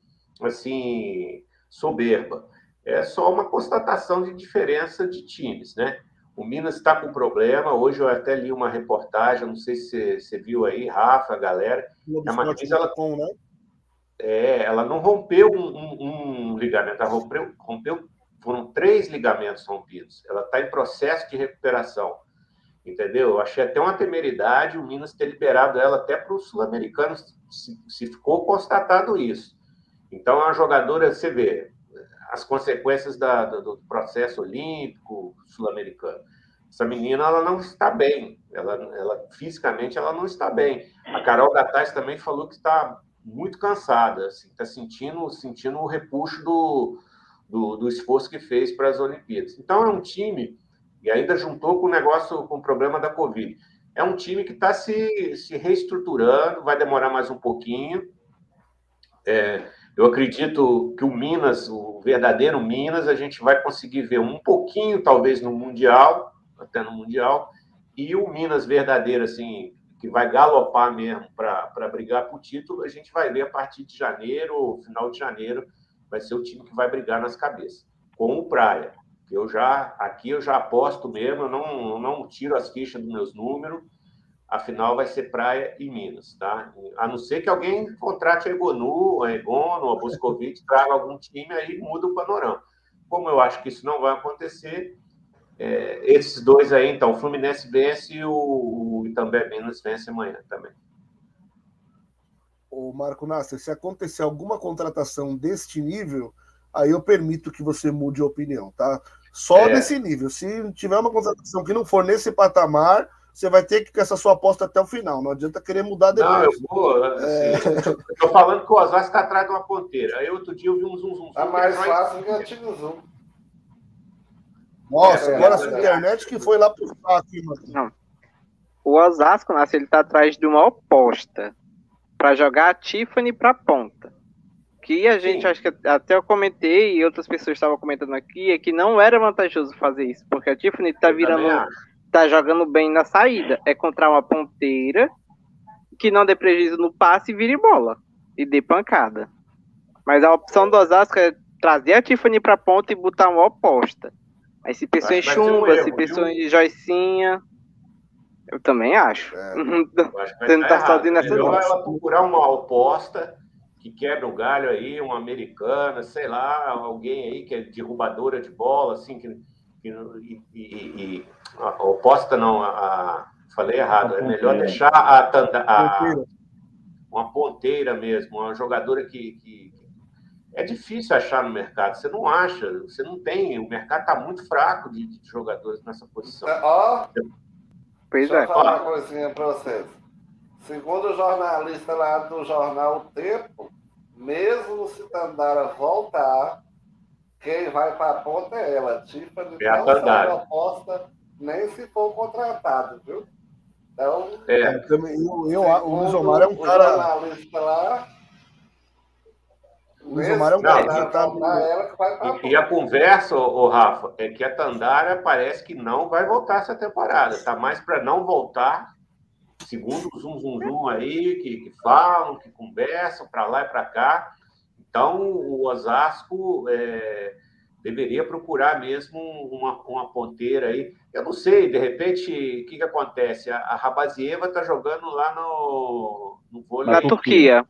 assim, soberba. É só uma constatação de diferença de times, né? O Minas está com problema. Hoje eu até li uma reportagem, não sei se você viu aí, Rafa, galera. A Martins, ela, né? é, ela não rompeu um, um, um ligamento, ela rompeu, rompeu, foram três ligamentos rompidos. Ela está em processo de recuperação, entendeu? Eu achei até uma temeridade o Minas ter liberado ela até para os sul-americanos, se, se ficou constatado isso. Então, é uma jogadora, você vê, as consequências da, do, processo olímpico sul-americano. Essa menina, ela não está bem, ela, ela fisicamente ela não está bem. A Carol Gataz também falou que está muito cansada, assim, está sentindo, sentindo o repuxo do, do, do esforço que fez para as Olimpíadas. Então, é um time, e ainda juntou com o negócio, com o problema da Covid. é um time que está se, se reestruturando, vai demorar mais um pouquinho. É, eu acredito que o Minas, o verdadeiro Minas, a gente vai conseguir ver um pouquinho, talvez, no Mundial, até no Mundial, e o Minas verdadeiro, assim, que vai galopar mesmo para brigar por título, a gente vai ver a partir de janeiro, final de janeiro, vai ser o time que vai brigar nas cabeças, com o Praia. Eu já, aqui eu já aposto mesmo, eu não, não tiro as fichas dos meus números, afinal vai ser Praia e Minas, tá? A não ser que alguém contrate a Egonu, a Egono, a Boscovite, <laughs> traga algum time aí muda o panorama. Como eu acho que isso não vai acontecer, é, esses dois aí, então, o Fluminense vence e o, o Itambé Minas vence amanhã também. O Marco Nasser, se acontecer alguma contratação deste nível, aí eu permito que você mude a opinião, tá? Só é. nesse nível. Se tiver uma contratação que não for nesse patamar, você vai ter que ter essa sua aposta até o final. Não adianta querer mudar depois. Não, eu vou. Assim, é... Eu tô falando que o Osasco está atrás de uma ponteira. Aí outro dia eu vi um zum zum. É mais fácil que eu tive zoom. Nossa, é, agora é, a internet que foi lá pro saco, Não. O Osasco, Nasce, ele tá atrás de uma oposta para jogar a Tiffany para ponta. Que a gente, Sim. acho que até eu comentei e outras pessoas estavam comentando aqui, é que não era vantajoso fazer isso, porque a Tiffany tá virando, tá jogando bem na saída. É contra uma ponteira que não dê prejuízo no passe e vire bola e dê pancada. Mas a opção do Osasco é trazer a Tiffany para ponta e botar uma oposta. Aí se pensou em chumba, um se pensou em joicinha. Eu também acho. É, <laughs> Você não tá sozinho nessa Melhor ela procurar uma oposta que quebra o galho aí, uma americana, sei lá, alguém aí que é derrubadora de bola, assim, que, que e, e, e a oposta não, a, a, falei errado, é melhor deixar a, a, uma ponteira mesmo, uma jogadora que, que, é difícil achar no mercado. Você não acha, você não tem. O mercado está muito fraco de, de, jogadores nessa posição. É, ó, pois deixa é. eu falar uma coisinha para vocês. Segundo o jornalista lá do jornal O Tempo, mesmo se Tandara voltar, quem vai para a ponta é ela. Tiffany é não sai proposta nem se for contratado, viu? Então, é. eu, eu, o Luiz é um cara. O jornalista lá o Zomar é um cara que tá e, e, a conversa, o Rafa, é que a Tandara parece que não vai voltar essa temporada. Tá mais para não voltar, segundo o Zum Zum Zum aí, que, que falam, que conversam para lá e para cá. Então, o Osasco é, deveria procurar mesmo uma, uma ponteira aí. Eu não sei, de repente, o que, que acontece? A, a Rabazieva está jogando lá no, no vôlei. Na Turquia.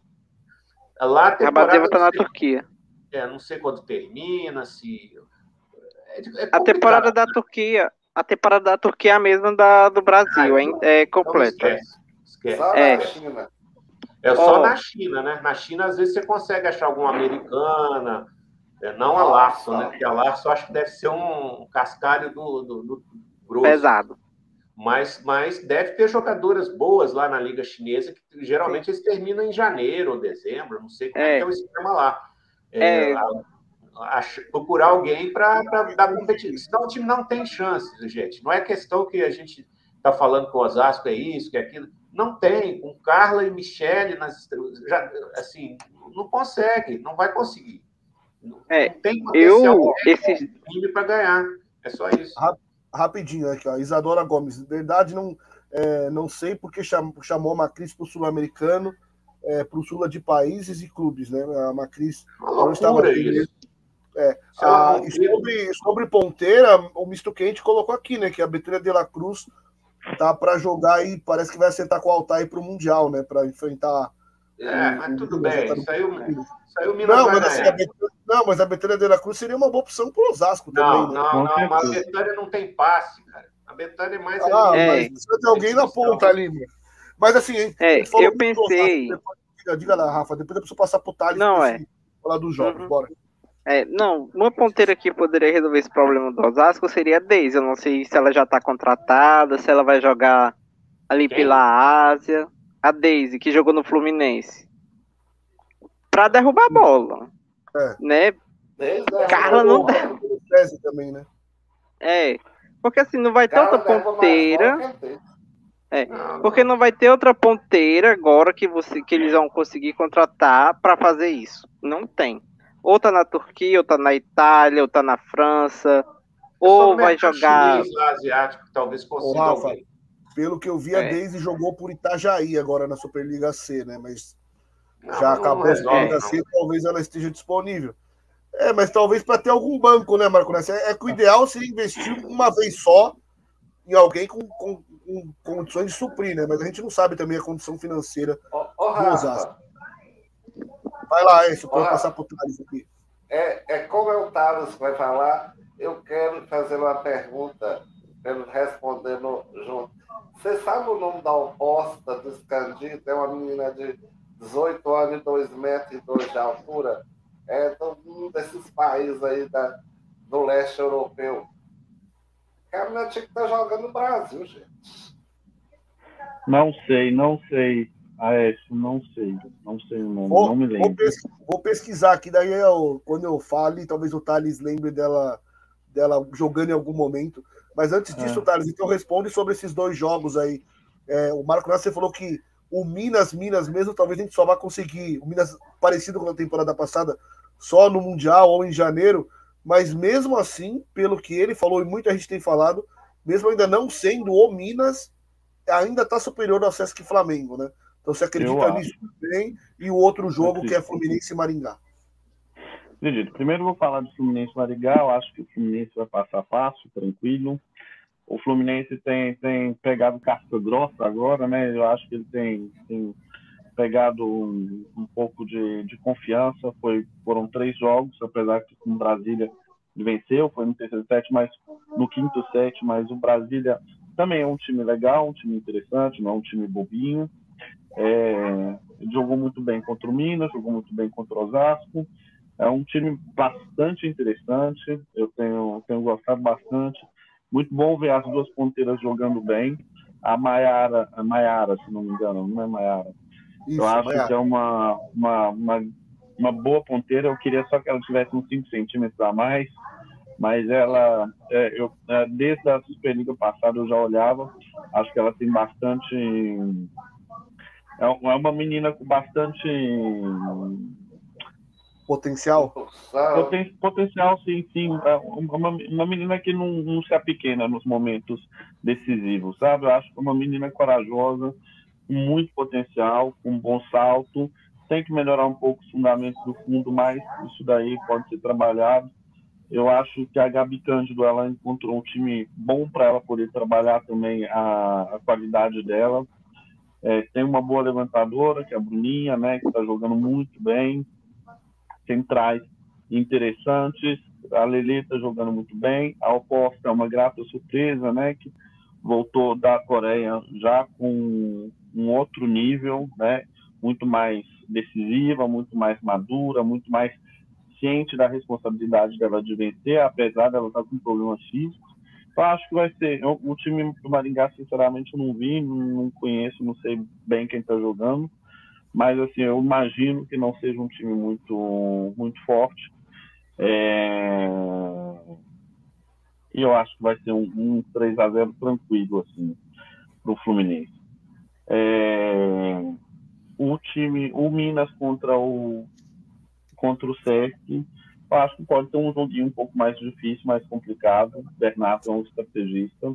Lá a temporada. está na Turquia. É, não sei quando termina, se. É, é a temporada da Turquia. A temporada da Turquia é a mesma da do Brasil, ah, então, é completa. esquece, esquece. Só é. na China. É só oh. na China, né? Na China, às vezes, você consegue achar alguma americana, é, não a Larson, né? Porque a Larson acho que deve ser um cascalho do, do, do grosso. Pesado. Mas, mas deve ter jogadoras boas lá na Liga Chinesa, que geralmente eles terminam em janeiro ou dezembro, não sei como é, é o esquema lá. É, é... A, a, procurar alguém para dar competitivo. Senão o time não tem chance, gente. Não é questão que a gente está falando que o Osasco é isso, que é aquilo. Não tem. Com Carla e Michele, nas, já, assim, não consegue, não vai conseguir. É, tem eu, esse... time para ganhar. É só isso rapidinho aqui, ó. Isadora Gomes. Verdade, não, é, não sei porque chamou, chamou a Macris para o Sul-Americano, é, para o Sula de países e clubes, né? A Macris não estava aqui. É, a, sobre, sobre ponteira, o misto quente colocou aqui, né? Que a Betânia de la Cruz tá para jogar e parece que vai acertar com o Altair para o Mundial, né? Para enfrentar. É, mas tudo bem. Saiu, saiu Minas não, mas assim, a Betânia, não, mas a Betânia de la Cruz seria uma boa opção para o Osasco não, também. Né? Não, não, não. A Betânia não tem passe, cara. A Betânia é mais. Ah, é. mas precisa de alguém na ponta ali, meu. Mas assim, é, eu pensei. Osasco, depois, diga lá, Rafa, depois eu preciso passar pro Thales. Não, é. Falar dos jogos, uhum. bora. É, não, uma ponteira que poderia resolver esse problema do Osasco seria a Deise. Eu não sei se ela já tá contratada, se ela vai jogar ali Quem? pela Ásia. A Deise, que jogou no Fluminense. Pra derrubar a bola. É. Né? Carla não. Também, né? É. Porque assim, não vai ter outra ponteira. É, porque não vai ter outra ponteira agora que, você, que eles vão conseguir contratar para fazer isso. Não tem. Ou tá na Turquia, ou tá na Itália, ou tá na França, ou vai jogar. Chinês, lá, asiático, talvez consiga Ô, Rafa. Pelo que eu vi, a É. Daisy jogou por Itajaí agora na Superliga C, né? Mas Não, já acabou a resolve, Superliga. C, talvez ela esteja disponível. É, mas talvez para ter algum banco, né, Marco? Nessa? É que o ideal seria investir uma vez só em alguém com, com- com condições de suprir, né? Mas a gente não sabe também a condição financeira. Ô, ô Do Osasco. Vai lá, esse, pode Olá. passar por trás aqui. é, é como é o Thales que vai falar, eu quero fazer uma pergunta para ele responder no, junto. Você sabe o nome da oposta do Escandido? É uma menina de 18 anos e 2 metros e 2 de altura. É de um desses países aí da, do leste europeu. A menina tinha que estar jogando no Brasil, gente. Não sei, não sei. Aécio, não sei. Não sei o nome, Vou, não me vou lembro. pes- vou pesquisar aqui, daí eu, quando eu fale, talvez o Thales lembre dela, dela jogando em algum momento. Mas antes disso, É. Thales, então responde sobre esses dois jogos aí. É, o Marco Nassi falou que o Minas, Minas mesmo, talvez a gente só vá conseguir. O Minas, parecido com a temporada passada, só no Mundial ou em janeiro. Mas mesmo assim, pelo que ele falou e muita gente tem falado, mesmo ainda não sendo o Minas, ainda está superior ao Sesc Flamengo, né? Então você acredita nisso também? E o outro jogo que é. Fluminense e Maringá. Acredito. Primeiro vou falar do Fluminense Marigá. Eu acho que o Fluminense vai passar fácil, tranquilo. O Fluminense tem, tem pegado casca grossa agora, né? Eu acho que ele tem, tem pegado um, um pouco de, de confiança. Foi, foram três jogos, apesar que com o Brasília ele venceu, foi no terceiro set, mas no quinto set, mas o Brasília também é um time legal, um time interessante, não é um time bobinho. É, jogou muito bem contra o Minas, jogou muito bem contra o Osasco. É um time bastante interessante. Eu tenho, tenho gostado bastante. Muito bom ver as duas ponteiras jogando bem. A Maiara, a Maiara, se não me engano, não é Maiara. Eu acho Maiara. que é uma, uma, uma, uma boa ponteira. Eu queria só que ela tivesse uns 5 centímetros a mais. Mas ela, é, eu, é, desde a Superliga passada, eu já olhava. Acho que ela tem bastante. É é uma menina com bastante Potencial. Poten- potencial, sim, sim. É uma, uma menina que não, não se apequena nos momentos decisivos, sabe? Eu acho que é uma menina corajosa, com muito potencial, com um bom salto. Tem que melhorar um pouco os fundamentos do fundo, mas isso daí pode ser trabalhado. Eu acho que a Gabi Cândido ela encontrou um time bom para ela poder trabalhar também a, a qualidade dela. É, tem uma boa levantadora, que é a Bruninha, né, que está jogando muito bem. Centrais interessantes. A está jogando muito bem. A oposta é uma grata surpresa, né, que voltou da Coreia já com um outro nível, né, muito mais decisiva, muito mais madura, muito mais ciente da responsabilidade dela de vencer, apesar dela estar com problemas físicos. Eu acho que vai ser. o time do Maringá, sinceramente, eu não vi, não conheço, não sei bem quem está jogando. Mas, assim, eu imagino que não seja um time muito, muito forte. É, E eu acho que vai ser um, um 3 a 0 tranquilo, assim, para o Fluminense. É, O time, o Minas contra o contra o Sesc, eu acho que pode ter um joguinho um pouco mais difícil, mais complicado. O Bernardo é um estrategista.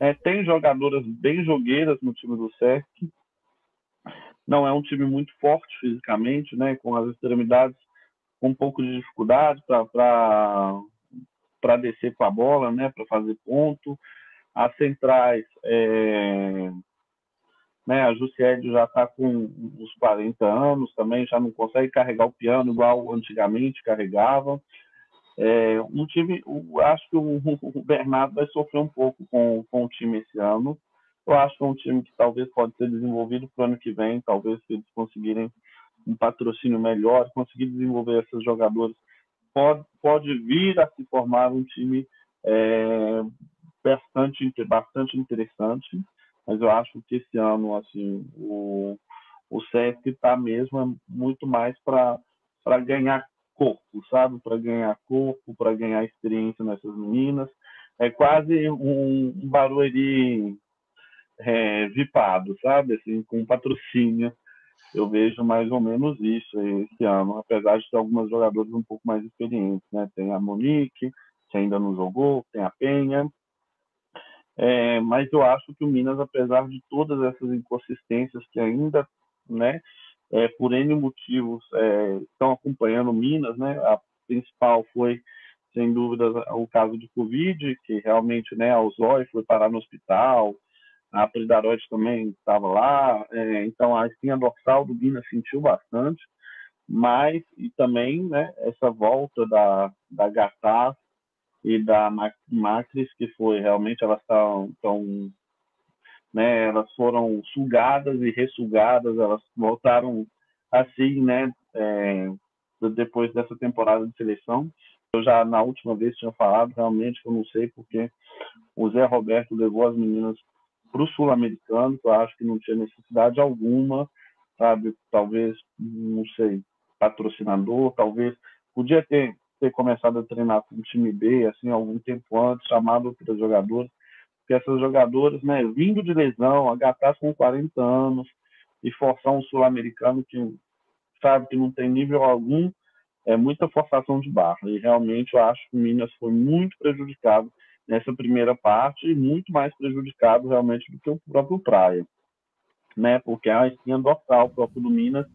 É, tem jogadoras bem jogueiras no time do Sesc. Não é um time muito forte fisicamente, né? Com as extremidades com um pouco de dificuldade para descer com a bola, né? Para fazer ponto. As centrais, é, né? A Jussiele já está com uns 40 anos também, já não consegue carregar o piano igual antigamente carregava. É, um time, acho que o, <laughs> o Bernardo vai sofrer um pouco com, com o time esse ano. Eu acho que é um time que talvez pode ser desenvolvido para o ano que vem, talvez se eles conseguirem um patrocínio melhor, conseguir desenvolver esses jogadores, pode, pode vir a se formar um time é, bastante, bastante interessante. Mas eu acho que esse ano assim, o, o Sesc está mesmo muito mais para ganhar corpo, sabe? Para ganhar corpo, para ganhar experiência nessas meninas. É quase um, um Barueri é, vipado, sabe? Assim, com patrocínio. Eu vejo mais ou menos isso esse ano, apesar de ter algumas jogadores um pouco mais experientes, né? Tem a Monique, que ainda não jogou, tem a Penha. É, mas eu acho que o Minas, apesar de todas essas inconsistências que ainda, né, é, por N motivos, é, estão acompanhando o Minas, né? A principal foi sem dúvida o caso de Covid, que realmente né, a Osói foi parar no hospital, a Pridaroide também estava lá, é, então a espinha dorsal do Guinness sentiu bastante, mas e também né, essa volta da, da Gataz e da Macris, que foi realmente, elas estão, tão, né, elas foram sugadas e ressugadas, elas voltaram assim, né, é, depois dessa temporada de seleção. Eu já na última vez tinha falado, realmente, eu não sei porque o Zé Roberto levou as meninas para o sul-americano, que eu acho que não tinha necessidade alguma, sabe? Talvez, não sei, patrocinador, talvez podia ter, ter começado a treinar com o time B, assim, algum tempo antes, chamado outras jogadoras, porque essas jogadoras, né, vindo de lesão, agatar com 40 anos e forçar um sul-americano que sabe que não tem nível algum, é muita forçação de barra. E realmente eu acho que o Minas foi muito prejudicado nessa primeira parte e muito mais prejudicado realmente do que o próprio Praia, né? Porque a espinha dorsal próprio do Minas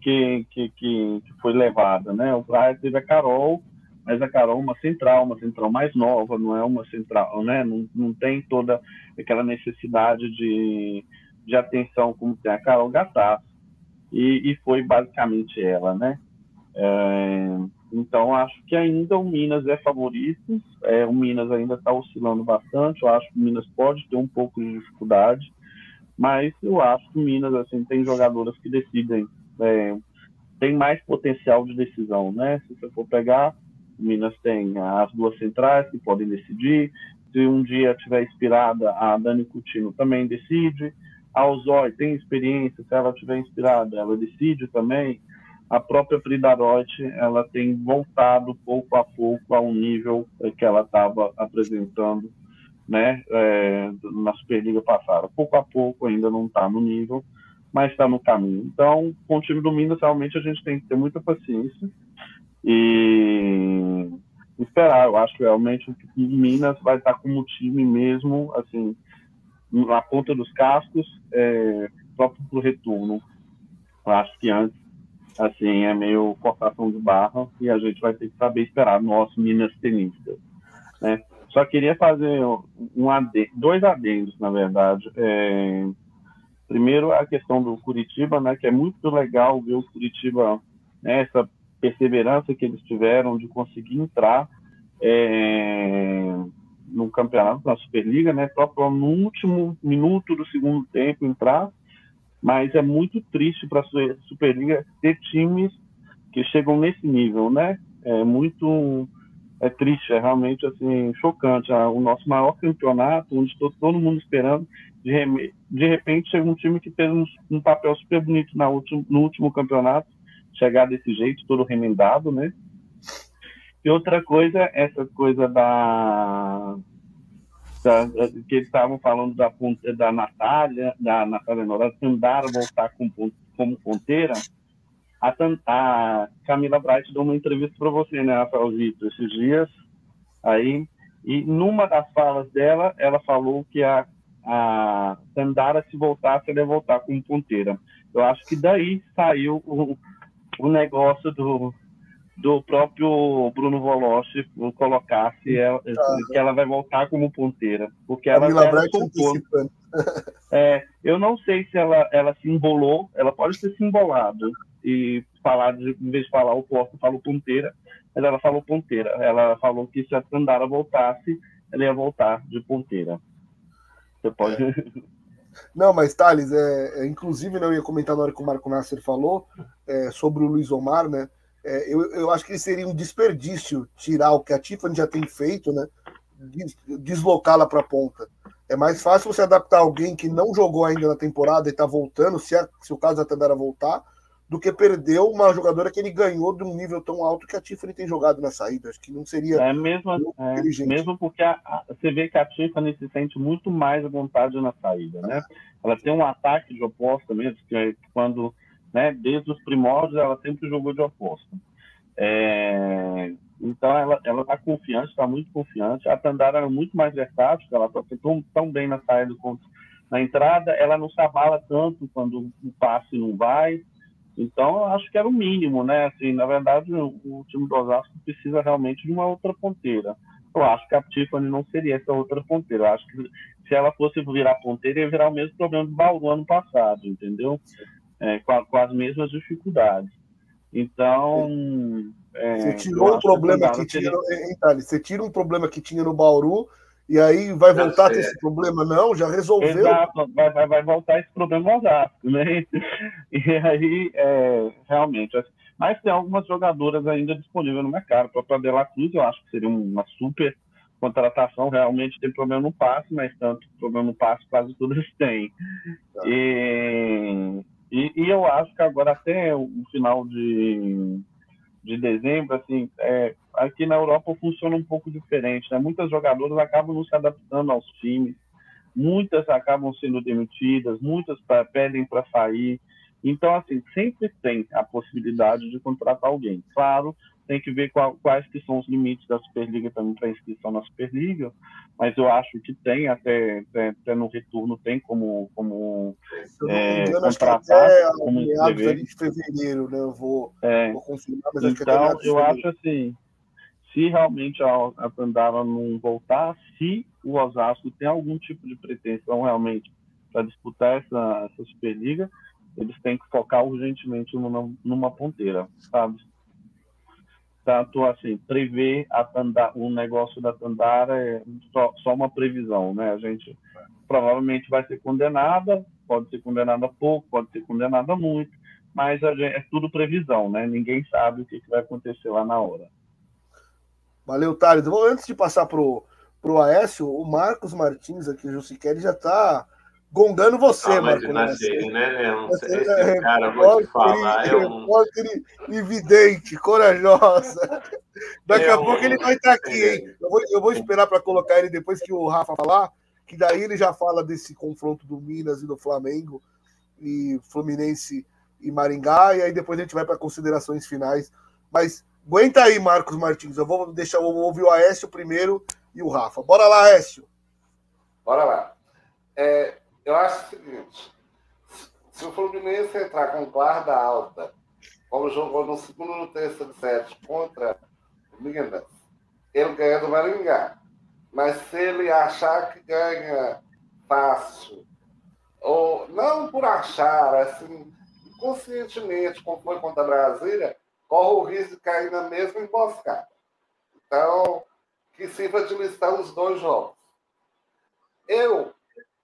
que, que, que, que foi levada, né? O Praia teve a Carol, mas a Carol é uma central, uma central mais nova, não é uma central, né? Não, não tem toda aquela necessidade de, de atenção como tem a Carol Gattas. E, e foi basicamente ela, né? É, então, acho que ainda o Minas é favorito. É, o Minas ainda está oscilando bastante. Eu acho que o Minas pode ter um pouco de dificuldade, mas eu acho que o Minas assim tem jogadoras que decidem, é, tem mais potencial de decisão, né? Se você for pegar, o Minas tem as duas centrais que podem decidir. Se um dia tiver inspirada, a Dani Coutinho também decide. A Ozói tem experiência, se ela tiver inspirada, ela decide também a própria Frida Roth, ela tem voltado pouco a pouco ao nível que ela estava apresentando né, é, na Superliga passada. Pouco a pouco ainda não está no nível, mas está no caminho. Então, com o time do Minas, realmente a gente tem que ter muita paciência e esperar. Eu acho que realmente o Minas vai estar tá como time mesmo, assim, na ponta dos cascos, é, próprio para o retorno. Eu acho que antes assim, é meio forçação de barra e a gente vai ter que saber esperar nós, Minas Tenistas, né? Só queria fazer um adendo, dois adendos, na verdade. É, primeiro, a questão do Curitiba, né, que é muito legal ver o Curitiba, né, essa perseverança que eles tiveram de conseguir entrar é, no campeonato, na Superliga, né, próprio no último minuto do segundo tempo entrar mas é muito triste para a Superliga ter times que chegam nesse nível, né? É muito é triste, é realmente assim chocante. Ah, o nosso maior campeonato, onde estou todo mundo esperando, de, de repente chega um time que fez um, um papel super bonito na no último campeonato, chegar desse jeito, todo remendado, né? E outra coisa, essa coisa da da, que eles estavam falando da, da Natália, da Natália Nora, Tandara voltar com, como ponteira, a, a Camila Bright deu uma entrevista para você, né, Rafael Vitor, esses dias, aí, e numa das falas dela, ela falou que a, a Tandara, se voltasse, ela ia voltar como ponteira. Eu acho que daí saiu o, o negócio do, do próprio Bruno Voloche colocasse ela, ah, que ela vai voltar como ponteira. Porque ela, ela <laughs> é, eu não sei se ela, ela se embolou, ela pode ter se embolado e falar, de, em vez de falar o posto, falou ponteira, mas ela falou ponteira. Ela falou que se a Sandara voltasse, ela ia voltar de ponteira. Você pode. É. Não, mas Thales, é, é, inclusive né, eu ia comentar na hora que o Marco Nasser falou é, sobre o Luiz Omar, né? É, eu, eu acho que seria um desperdício tirar o que a Tiffany já tem feito, né? Deslocá-la para a ponta. É mais fácil você adaptar alguém que não jogou ainda na temporada e está voltando, se, é, se o caso da Tandara voltar, do que perder uma jogadora que ele ganhou de um nível tão alto que a Tiffany tem jogado na saída. Acho que não seria. É mesmo, é, mesmo porque a, a, você vê que a Tiffany se sente muito mais à vontade na saída, né? Ela tem um ataque de oposta mesmo, que é quando, né, desde os primórdios, ela sempre jogou de oposta. É, então ela ela está confiante, está muito confiante. A Tandara é muito mais versátil, ela está tão, tão bem na saída quanto na entrada. Ela não se abala tanto quando o passe não vai. Então, acho que era o mínimo, né? Assim, na verdade, o, o time do Osasco precisa realmente de uma outra ponteira. Eu acho que a Tiffany não seria essa outra ponteira. Eu acho que se ela fosse virar ponteira, ia virar o mesmo problema do Bauru ano passado, entendeu? É, com, com, as mesmas dificuldades. Então. É, você tirou um problema que, que tinha. No, você tira um problema que tinha no Bauru e aí vai voltar a ter esse problema? Não, já resolveu. Exato, vai, vai, vai voltar esse problema Osasco, né? <laughs> E aí, é, realmente. Mas tem algumas jogadoras ainda disponíveis no mercado. A própria De La Cruz, eu acho que seria uma super contratação. Realmente tem problema no passe, mas tanto problema no passe quase todas têm. Tá. E, e, e, eu acho que agora até o final de, de dezembro, assim, é, aqui na Europa funciona um pouco diferente, né? Muitas jogadoras acabam não se adaptando aos times, muitas acabam sendo demitidas, muitas pedem para sair. Então, assim, sempre tem a possibilidade de contratar alguém. Claro, tem que ver qual, quais que são os limites da Superliga também para inscrição na Superliga, mas eu acho que tem, até, até, até no retorno tem como, como é, engano, contratar, até como meados de fevereiro, né? Eu vou, é, vou confirmar, mas então, acho que eu acho assim, se realmente a, a não voltar, se o Osasco tem algum tipo de pretensão realmente para disputar essa, essa Superliga, eles têm que focar urgentemente numa, numa ponteira, sabe? Tanto assim, prever a Tandara, o negócio da Tandara é só, só uma previsão, né? A gente provavelmente vai ser condenada, pode ser condenada pouco, pode ser condenada muito, mas gente, é tudo previsão, né? Ninguém sabe o que, que vai acontecer lá na hora. Valeu, Thales. Antes de passar pro, pro Aécio, o Marcos Martins aqui, o Jusiqueri, já tá gongando você, ah, Marcos. Martins. né, Leão? Esse é, cara, vou te falar, é um... evidente, corajosa. <laughs> Daqui é a um... pouco ele vai estar tá aqui, hein? Eu vou, eu vou esperar para colocar ele depois que o Rafa falar, que daí ele já fala desse confronto do Minas e do Flamengo, e Fluminense e Maringá, e aí depois a gente vai para considerações finais. Mas Aguenta aí, Marcos Martins. Eu vou deixar eu vou ouvir o Aécio primeiro e o Rafa. Bora lá, Aécio. Bora lá. É, eu acho o seguinte: se o Fluminense entrar com guarda alta, como jogou no segundo no terceiro set contra o Minas, ele ganha do Maringá. Mas se ele achar que ganha fácil, ou não por achar, assim, conscientemente, como foi contra a Brasília, corre o risco de cair na mesma emboscada. Então, que sirva de lição os dois jogos. Eu,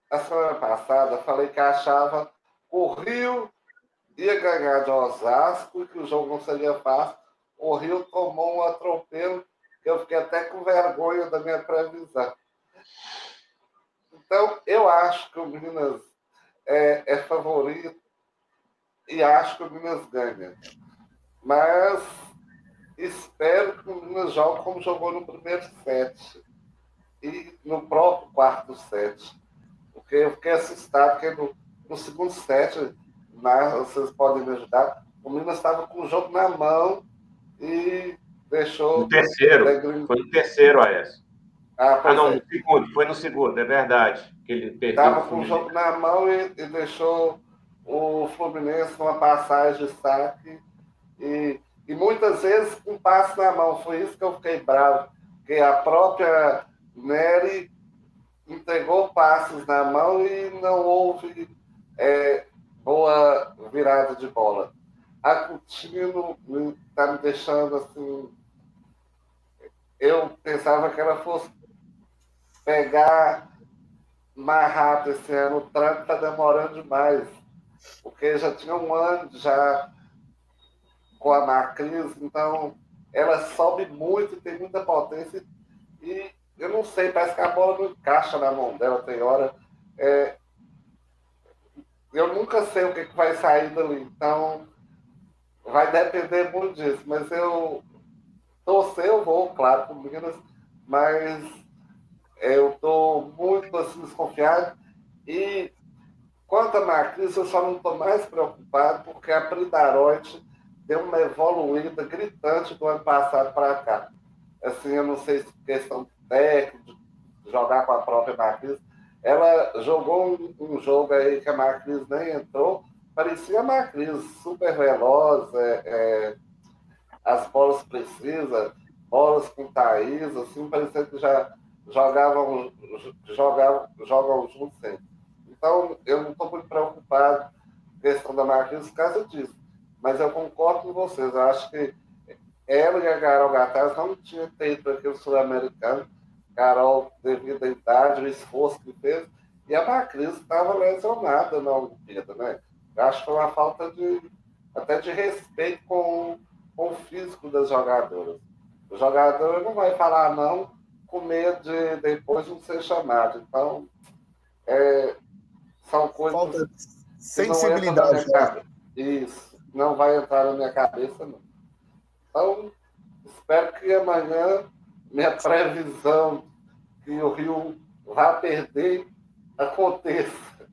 a semana passada, falei que achava que o Rio ia ganhar de Osasco e que o jogo não seria fácil. O Rio tomou um atropelo que eu fiquei até com vergonha da minha previsão. Então, eu acho que o Minas é, é favorito e acho que o Minas ganha. Mas espero que o Minas jogue como jogou no primeiro set e no próprio quarto set. Porque eu fiquei assustado, porque no, no segundo set, na, vocês podem me ajudar, o Minas estava com o jogo na mão e deixou. No terceiro. Foi no terceiro, AS. Ah, ah, não, é. no segundo, foi no segundo, é verdade. Que ele Estava com o jogo na mão e, e deixou o Fluminense numa passagem de saque e, e muitas vezes com passe na mão. Foi isso que eu fiquei bravo, que a própria Nery entregou passes na mão e não houve é, boa virada de bola. A Coutinho está me deixando assim. Eu pensava que ela fosse pegar mais rápido esse ano. O trânsito está demorando demais, porque já tinha um ano já com a Macris, então ela sobe muito, tem muita potência e eu não sei, parece que a bola não encaixa na mão dela, tem hora. É, eu nunca sei o que, que vai sair dali. Então, vai depender muito disso. Mas eu torcer, eu vou, claro, com Minas, mas eu estou muito assim, desconfiado. E quanto a Macris, eu só não estou mais preocupado porque a Pridarote deu uma evoluída gritante do ano passado para cá. Assim, eu não sei se questão técnica, de jogar com a própria Macris. Ela jogou um, um, jogo aí que a Macris nem entrou, parecia a Macris, super veloz, é, é, as bolas precisas, bolas com Thaís, assim, parecia que já jogavam, jogavam, jogam juntos sempre. Então, eu não estou muito preocupado com a questão da Marquinhos por causa disso. Mas eu concordo com vocês. Eu acho que ela e a Carol Gataz não tinham feito aquele sul-americano. Carol, devido à idade, o esforço que fez. E a Macris estava lesionada na Olimpíada, né? Eu acho que foi uma falta de até de respeito com, com o físico das jogadoras. O jogador não vai falar não com medo de depois não ser chamado. Então, é, são coisas. Falta sensibilidade. Não Isso, não vai entrar na minha cabeça, não. Então, espero que amanhã minha previsão que o Rio vá perder aconteça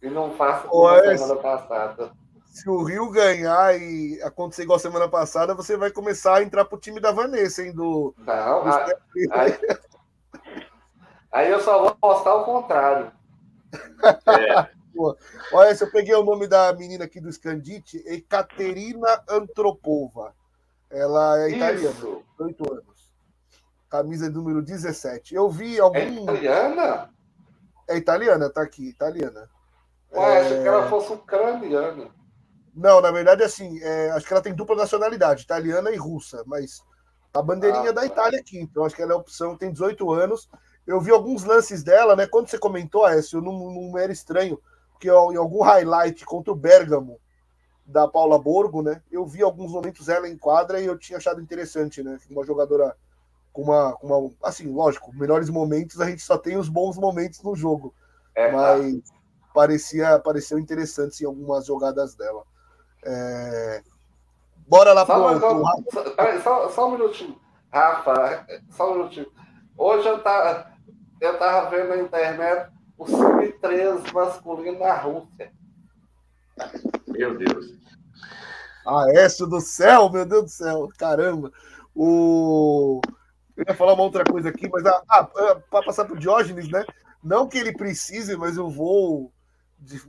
e não faça como a semana passada. Se o Rio ganhar e acontecer igual a semana passada, você vai começar a entrar pro time da Vanessa, hein? Do, não, do... Aí, aí, eu só vou postar o contrário. É. <laughs> Olha, se eu peguei o nome da menina aqui do Scandite, Ekaterina Antropova. Ela é italiana, Isso. 8 anos. Camisa número 17. Eu vi algum. É italiana? É italiana, tá aqui, italiana. Ué, é... achei que ela fosse ucraniana. Não, na verdade, assim, é, acho que ela tem dupla nacionalidade, italiana e russa, mas a bandeirinha ah, da tá. Itália aqui, então acho que ela é a opção, tem 18 anos, eu vi alguns lances dela, né? Quando você comentou, Aécio, não, não era estranho, porque em algum highlight contra o Bergamo da Paula Borgo, né? Eu vi alguns momentos ela em quadra e eu tinha achado interessante, né? Uma jogadora com uma, com uma. Assim, lógico, melhores momentos, a gente só tem os bons momentos no jogo. É, mas tá. parecia, pareceu interessante em algumas jogadas dela. É... Bora lá para o. Só, só, só um minutinho. Rafa, <laughs> só um minutinho. Hoje eu tava, eu tava vendo na internet o sub-3 masculino na Rússia. Meu Deus. Aécio do céu, meu Deus do céu, caramba. O... Eu ia falar uma outra coisa aqui, mas ah, ah para passar para o Diógenes, né? Não que ele precise, mas eu vou,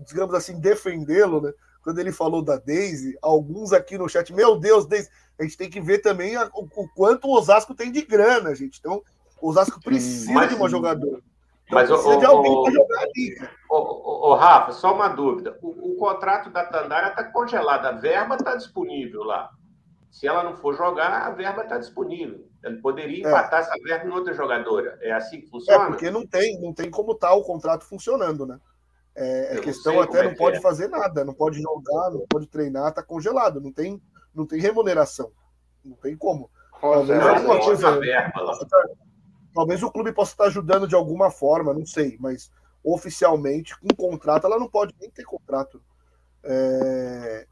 digamos assim, defendê-lo, né? Quando ele falou da Daisy, alguns aqui no chat, meu Deus, Daisy, a gente tem que ver também a, o, o, quanto o Osasco tem de grana, gente. Então, o Osasco precisa mas, de uma jogadora. Então, mas precisa o, de alguém para jogar ali. O, Rafa, só uma dúvida. O, o contrato da Tandara está congelado, a verba está disponível lá. Se ela não for jogar, a verba está disponível. Ele poderia é. empatar é. essa verba em outra jogadora. É assim que funciona? É, porque não tem, não tem como tá o contrato funcionando, né? É, a questão até é não pode é. fazer nada, não pode jogar, não pode treinar, está congelado, não tem, não tem remuneração. Não tem como. Talvez, coisa, <laughs> talvez o clube possa estar ajudando de alguma forma, não sei, mas oficialmente, com contrato, ela não pode nem ter contrato. É...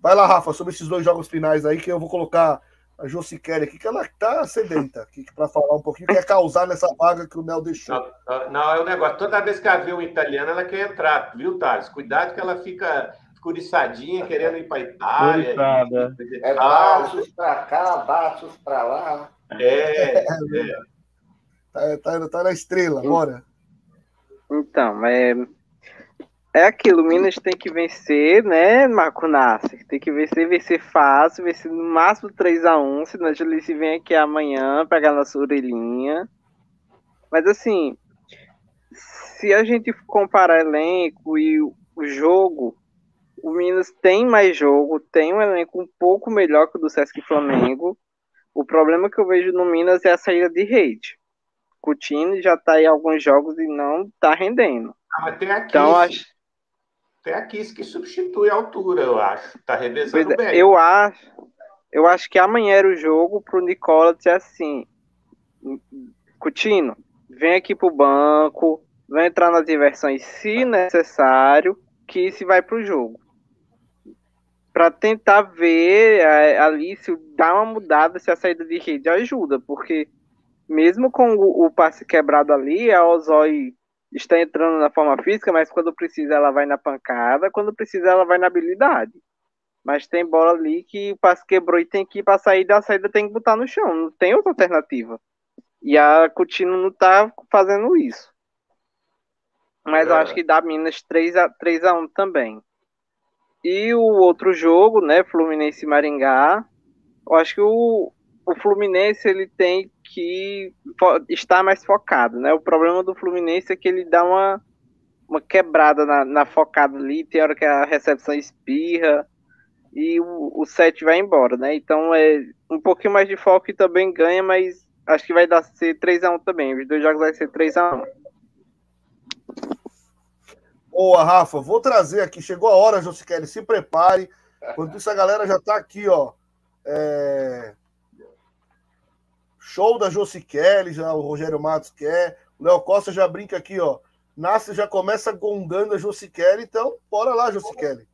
Vai lá, Rafa, sobre esses dois jogos finais aí, que eu vou colocar a Josi Kelly aqui, que ela tá sedenta aqui para falar um pouquinho, quer causar nessa vaga que o Nel deixou. Não, não, é o um negócio. Toda vez que ela vê um italiano, ela quer entrar, viu, Thales? Cuidado que ela fica curiçadinha, querendo ir para Itália. E, é baixos para cá, baixos para lá. É, <laughs> é. Tá, tá, tá na estrela, bora. Então, é, é aquilo, Minas tem que vencer, né, Marco Nasser? Tem que vencer, vencer fácil, vencer no máximo 3x1, senão a Julice vem aqui amanhã pegar nossa orelhinha. Mas assim, se a gente comparar elenco e o jogo, o Minas tem mais jogo, tem um elenco um pouco melhor que o do Sesc Flamengo. O problema que eu vejo no Minas é a saída de rede. Coutinho já tá em alguns jogos e não tá rendendo. Ah, mas tem aqui. Então, acho até a Kiss que substitui a altura, eu acho. Tá revezando é, bem. Eu acho, eu acho que amanhã era o jogo pro Nicola dizer assim: Coutinho, vem aqui pro banco, vai entrar nas diversões se necessário, que se vai pro jogo. para tentar ver é, ali se dá uma mudada, se a saída de rede ajuda, porque mesmo com o, o passe quebrado ali, a Ozoi está entrando na forma física, mas quando precisa ela vai na pancada, quando precisa ela vai na habilidade. Mas tem bola ali que o passe quebrou e tem que ir para saída, a saída tem que botar no chão, não tem outra alternativa. E a Coutinho não tá fazendo isso. Mas é. eu acho que dá Minas 3 a 3 a 1 também. E o outro jogo, né, Fluminense e Maringá, eu acho que o, o Fluminense ele tem que estar mais focado, né? O problema do Fluminense é que ele dá uma, uma quebrada na, na focada ali, tem hora que a recepção espirra e o, o set vai embora, né? Então é um pouquinho mais de foco e também ganha, mas acho que vai dar ser 3x1 também. Os dois jogos vai ser 3x1. Boa, Rafa. Vou trazer aqui. Chegou a hora, Josiquele. Se prepare. Enquanto isso, a galera já está aqui, ó. É... Show da Josiquele, já o Rogério Matos quer. O Léo Costa já brinca aqui, ó. Nasce já começa gongando a Josiquele, então bora lá, Josiquele.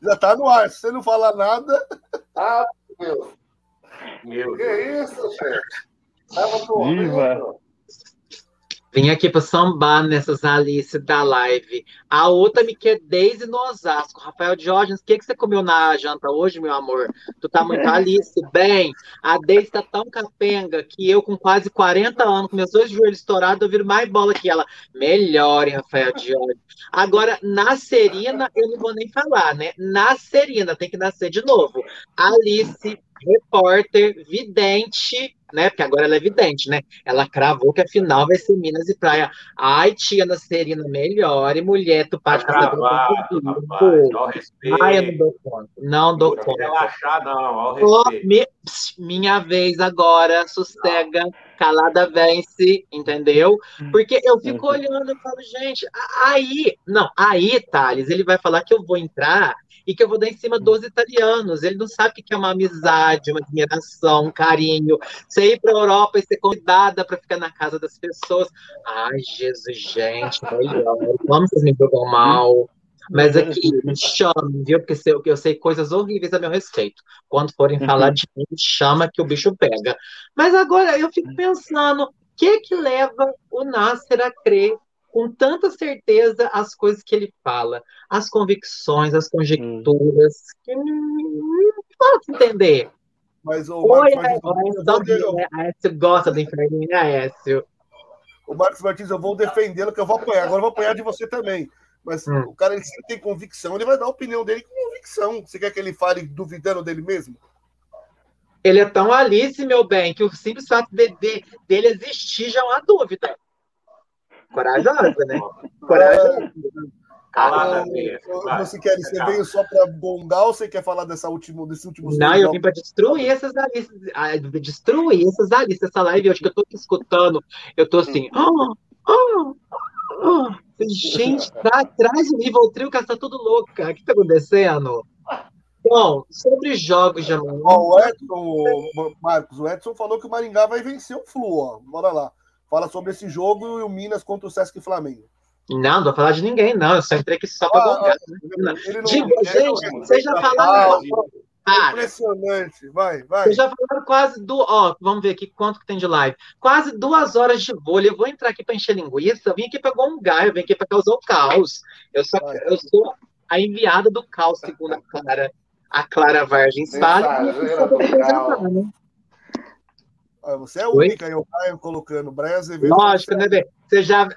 já tá no ar. Se você não falar nada. Ah, meu. Meu que Deus. isso, gente? Tava Viva. Vim aqui para sambar nessas Alice da live. A outra me quer desde no Osasco. Rafael Diógenes, o que, que você comeu na janta hoje, meu amor? Tu tá muito Alice. <laughs> Bem, a Deise tá tão capenga que eu, com quase 40 anos, com meus dois joelhos estourados, eu viro mais bola que ela. Melhore, Rafael Diógenes. Agora, na Serina, eu não vou nem falar, né? Na Serina, tem que nascer de novo. Alice repórter, vidente, né? Porque agora ela é vidente, né? Ela cravou que a final vai ser Minas e Praia. Ai, tia Ana Serina, melhor. E mulher, tu pode passar pelo Ai, eu não dou conta. Não dou não conta. relaxar, não, ao respeito. Me... minha vez agora, sossega. Não. Calada vence, entendeu? Porque eu fico uhum. olhando e falo, gente, aí, não, aí, Thales, ele vai falar que eu vou entrar e que eu vou dar em cima dos italianos. Ele não sabe o que é uma amizade, uma admiração, um carinho. Você ir para a Europa e ser convidada para ficar na casa das pessoas. Ai, Jesus, gente. Como vocês me jogam mal? Mas aqui, me chame, viu? Porque eu, eu sei coisas horríveis a meu respeito. Quando forem falar de mim, chama que o bicho pega. Mas agora eu fico pensando, o que que leva o Nasser a crer com tanta certeza as coisas que ele fala, as convicções, as conjecturas, hum. que não posso entender. Mas o Oi, Marcos Martins, eu... Aécio gosta do inferninho, Aécio? O Marcos Martins, eu vou defendê-lo, que eu vou apanhar. Agora eu vou apanhar de você também. Mas hum. o cara ele sempre tem convicção, ele vai dar a opinião dele com convicção. Você quer que ele fale duvidando dele mesmo? Ele é tão Alice, meu bem, que o simples fato de, de, dele existir já é uma dúvida. Corajosa, né? Corajosa. Calada Você, quer, você veio só para bongar ou você quer falar dessa última, desse último Não, eu vim para destruir essas alistas, destruir essas alistas, essa live hoje que eu tô escutando, eu tô assim, oh, oh, oh. gente, tá, traz o Rivotril que tá tudo louca, o que tá acontecendo? Bom, sobre jogos de amanhã. o Edson, Marcos, o Edson falou que o Maringá vai vencer o Flu, ó. Bora lá. Fala sobre esse jogo e o Minas contra o Sesc Flamengo. Não, não vou falar de ninguém, não. Eu só entrei aqui só para ah, né? Digo, gente, vocês já falaram. Impressionante, vai, vai. Vocês já falaram quase do. Ó, vamos ver aqui quanto que tem de live. Quase duas horas de vôlei. Eu vou entrar aqui para encher linguiça. Eu vim aqui para gongar, eu vim aqui para causar o caos. Eu, só, eu sou a enviada do caos, segundo a Clara, a Clara Vargens fala. Você é a única, eu Brian colocando. Brian Azevedo. Lógico, né, Bê? Você já.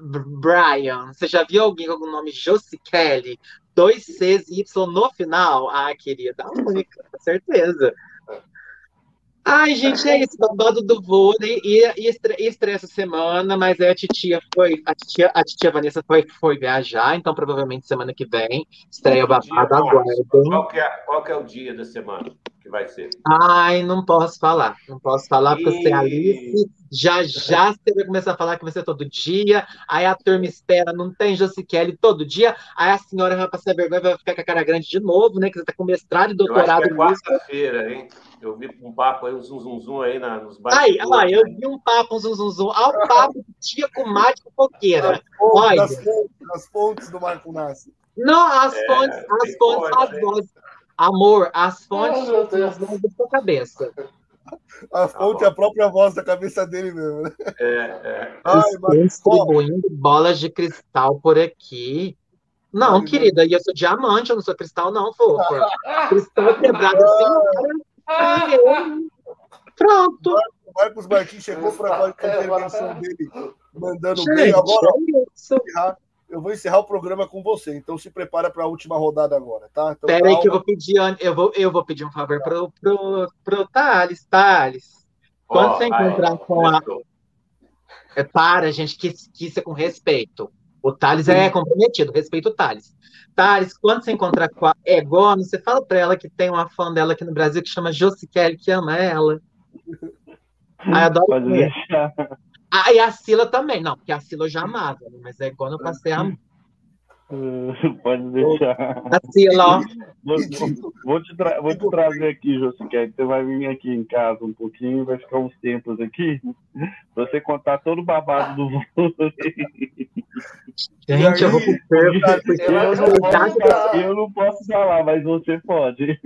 Brian, você já viu alguém com o nome Josie Kelly? Dois Cs e Y no final? Ah, querida, a única, com certeza. Ai, gente, é isso, babado do vôlei e, e, estreia essa semana, mas a titia foi, a titia, a titia Vanessa foi, foi viajar, então provavelmente semana que vem estreia o babado agora. Qual, que é, qual que é o dia da semana? Que vai ser? Ai, não posso falar. Não posso falar, porque você é Alice. Já já você vai começar a falar que vai ser todo dia. Aí a turma espera, não tem Josiquele todo dia. Aí a senhora vai passar vergonha vai ficar com a cara grande de novo, né? Que você tá com mestrado e doutorado. Eu é quarta-feira, hein? Eu vi um papo aí, um zum, zum, zum aí na, nos bairros. Ai, olha, eu vi um papo, um zum, zum, zum. Ao papo tia com mate com fogueira. Olha. Das fontes, do Marco Nassi. Não, as É, fontes, as fontes, fonte, as né? vozes. Amor, as fontes Oh, meu são as Deus. vozes da sua cabeça. A fonte é a própria voz da cabeça dele mesmo, né? É, é. Ai, mas, distribuindo bolas de cristal por aqui. Não, Ai, querida, e eu sou diamante, eu não sou cristal, não, fofa. <laughs> Cristal quebrado assim. Pronto. o Marcos Martins chegou para a intervenção dele mandando Gente, bem. Agora, é eu vou encerrar o programa com você, então se prepara para a última rodada agora, tá? Então, Pera aí que eu vou pedir, eu vou, eu vou pedir um favor pro, pro, pro Thales, Thales. Quando Ó, você aí, encontrar com a. É, para, gente, que, que isso é com respeito. O Thales é comprometido, respeito o Thales. Thales, quando você encontrar com a Egono, você fala pra ela que tem uma fã dela aqui no Brasil que chama Josi Kelly, que ama ela. <laughs> Ai, adoro Pode deixar. Ah, e a Sila também. Não, porque a Sila eu já amava, né? mas é quando eu passei a. <laughs> Pode deixar. A Sila, ó. Vou, vou- vou te, tra- vou te trazer aqui, Josiquete. Você vai vir aqui em casa um pouquinho, vai ficar uns tempos aqui, pra você contar todo o babado do vôlei. Gente, eu vou pro Eu Eu não, posso, falar- eu não posso falar, mas você pode.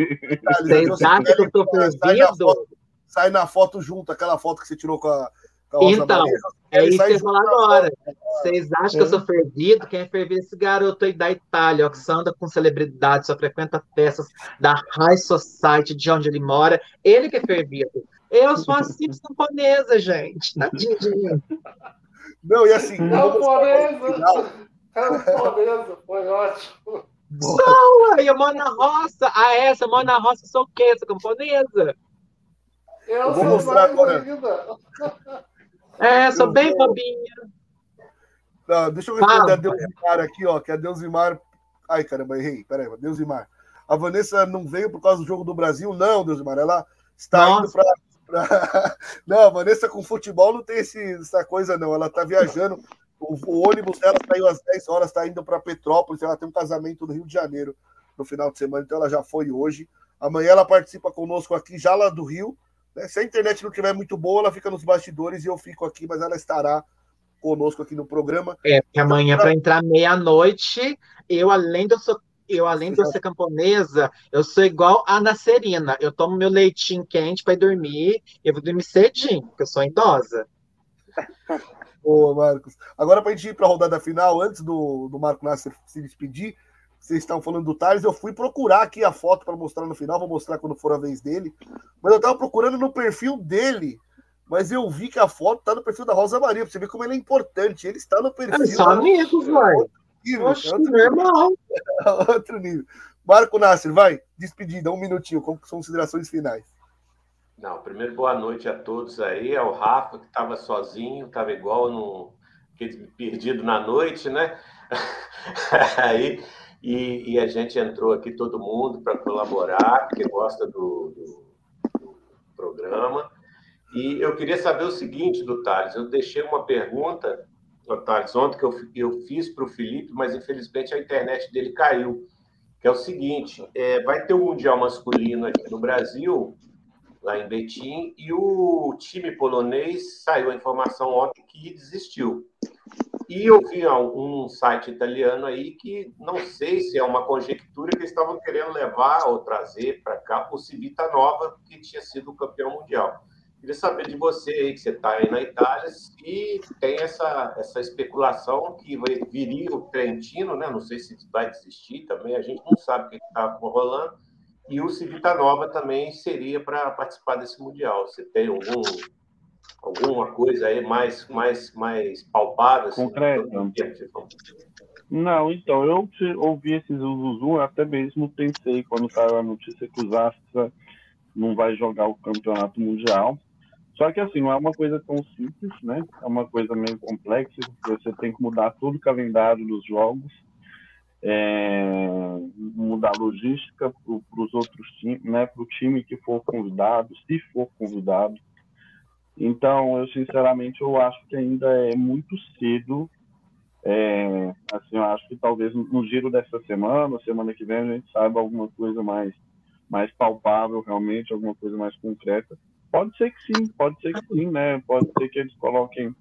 Vocês acham que eu tô quer- sai na, perdido? foto, sai na foto junto, aquela foto que você tirou com a, Então, Maria. É isso que eu falar agora. Vocês acham que eu sou fervido? Quem é fervido é esse garoto aí da Itália, ó, que só anda com celebridade, só frequenta festas da High Society de onde ele mora. Ele que é fervido. Eu sou a simples camponesa, gente. Tadinho de mim. Não, e assim, no final. Camponesa. Camponesa, foi ótimo. Ué, eu moro na roça. Ah, essa, eu moro na roça, sou o quê? Sou camponesa? Eu vou sou mostrar mais agora. ainda. É, sou Eu bem vou- bobinha. Não, deixa eu responder Fala. a Deusimar aqui, ó, que a Deusimar... Ai, caramba, errei. Peraí, Deusimar. A Vanessa não veio por causa do jogo do Brasil? Não, Deusimar, ela está Nossa. indo para... <laughs> Não, a Vanessa com futebol não tem esse, essa coisa, não. Ela está viajando. O, o ônibus dela saiu às 10 horas, está indo para Petrópolis. Ela tem um casamento no Rio de Janeiro no final de semana, então ela já foi hoje. Amanhã ela participa conosco aqui, já lá do Rio. Né? Se a internet não estiver muito boa, ela fica nos bastidores e eu fico aqui, mas ela estará conosco aqui no programa. É, porque amanhã, para entrar meia-noite, eu, além de eu, sou, eu, além de eu ser camponesa, eu sou igual a Nacerina. Eu tomo meu leitinho quente para ir dormir, eu vou dormir cedinho, porque eu sou idosa. <laughs> Boa, Marcos. Agora, para a gente ir para a rodada final, antes do, do Marco Nasser se despedir, vocês estavam falando do Thales, eu fui procurar aqui a foto para mostrar no final, vou mostrar quando for a vez dele, mas eu estava procurando no perfil dele, mas eu vi que a foto está no perfil da Rosa Maria, para você ver como ele é importante, ele está no perfil. Eles são amigos, nível, Oxe, é outro, normal. <laughs> outro nível. Marco Nasser, vai, despedida, um minutinho, com considerações finais. Não, primeiro boa noite a todos aí, ao Rafa, que estava sozinho, estava igual no perdido na noite, né? <laughs> aí, e, e a gente entrou aqui todo mundo para colaborar, porque gosta do, do, do programa. E eu queria saber o seguinte do Thales, eu deixei uma pergunta, Thales, ontem que eu, eu fiz para o Felipe, mas infelizmente a internet dele caiu, que é o seguinte, é, vai ter o Mundial Masculino aqui no Brasil, lá em Betim, e o time polonês saiu a informação ontem que desistiu. E eu vi um site italiano aí que não sei se é uma conjectura que eles estavam querendo levar ou trazer para cá o Civita Nova, que tinha sido campeão mundial. Queria saber de você aí, que você está aí na Itália, se tem essa, essa especulação que viria o Trentino, né? Não sei se vai desistir também, a gente não sabe o que está rolando e o Civita Nova também seria para participar desse Mundial. Você tem algum, alguma coisa aí mais, mais, mais palpável? Assim, Concreta. Não, então, eu ouvi esses Zuzu, até mesmo pensei quando saiu a notícia que o Zastra não vai jogar o campeonato mundial. Só que assim, não é uma coisa tão simples, né? É uma coisa meio complexa, porque você tem que mudar todo o calendário dos jogos, é, mudar a logística para os outros times, né? Para o time que for convidado, se for convidado. Então, eu sinceramente eu acho que ainda é muito cedo. É, assim, eu acho que talvez no giro dessa semana, semana que vem, a gente saiba alguma coisa mais, mais palpável, realmente, alguma coisa mais concreta. Pode ser que sim, pode ser que sim, né? Pode ser que eles coloquem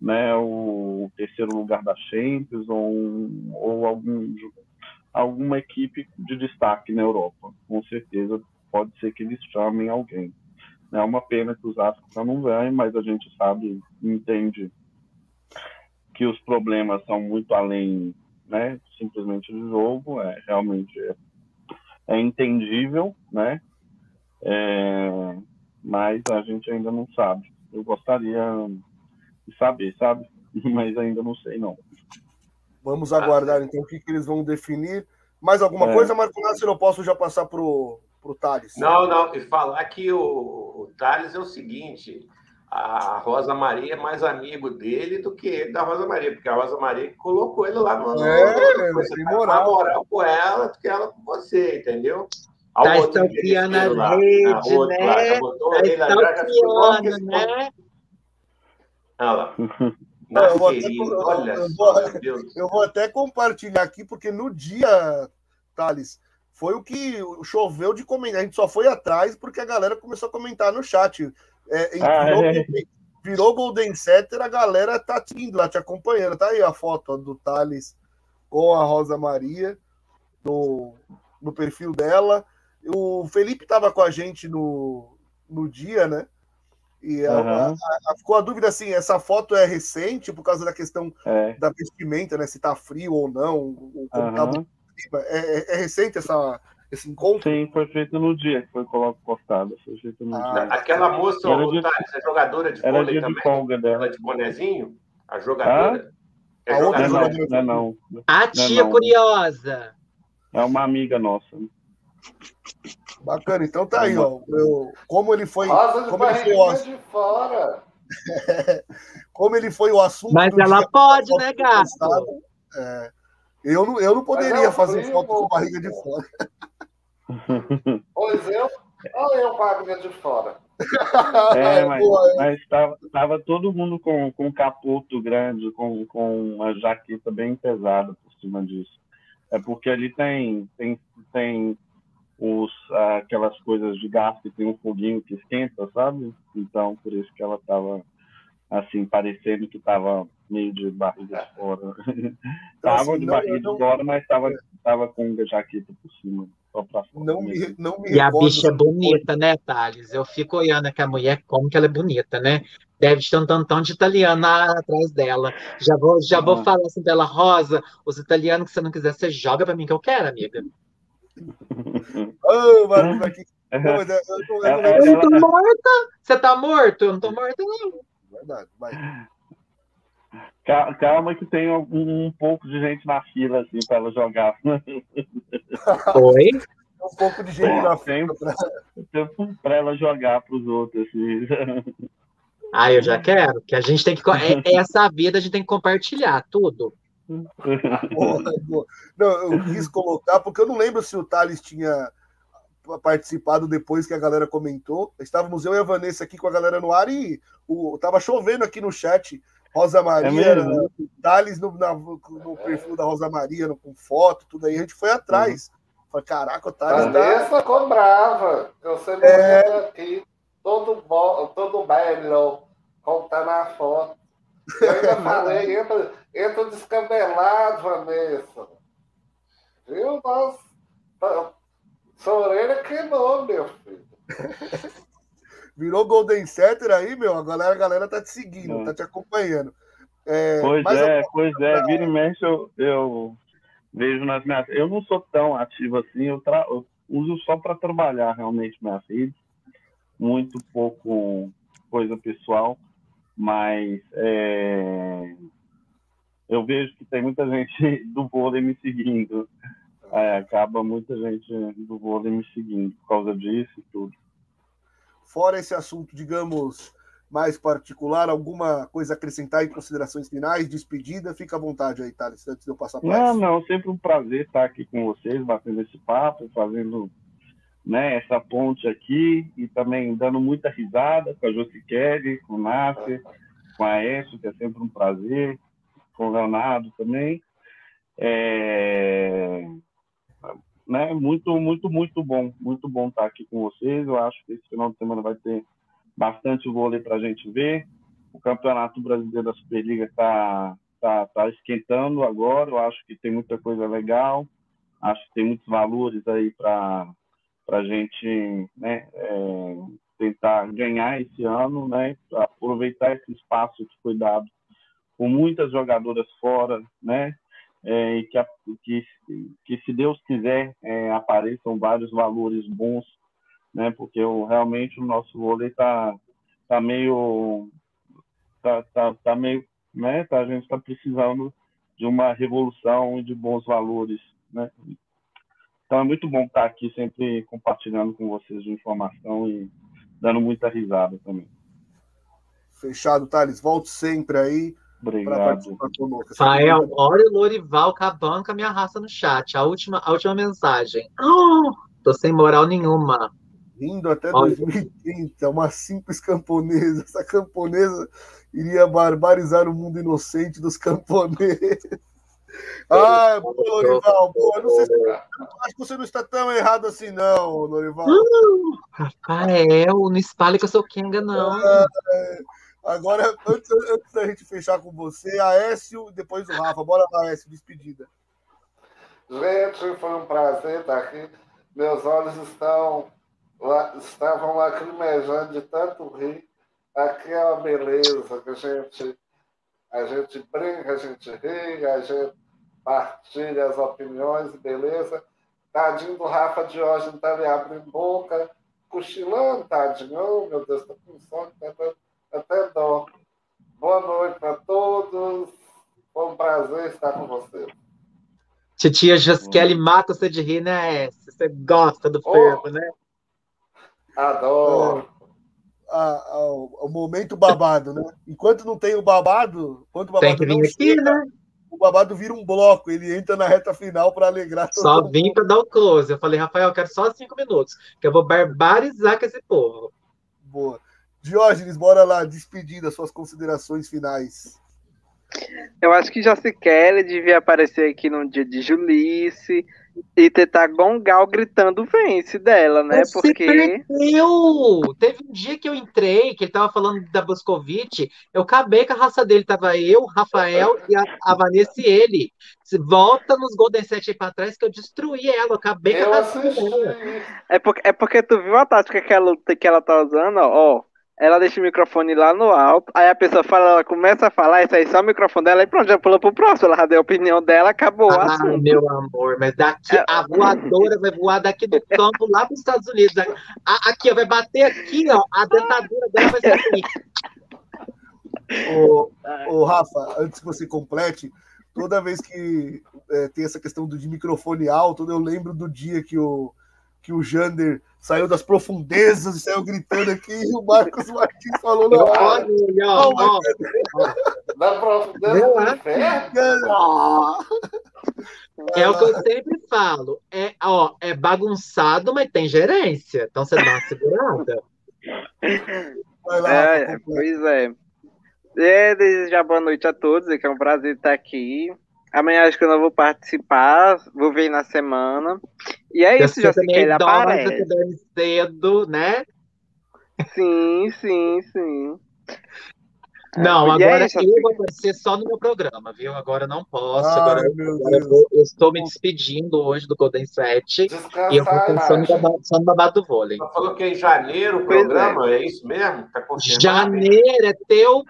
né, o terceiro lugar da Champions ou, ou algum, alguma equipe de destaque na Europa. Com certeza pode ser que eles chamem alguém. É uma pena que os Astros não vêm, mas a gente sabe, entende que os problemas são muito além, né, simplesmente do jogo. É realmente é, é entendível, né? É, mas a gente ainda não sabe. Eu gostaria de saber, sabe? <laughs> Mas ainda não sei, não. Vamos aguardar então o que, que eles vão definir. Mais alguma É. coisa, Marco Nácio? Eu posso já passar pro, pro Thales. Não, não, e falar que o, o Thales é o seguinte: a Rosa Maria é mais amigo dele do que ele da Rosa Maria, porque a Rosa Maria colocou ele lá no. no- É, você tem tá moral. moral com ela do que ela com você, entendeu? Tá Olha o outro stalkeando interesseiro as lá. né? já botou Tá ele lá, já ficou né? Olha lá. <laughs> Não, eu vou até- Nascerinho, eu- olha eu só, vou-. Eu vou até compartilhar aqui, porque no dia, Thales, foi o que choveu de comentar. A gente só foi atrás porque a galera começou a comentar no chat. É, Ah, virou, é. Golden, virou Golden Setter, a galera tá indo lá te acompanhando. Tá aí a foto ó, do Thales com a Rosa Maria no, no perfil dela. O Felipe estava com a gente no, no dia, né? E a- Aham. a- a- ficou a dúvida assim: essa foto é recente por causa da questão É, da vestimenta, né? Se tá frio ou não, ou como tá aham. o clima. É, é- é recente essa, esse encontro? Sim, foi feito no dia que foi postado. Foi feito no Ah, dia. Aquela moça, Era é jogadora de Era vôlei dia de também? folga dela. Ela de bonezinho? A jogadora? É A outra Não é jogadora? não, não é não. A tia não. curiosa. É uma amiga nossa. Bacana, então tá aí, ó. Eu- como ele foi, Rosa como ele foi, o, de fora. <laughs> como ele foi o assunto. Mas ela pode, né, gato? é, eu, não, eu não poderia Mas é o fazer frio, foto com barriga de fora. <laughs> Pois eu, olha eu com a barriga de fora. É, <laughs> mas, Boa, mas tava, tava todo mundo com, com um capoto grande, com, com uma jaqueta bem pesada por cima disso. É porque ali tem, tem, tem os, aquelas coisas de gás que tem um foguinho que esquenta, sabe? Então, por isso que ela tava assim, parecendo que tava meio de barriga de fora. tava assim, de não- barriga não- de fora, mas tava, tava com a jaqueta por cima, só pra fora. Não me, não me E a bicha é bonita, né, Thales? Eu fico olhando aqui a mulher, como que ela é bonita, né? Deve ter um tantão de italiano lá atrás dela. Já vou, já vou Ah. falar assim pra ela, Rosa, os italianos que você não quiser, você joga pra mim que eu quero, amiga. <laughs> Ô, aqui. Não, mas <laughs> é- eu não- eu Eu lembro não tô ela- morta? Você tá morto? Eu não tô morta, não. é verdade. Vai. Ca- Calma que tem um, um pouco de gente na fila, assim, pra ela jogar. Oi? <laughs> Um pouco de gente na Tem frente. pra- pra ela jogar pros outros, assim. Ah, eu já quero, que a gente tem que. co- é- Essa vida a gente tem que compartilhar tudo. Boa, boa. Não, eu quis colocar, porque eu não lembro se o Thales tinha participado depois que a galera comentou. Estávamos eu e a Vanessa aqui com a galera no ar e o, tava chovendo aqui no chat. Rosa Maria, É o Thales no, na- no perfil da Rosa Maria, no- com foto, tudo aí. A gente foi atrás. Falei, caraca, o Thales tá. Vanessa ficou brava. Eu sempre É. é... aqui, todo, bo... todo belo, contando a foto. Eu ainda <laughs> falei, entra, entra descabelado, Vanessa. Viu? Nossa, tá- sua orelha queimou, meu filho. <laughs> Virou Golden Setter aí, meu. A galera, a galera tá te seguindo, É. tá te acompanhando. É, Pois é, pois é. Vira e mexe, eu, eu vejo nas minhas. Eu não sou tão ativo assim, eu, tra... eu uso só para trabalhar realmente minhas redes. Muito pouco coisa pessoal, mas é, eu vejo que tem muita <laughs> gente do vôlei me seguindo. É, acaba muita gente do vôlei me seguindo por causa disso e tudo. Fora esse assunto, digamos, mais particular, alguma coisa a acrescentar em considerações finais, despedida? Fica à vontade aí, Thales, antes de eu passar para Não, não, sempre um prazer estar aqui com vocês, batendo esse papo, fazendo né, essa ponte aqui e também dando muita risada com a Josi Kelly, com o Nasser, com a Aécio, que é sempre um prazer, com o Leonardo também. É, né, muito, muito, muito bom, muito bom estar aqui com vocês. Eu acho que esse final de semana vai ter bastante vôlei para a gente ver. O Campeonato Brasileiro da Superliga está tá, tá esquentando agora, eu acho que tem muita coisa legal. Acho que tem muitos valores aí para a gente né, é, tentar ganhar esse ano, né, aproveitar esse espaço que foi dado com muitas jogadoras fora, né, é, e que, que, que, se Deus quiser, é, apareçam vários valores bons, né, porque eu, realmente o nosso vôlei está tá meio, tá, tá, tá meio, né, tá, a gente está precisando de uma revolução e de bons valores, né, então é muito bom estar aqui sempre compartilhando com vocês de informação e dando muita risada também. Fechado, Thales. Volte sempre aí. Obrigado. Rafael, olha o Lorival cabanca minha raça no chat. A última, a última mensagem. Oh, tô sem moral nenhuma. Vindo até olha. 2030, uma simples camponesa. Essa camponesa iria barbarizar o mundo inocente dos camponeses. <laughs> Ah, boa, Lorival, boa. Não sei se, acho que você não está tão errado assim, não, Lorival. Uh, Rafael, não espalhe que eu sou Kenga, não. Ah, é. Agora, antes, antes, da gente fechar com você, Aécio e depois o Rafa. Bora lá, Aécio, despedida. Gente, foi um prazer estar aqui. Meus olhos estão estavam lacrimejando de tanto rir. Aqui é beleza que a gente, a gente brinca, a gente ri, a gente partilha as opiniões, beleza. Tadinho do Rafa de hoje não tá ali abrindo boca, cochilando, tadinho. Oh, meu Deus, tô com sono, tá até dó. Boa noite para todos. Foi um prazer estar com vocês. Titia Josquele mata você de rir, né? Você gosta do fervo, oh, né? Adoro. o, o, momento babado, né? Enquanto não tem o babado, o babado tem que vir aqui, chega, né? o babado vira um bloco, ele entra na reta final para alegrar todo Só vim para dar o close. Eu falei, Rafael, eu quero só cinco minutos, que eu vou barbarizar com esse povo. Boa. Diógenes, bora lá, despedida, suas considerações finais. Eu acho que Kelly devia aparecer aqui no dia de Julice e tentar gongar gritando vence dela, né? Você Porque. Perdeu! Teve um dia que eu entrei, que ele tava falando da Boscovite, eu acabei com a raça dele, tava eu, Rafael e a, a Vanessa e ele. Volta nos Golden Sete aí pra trás que eu destruí ela, eu acabei eu com a raça dela. É porque, é porque tu viu a tática que ela, que ela tá usando, ó ela deixa o microfone lá no alto, aí a pessoa fala, ela começa a falar, isso aí só o microfone dela, e pronto, já pula pro próximo, ela já deu a opinião dela, acabou ah, assunto. meu amor, mas daqui, é... a voadora vai voar daqui do campo lá pros Estados Unidos, aqui, ó, vai bater aqui, ó, a dentadura dela vai ser assim. <laughs> Ô, ô, Rafa, antes que você complete, toda vez que é, tem essa questão do de microfone alto, eu lembro do dia que o que o Jander saiu das profundezas e saiu gritando aqui, e o Marcos Martins falou na hora. Da profundeza do inferno? É o que eu sempre falo. É, ó, é bagunçado, mas tem gerência. Então você dá uma segurada. Lá, é, pois é. é. Desejar boa noite a todos, é que é um prazer estar aqui. Amanhã acho que eu não vou participar, vou ver na semana. E é isso, já sei que ele aparece. cedo, né? Sim, sim, sim. Não, agora é eu vou aparecer só no meu programa, viu? Agora não posso. Ai, agora, agora eu, vou, eu, estou me despedindo hoje do Golden 7 e eu vou pensando só no babado do vôlei. Você falou que é em janeiro o programa, é. é. isso mesmo? Tá janeiro é teu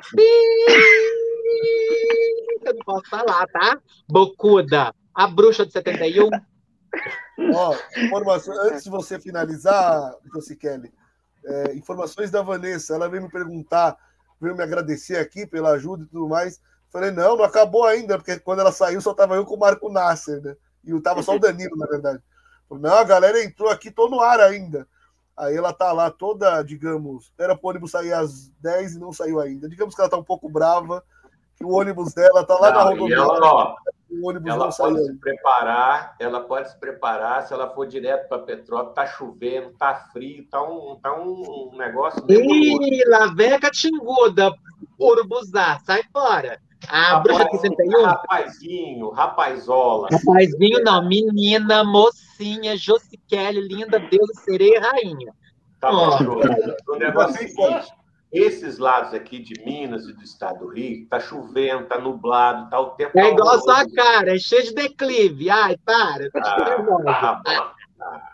eu não posso falar, tá? Bocuda, a bruxa de 71. Ó, informação, <laughs> antes de você finalizar, Josi Kelly, é, informações da Vanessa, ela veio me perguntar, veio me agradecer aqui pela ajuda e tudo mais. Falei, não, não acabou ainda, porque quando ela saiu só tava eu com o Marco Nasser, né? E tava só o Danilo, na verdade. Falei, não, a galera entrou aqui, tô no ar ainda. Aí ela tá lá toda, digamos, era pro ônibus sair às 10 e não saiu ainda. Digamos que ela tá um pouco brava, que o ônibus dela tá lá não, na rodovia. Ela, o ônibus ela não pode se preparar, ela pode se preparar se ela for direto para Petrópolis, tá chovendo, tá frio, tá um, tá um negócio. Ih, lá vem a Catinguda, Urubuzá, sai fora. A Rapaz, bruxa 61. Rapazinho, rapazola. Rapazinho não, menina, mocinha, Josiquele, linda, deusa, sereia, rainha. Tá bom, oh. O negócio é o seguinte, esses lados aqui de Minas e do estado do Rio, tá chovendo, tá nublado, tá o tempo. É tá igual a sua cara, é cheio de declive. Ai, para,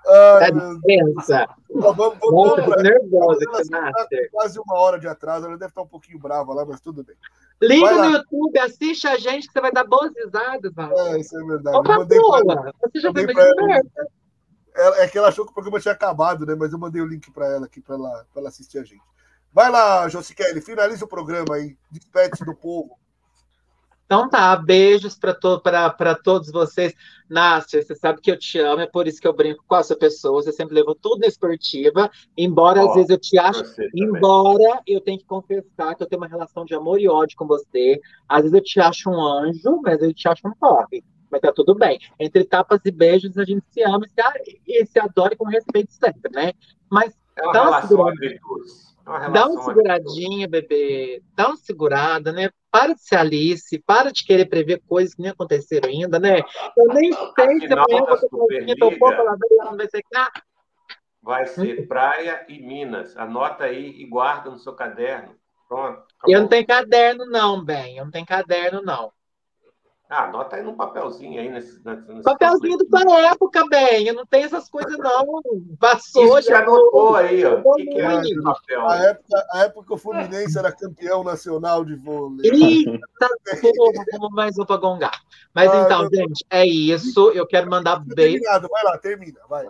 Ah, nervosa. ah, vamos, vamos, vamos, nervosa ela aqui, tá com quase uma hora de atraso, ela deve estar um pouquinho brava lá, mas tudo bem. Liga no YouTube, assiste a gente que você vai dar boas risadas, mano. É, isso é verdade. Eu Opa, mandei pra ela. Você já mandei foi pra ela. Ela- É que ela achou que o programa tinha acabado, né? Mas eu mandei o link para ela aqui para ela, pra ela assistir a gente. Vai lá, Josikelly, finaliza o programa aí. Despede-se do povo. Então tá, beijos para to todos vocês. Nácia, você sabe que eu te amo, é por isso que eu brinco com a sua pessoa. Você sempre levou tudo na esportiva, embora às Ó, vezes eu te ache também. Embora eu tenha que confessar que eu tenho uma relação de amor e ódio com você. Às vezes eu te acho um anjo, mas eu te acho um porre. Mas tá tudo bem. Entre tapas e beijos, a gente se ama e se, e se adora com respeito sempre, né? Mas É uma uma relação uma dá relação uma agridoce. seguradinha, bebê. Dá uma segurada, né? Para de ser Alice, para de querer prever coisas que nem aconteceram ainda, né? Eu nem sei se amanhã ela vai não vai ser Praia e Minas. Anota aí e guarda no seu caderno. Pronto. Eu não acabou. tenho caderno, não, bem. Eu não tenho caderno, não. Ah, anota aí num papelzinho aí nesse. nesse nesse Papelzinho do panfletinho. tua época, bem. Eu não tenho essas coisas, não. Passou, Isso já anotou aí, ó. O que, que é Oi. esse papel? A época, a época que o Fluminense era campeão nacional de vôlei. Eita, porra, vamos mais um pra gongar. Mas Ah, então, gente, é isso. Eu quero mandar beijo. Terminado, vai lá, termina, vai.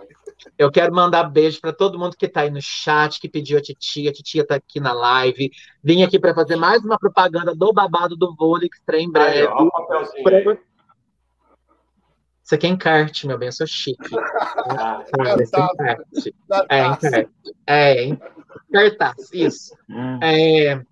Eu quero mandar beijo para todo mundo que tá aí no chat, que pediu a titia. A titia tá aqui na live. Vim aqui para fazer mais uma propaganda do babado do vôlei, que estreia em Aí, breve. ó, o papelzinho Pra- aí. Isso aqui é encarte, meu bem, eu sou chique. Ah, Tá, encarte. Da É, encarte. É, cartaz, isso. Hum. É...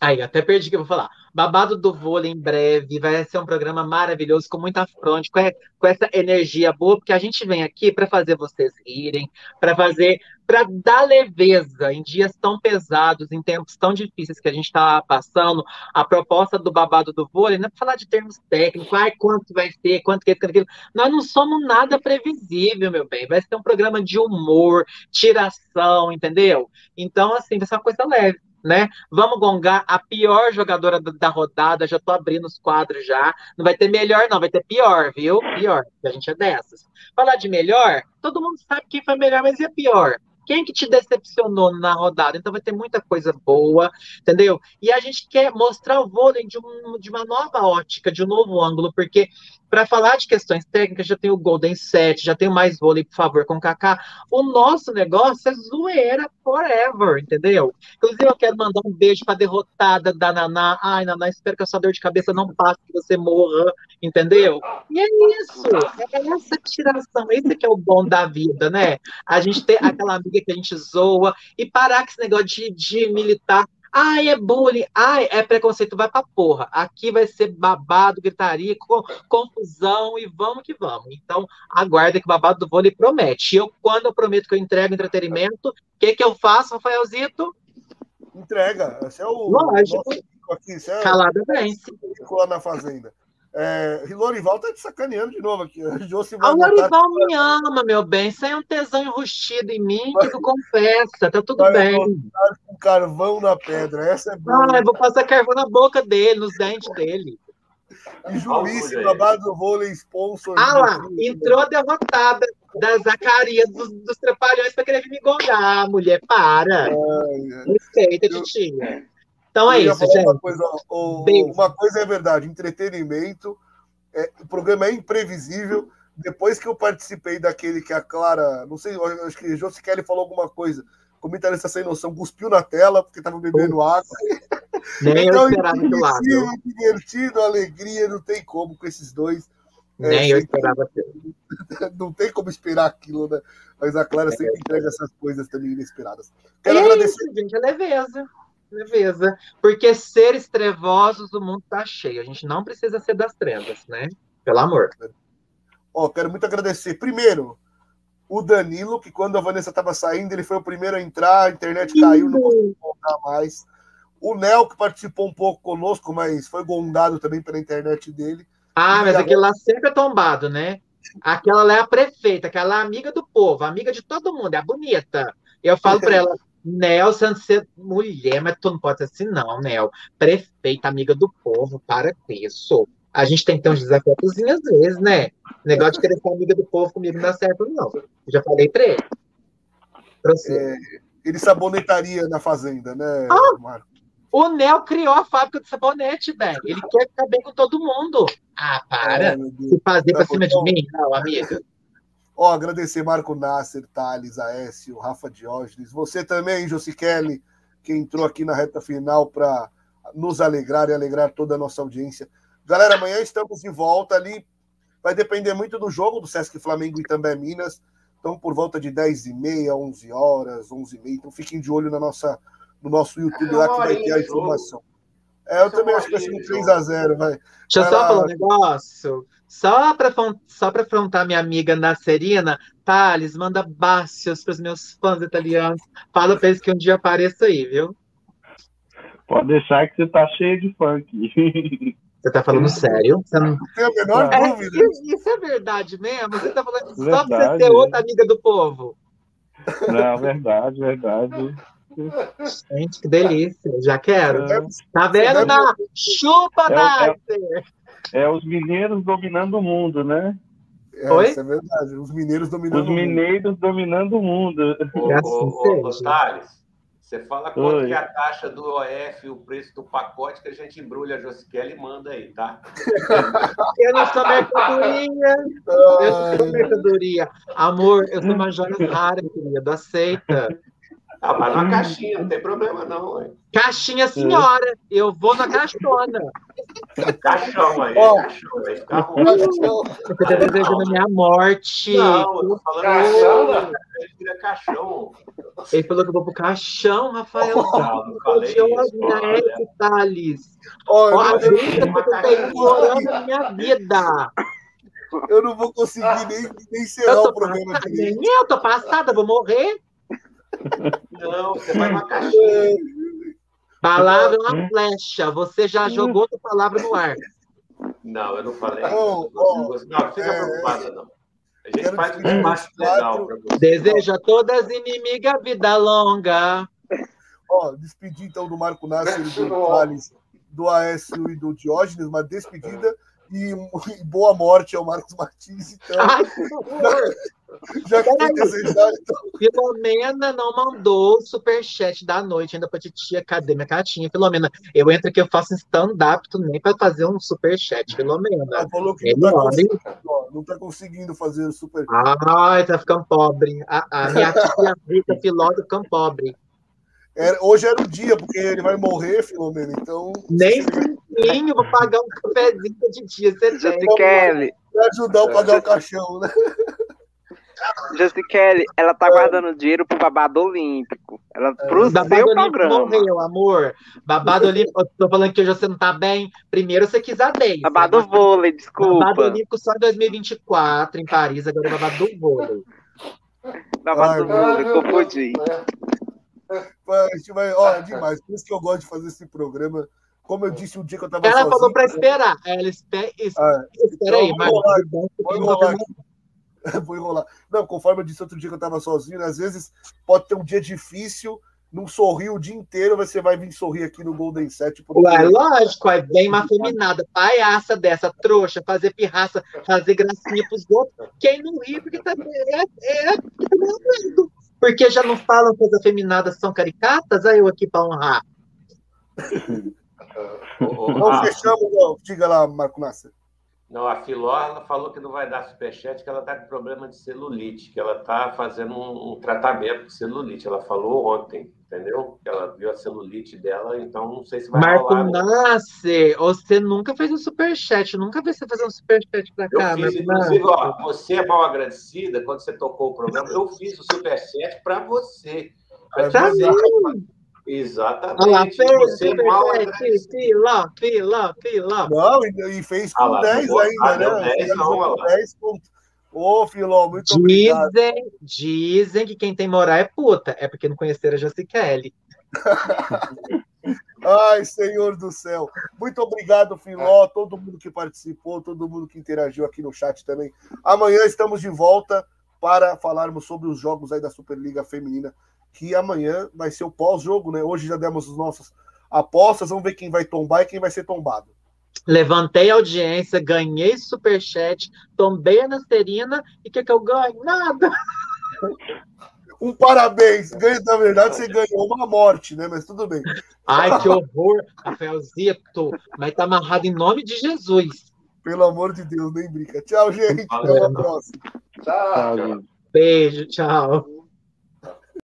Aí, até perdi o que eu vou falar. Babado do vôlei em breve, vai ser um programa maravilhoso, com muita fronte, com, com essa energia boa, porque a gente vem aqui para fazer vocês rirem, para fazer, para dar leveza em dias tão pesados, em tempos tão difíceis que a gente está passando. A proposta do babado do vôlei não é para falar de termos técnicos, ai, quanto vai ser, quanto que é aquilo. Nós não somos nada previsível, meu bem. Vai ser um programa de humor, tiração, entendeu? Então, assim, vai ser uma coisa leve né? Vamos gongar a pior jogadora da, da rodada, já tô abrindo os quadros já. Não vai ter melhor, não, vai ter pior, viu? Pior, a gente é dessas. Falar de melhor, todo mundo sabe quem foi melhor, mas e a pior? Quem que te decepcionou na rodada? Então vai ter muita coisa boa, entendeu? E a gente quer mostrar o vôlei de, um, de uma nova ótica, de um novo ângulo, porque para falar de questões técnicas, já tem o Golden Set, já tem mais vôlei, por favor, com o Kaká. O nosso negócio é zoeira forever, entendeu? Inclusive, eu quero mandar um beijo para derrotada da Naná. Ai, Naná, espero que a sua dor de cabeça não passe, que você morra, entendeu? E é isso, é essa tiração, esse que é o bom da vida, né? A gente ter aquela amiga que a gente zoa e parar com esse negócio de, de militar. Ai, é bullying, ai, é preconceito, vai pra porra. Aqui vai ser babado, gritaria, co- confusão e vamos que vamos. Então, aguarda que o babado do vôlei promete. E eu, quando eu prometo que eu entrego entretenimento, o que que eu faço, Rafaelzito? Entrega. Esse é o Lógico. nosso aqui. É Calada vence. na fazenda. É, Lorival tá te sacaneando de novo aqui. A <laughs> Josi A vai Lorival me ama, meu bem. Isso aí é um tesão enrustido em mim que tu <laughs> confessa. Tá tudo bem. com carvão na pedra. Essa é boa. Ah, eu vou passar carvão na boca dele, nos dentes dele. E Olha aí. babado do vôlei, sponsor. Ah lá, entrou a derrotada da Zacarias dos, dos Trapalhões pra querer vir me gongar, mulher. Para. Respeita, Eu- titia. Então é Eu isso. Uma coisa, o- uma coisa é verdade, entretenimento. é, o programa é imprevisível. Depois que eu participei daquele que a Clara, não sei, eu acho que Josi Kelly falou alguma coisa. Comentarista sem noção, cuspiu na tela porque estava bebendo água. Nem eu Então, esperava aquilo lá, viu? imprevisível, divertido, alegria, não tem como com esses dois. É, Nem eu sempre- esperava aquilo. <laughs> não tem como esperar aquilo, né? Mas a Clara sempre entrega essas coisas também inesperadas. Quero É agradecer. isso, gente, é leveza. Leveza. Porque seres trevosos o mundo tá cheio. A gente não precisa ser das trevas, né? Pelo amor. Ó, quero muito agradecer. Primeiro, o Danilo, que quando a Vanessa estava saindo, ele foi o primeiro a entrar, a internet caiu, não conseguiu voltar mais. O Nel, que participou um pouco conosco, mas foi gongado também pela internet dele. Ah, mas aquele lá sempre é tombado, né? Aquela lá é a prefeita, aquela é a amiga do povo, amiga de todo mundo, é a bonita. Eu falo pra <laughs> ela, Nelson, você mulher, mas tu não pode ser assim, não, Nel. Prefeita, amiga do povo, para com isso. A gente tem que ter uns desafios às vezes, né? Negócio de querer ser amiga do povo comigo não dá certo, não. Já falei pra ele. É, ele sabonetaria na fazenda, né, Ah! Marco? O Nel criou a fábrica de sabonete, velho. Ele quer ficar bem com todo mundo. Ah, para. Deus. Se fazer Tá pra bom, cima de então. mim, não, amiga. Ó, agradecer Marco Nasser, Thales, Aécio, Rafa Diógenes. Você também, Josi Kelly, que entrou aqui na reta final para nos alegrar e alegrar toda a nossa audiência. Galera, amanhã estamos de volta ali. Vai depender muito do jogo do Sesc Flamengo e também Minas. Então, por volta de 10h30, 11 horas, 11h30. Então, fiquem de olho na nossa, no nosso YouTube É lá que vai ter a informação. É, eu também acho que vai ser um horinha de 3x0, vai. Deixa eu só falar um negócio. Só fon- só pra afrontar minha amiga Nacerina, Thales, manda bácios pros meus fãs italianos. Fala pra eles que um dia apareça aí, viu? Pode deixar que você tá cheio de funk. <laughs> Você tá falando sério? Você não... Tem a menor É, dúvida. Isso, isso é verdade mesmo? Você tá falando isso só pra você Verdade. ser outra amiga do povo? Não, verdade, verdade. Gente, que delícia. Já quero. Deve- Tá vendo, deve- na Chupa, É é-! É os mineiros dominando o mundo, né? É, Oi? isso é verdade. Os mineiros dominando Os o mundo. mineiros dominando o mundo. Ô, É assim ô. Thales, você fala quanto Oi. que é a taxa do OF, o preço do pacote que a gente embrulha a Josiquela e manda aí, tá? <laughs> Eu não sou mercadoria. Eu não sou mercadoria. Amor, eu sou uma joia rara, querido. Aceita. Ah, mas numa caixinha, não tem problema não, ué. Caixinha senhora. Eu vou na caixona. <laughs> Caixão aí, caixão aí, fica à vontade. Você tá desejando a minha morte. Não, eu tô falando Caixão, ele vira caixão. Ele falou que eu vou pro caixão, Rafael. Não, não falei De isso, hoje, né, olha. Thales. Ó, eu, Ó, a não, gente tá ignorando na minha vida. eu não vou conseguir nem, nem Eu encerrar tô o programa direito. Nem eu tô passada, vou morrer. Não, você vai numa caixinha. Palavra é uma flecha. Você já jogou outra palavra no ar. Não, eu não falei Não, não fica é, preocupada, não. A gente faz um quatro. legal pra você. Deseja a todas inimigas vida longa. Ó, despedir então do Marco Nasser, do. Thales, do Aécio e do Diógenes, uma despedida e, e boa morte ao Marcos Martins. Então, Ai. Já que desejado, então, Filomena não mandou o superchat da noite ainda pra titia. Cadê minha cartinha? Filomena, eu entro aqui, eu faço stand-up, tu nem pra fazer um superchat, Filomena. ela falou que não tá, conseguindo, não tá conseguindo fazer o super. Ai, tá ficando pobre. A, a minha tia rica Filó tá ficando pobre. Era- hoje era o dia, porque ele vai morrer, Filomena. Então, Nem cinquinho, vou pagar um cafezinho de dia. Você tem. Kelly, vai ajudar a pagar o caixão, né? Jussi Kelly, ela tá guardando dinheiro pro babado olímpico. Ela, pro Babado seu Olímpico programa. morreu, amor. Babado Olímpico, eu tô falando que hoje você não tá bem. Primeiro você quis a 10. Babado vôlei, Babado desculpa. Olímpico só em 2024, em Paris, agora é babado do vôlei. Babado Ai, vôlei, confundi. A gente vai, ó, é demais. Por isso que eu gosto de fazer esse programa. Como eu disse o dia que eu tava Ela sozinho. falou pra esperar. Ela espera. Ah, Espera aí, então, mas <laughs> vou enrolar não conforme eu disse outro dia que eu tava sozinho, né, às vezes pode ter um dia difícil, não sorrir o dia inteiro, você vai vir sorrir aqui no Golden Set. porque- Ué, lógico, aí vem uma feminada, palhaça dessa, trouxa, fazer pirraça, fazer gracinha pros outros. Quem não ri, porque tá, é, é, porque morrendo. Porque já não falam que as afeminadas são caricatas? Aí eu aqui pra honrar. <laughs> Não Rafa, fechamos, não. Diga lá, Marco Nasser. Não, a Filó ela falou que não vai dar superchat, que ela está com problema de celulite, que ela está fazendo um, um tratamento de celulite. Ela falou ontem, entendeu? Que ela viu a celulite dela, então não sei se vai Marco rolar. não. Nasser, você nunca fez um superchat, nunca vi você fazer um superchat pra Eu cá, fiz, Marco inclusive, ó, você é mal agradecida, quando você tocou o programa, eu fiz o superchat para você. Pra dizer- mim, Exatamente. olha lá, fez você mal filó, filó, filó. Não, e, e fez com Ah lá, 10 não, ainda, ah, né? deu 10 Finalizou não, com olha lá. 10 pontos. Ô, Filó, muito obrigado. Dizem, dizem que quem tem moral é puta. É porque não conheceram a Josie Kelly. <laughs> Ai, Senhor do céu. Muito obrigado, Filó, todo mundo que participou, todo mundo que interagiu aqui no chat também. Amanhã estamos de volta para falarmos sobre os jogos aí da Superliga Feminina que amanhã vai ser o pós-jogo, né? Hoje já demos as nossas apostas, vamos ver quem vai tombar e quem vai ser tombado. Levantei a audiência, ganhei superchat, tombei a Nasterina e o que, que eu ganho? Nada. <laughs> Um parabéns. Ganho, na verdade, você ganhou uma morte, né? Mas tudo bem. Ai, que <laughs> horror, Rafaelzito. Mas tá amarrado em nome de Jesus. Pelo amor de Deus, nem brinca. Tchau, gente. Até a próxima. Tchau. Tchau. Beijo, tchau.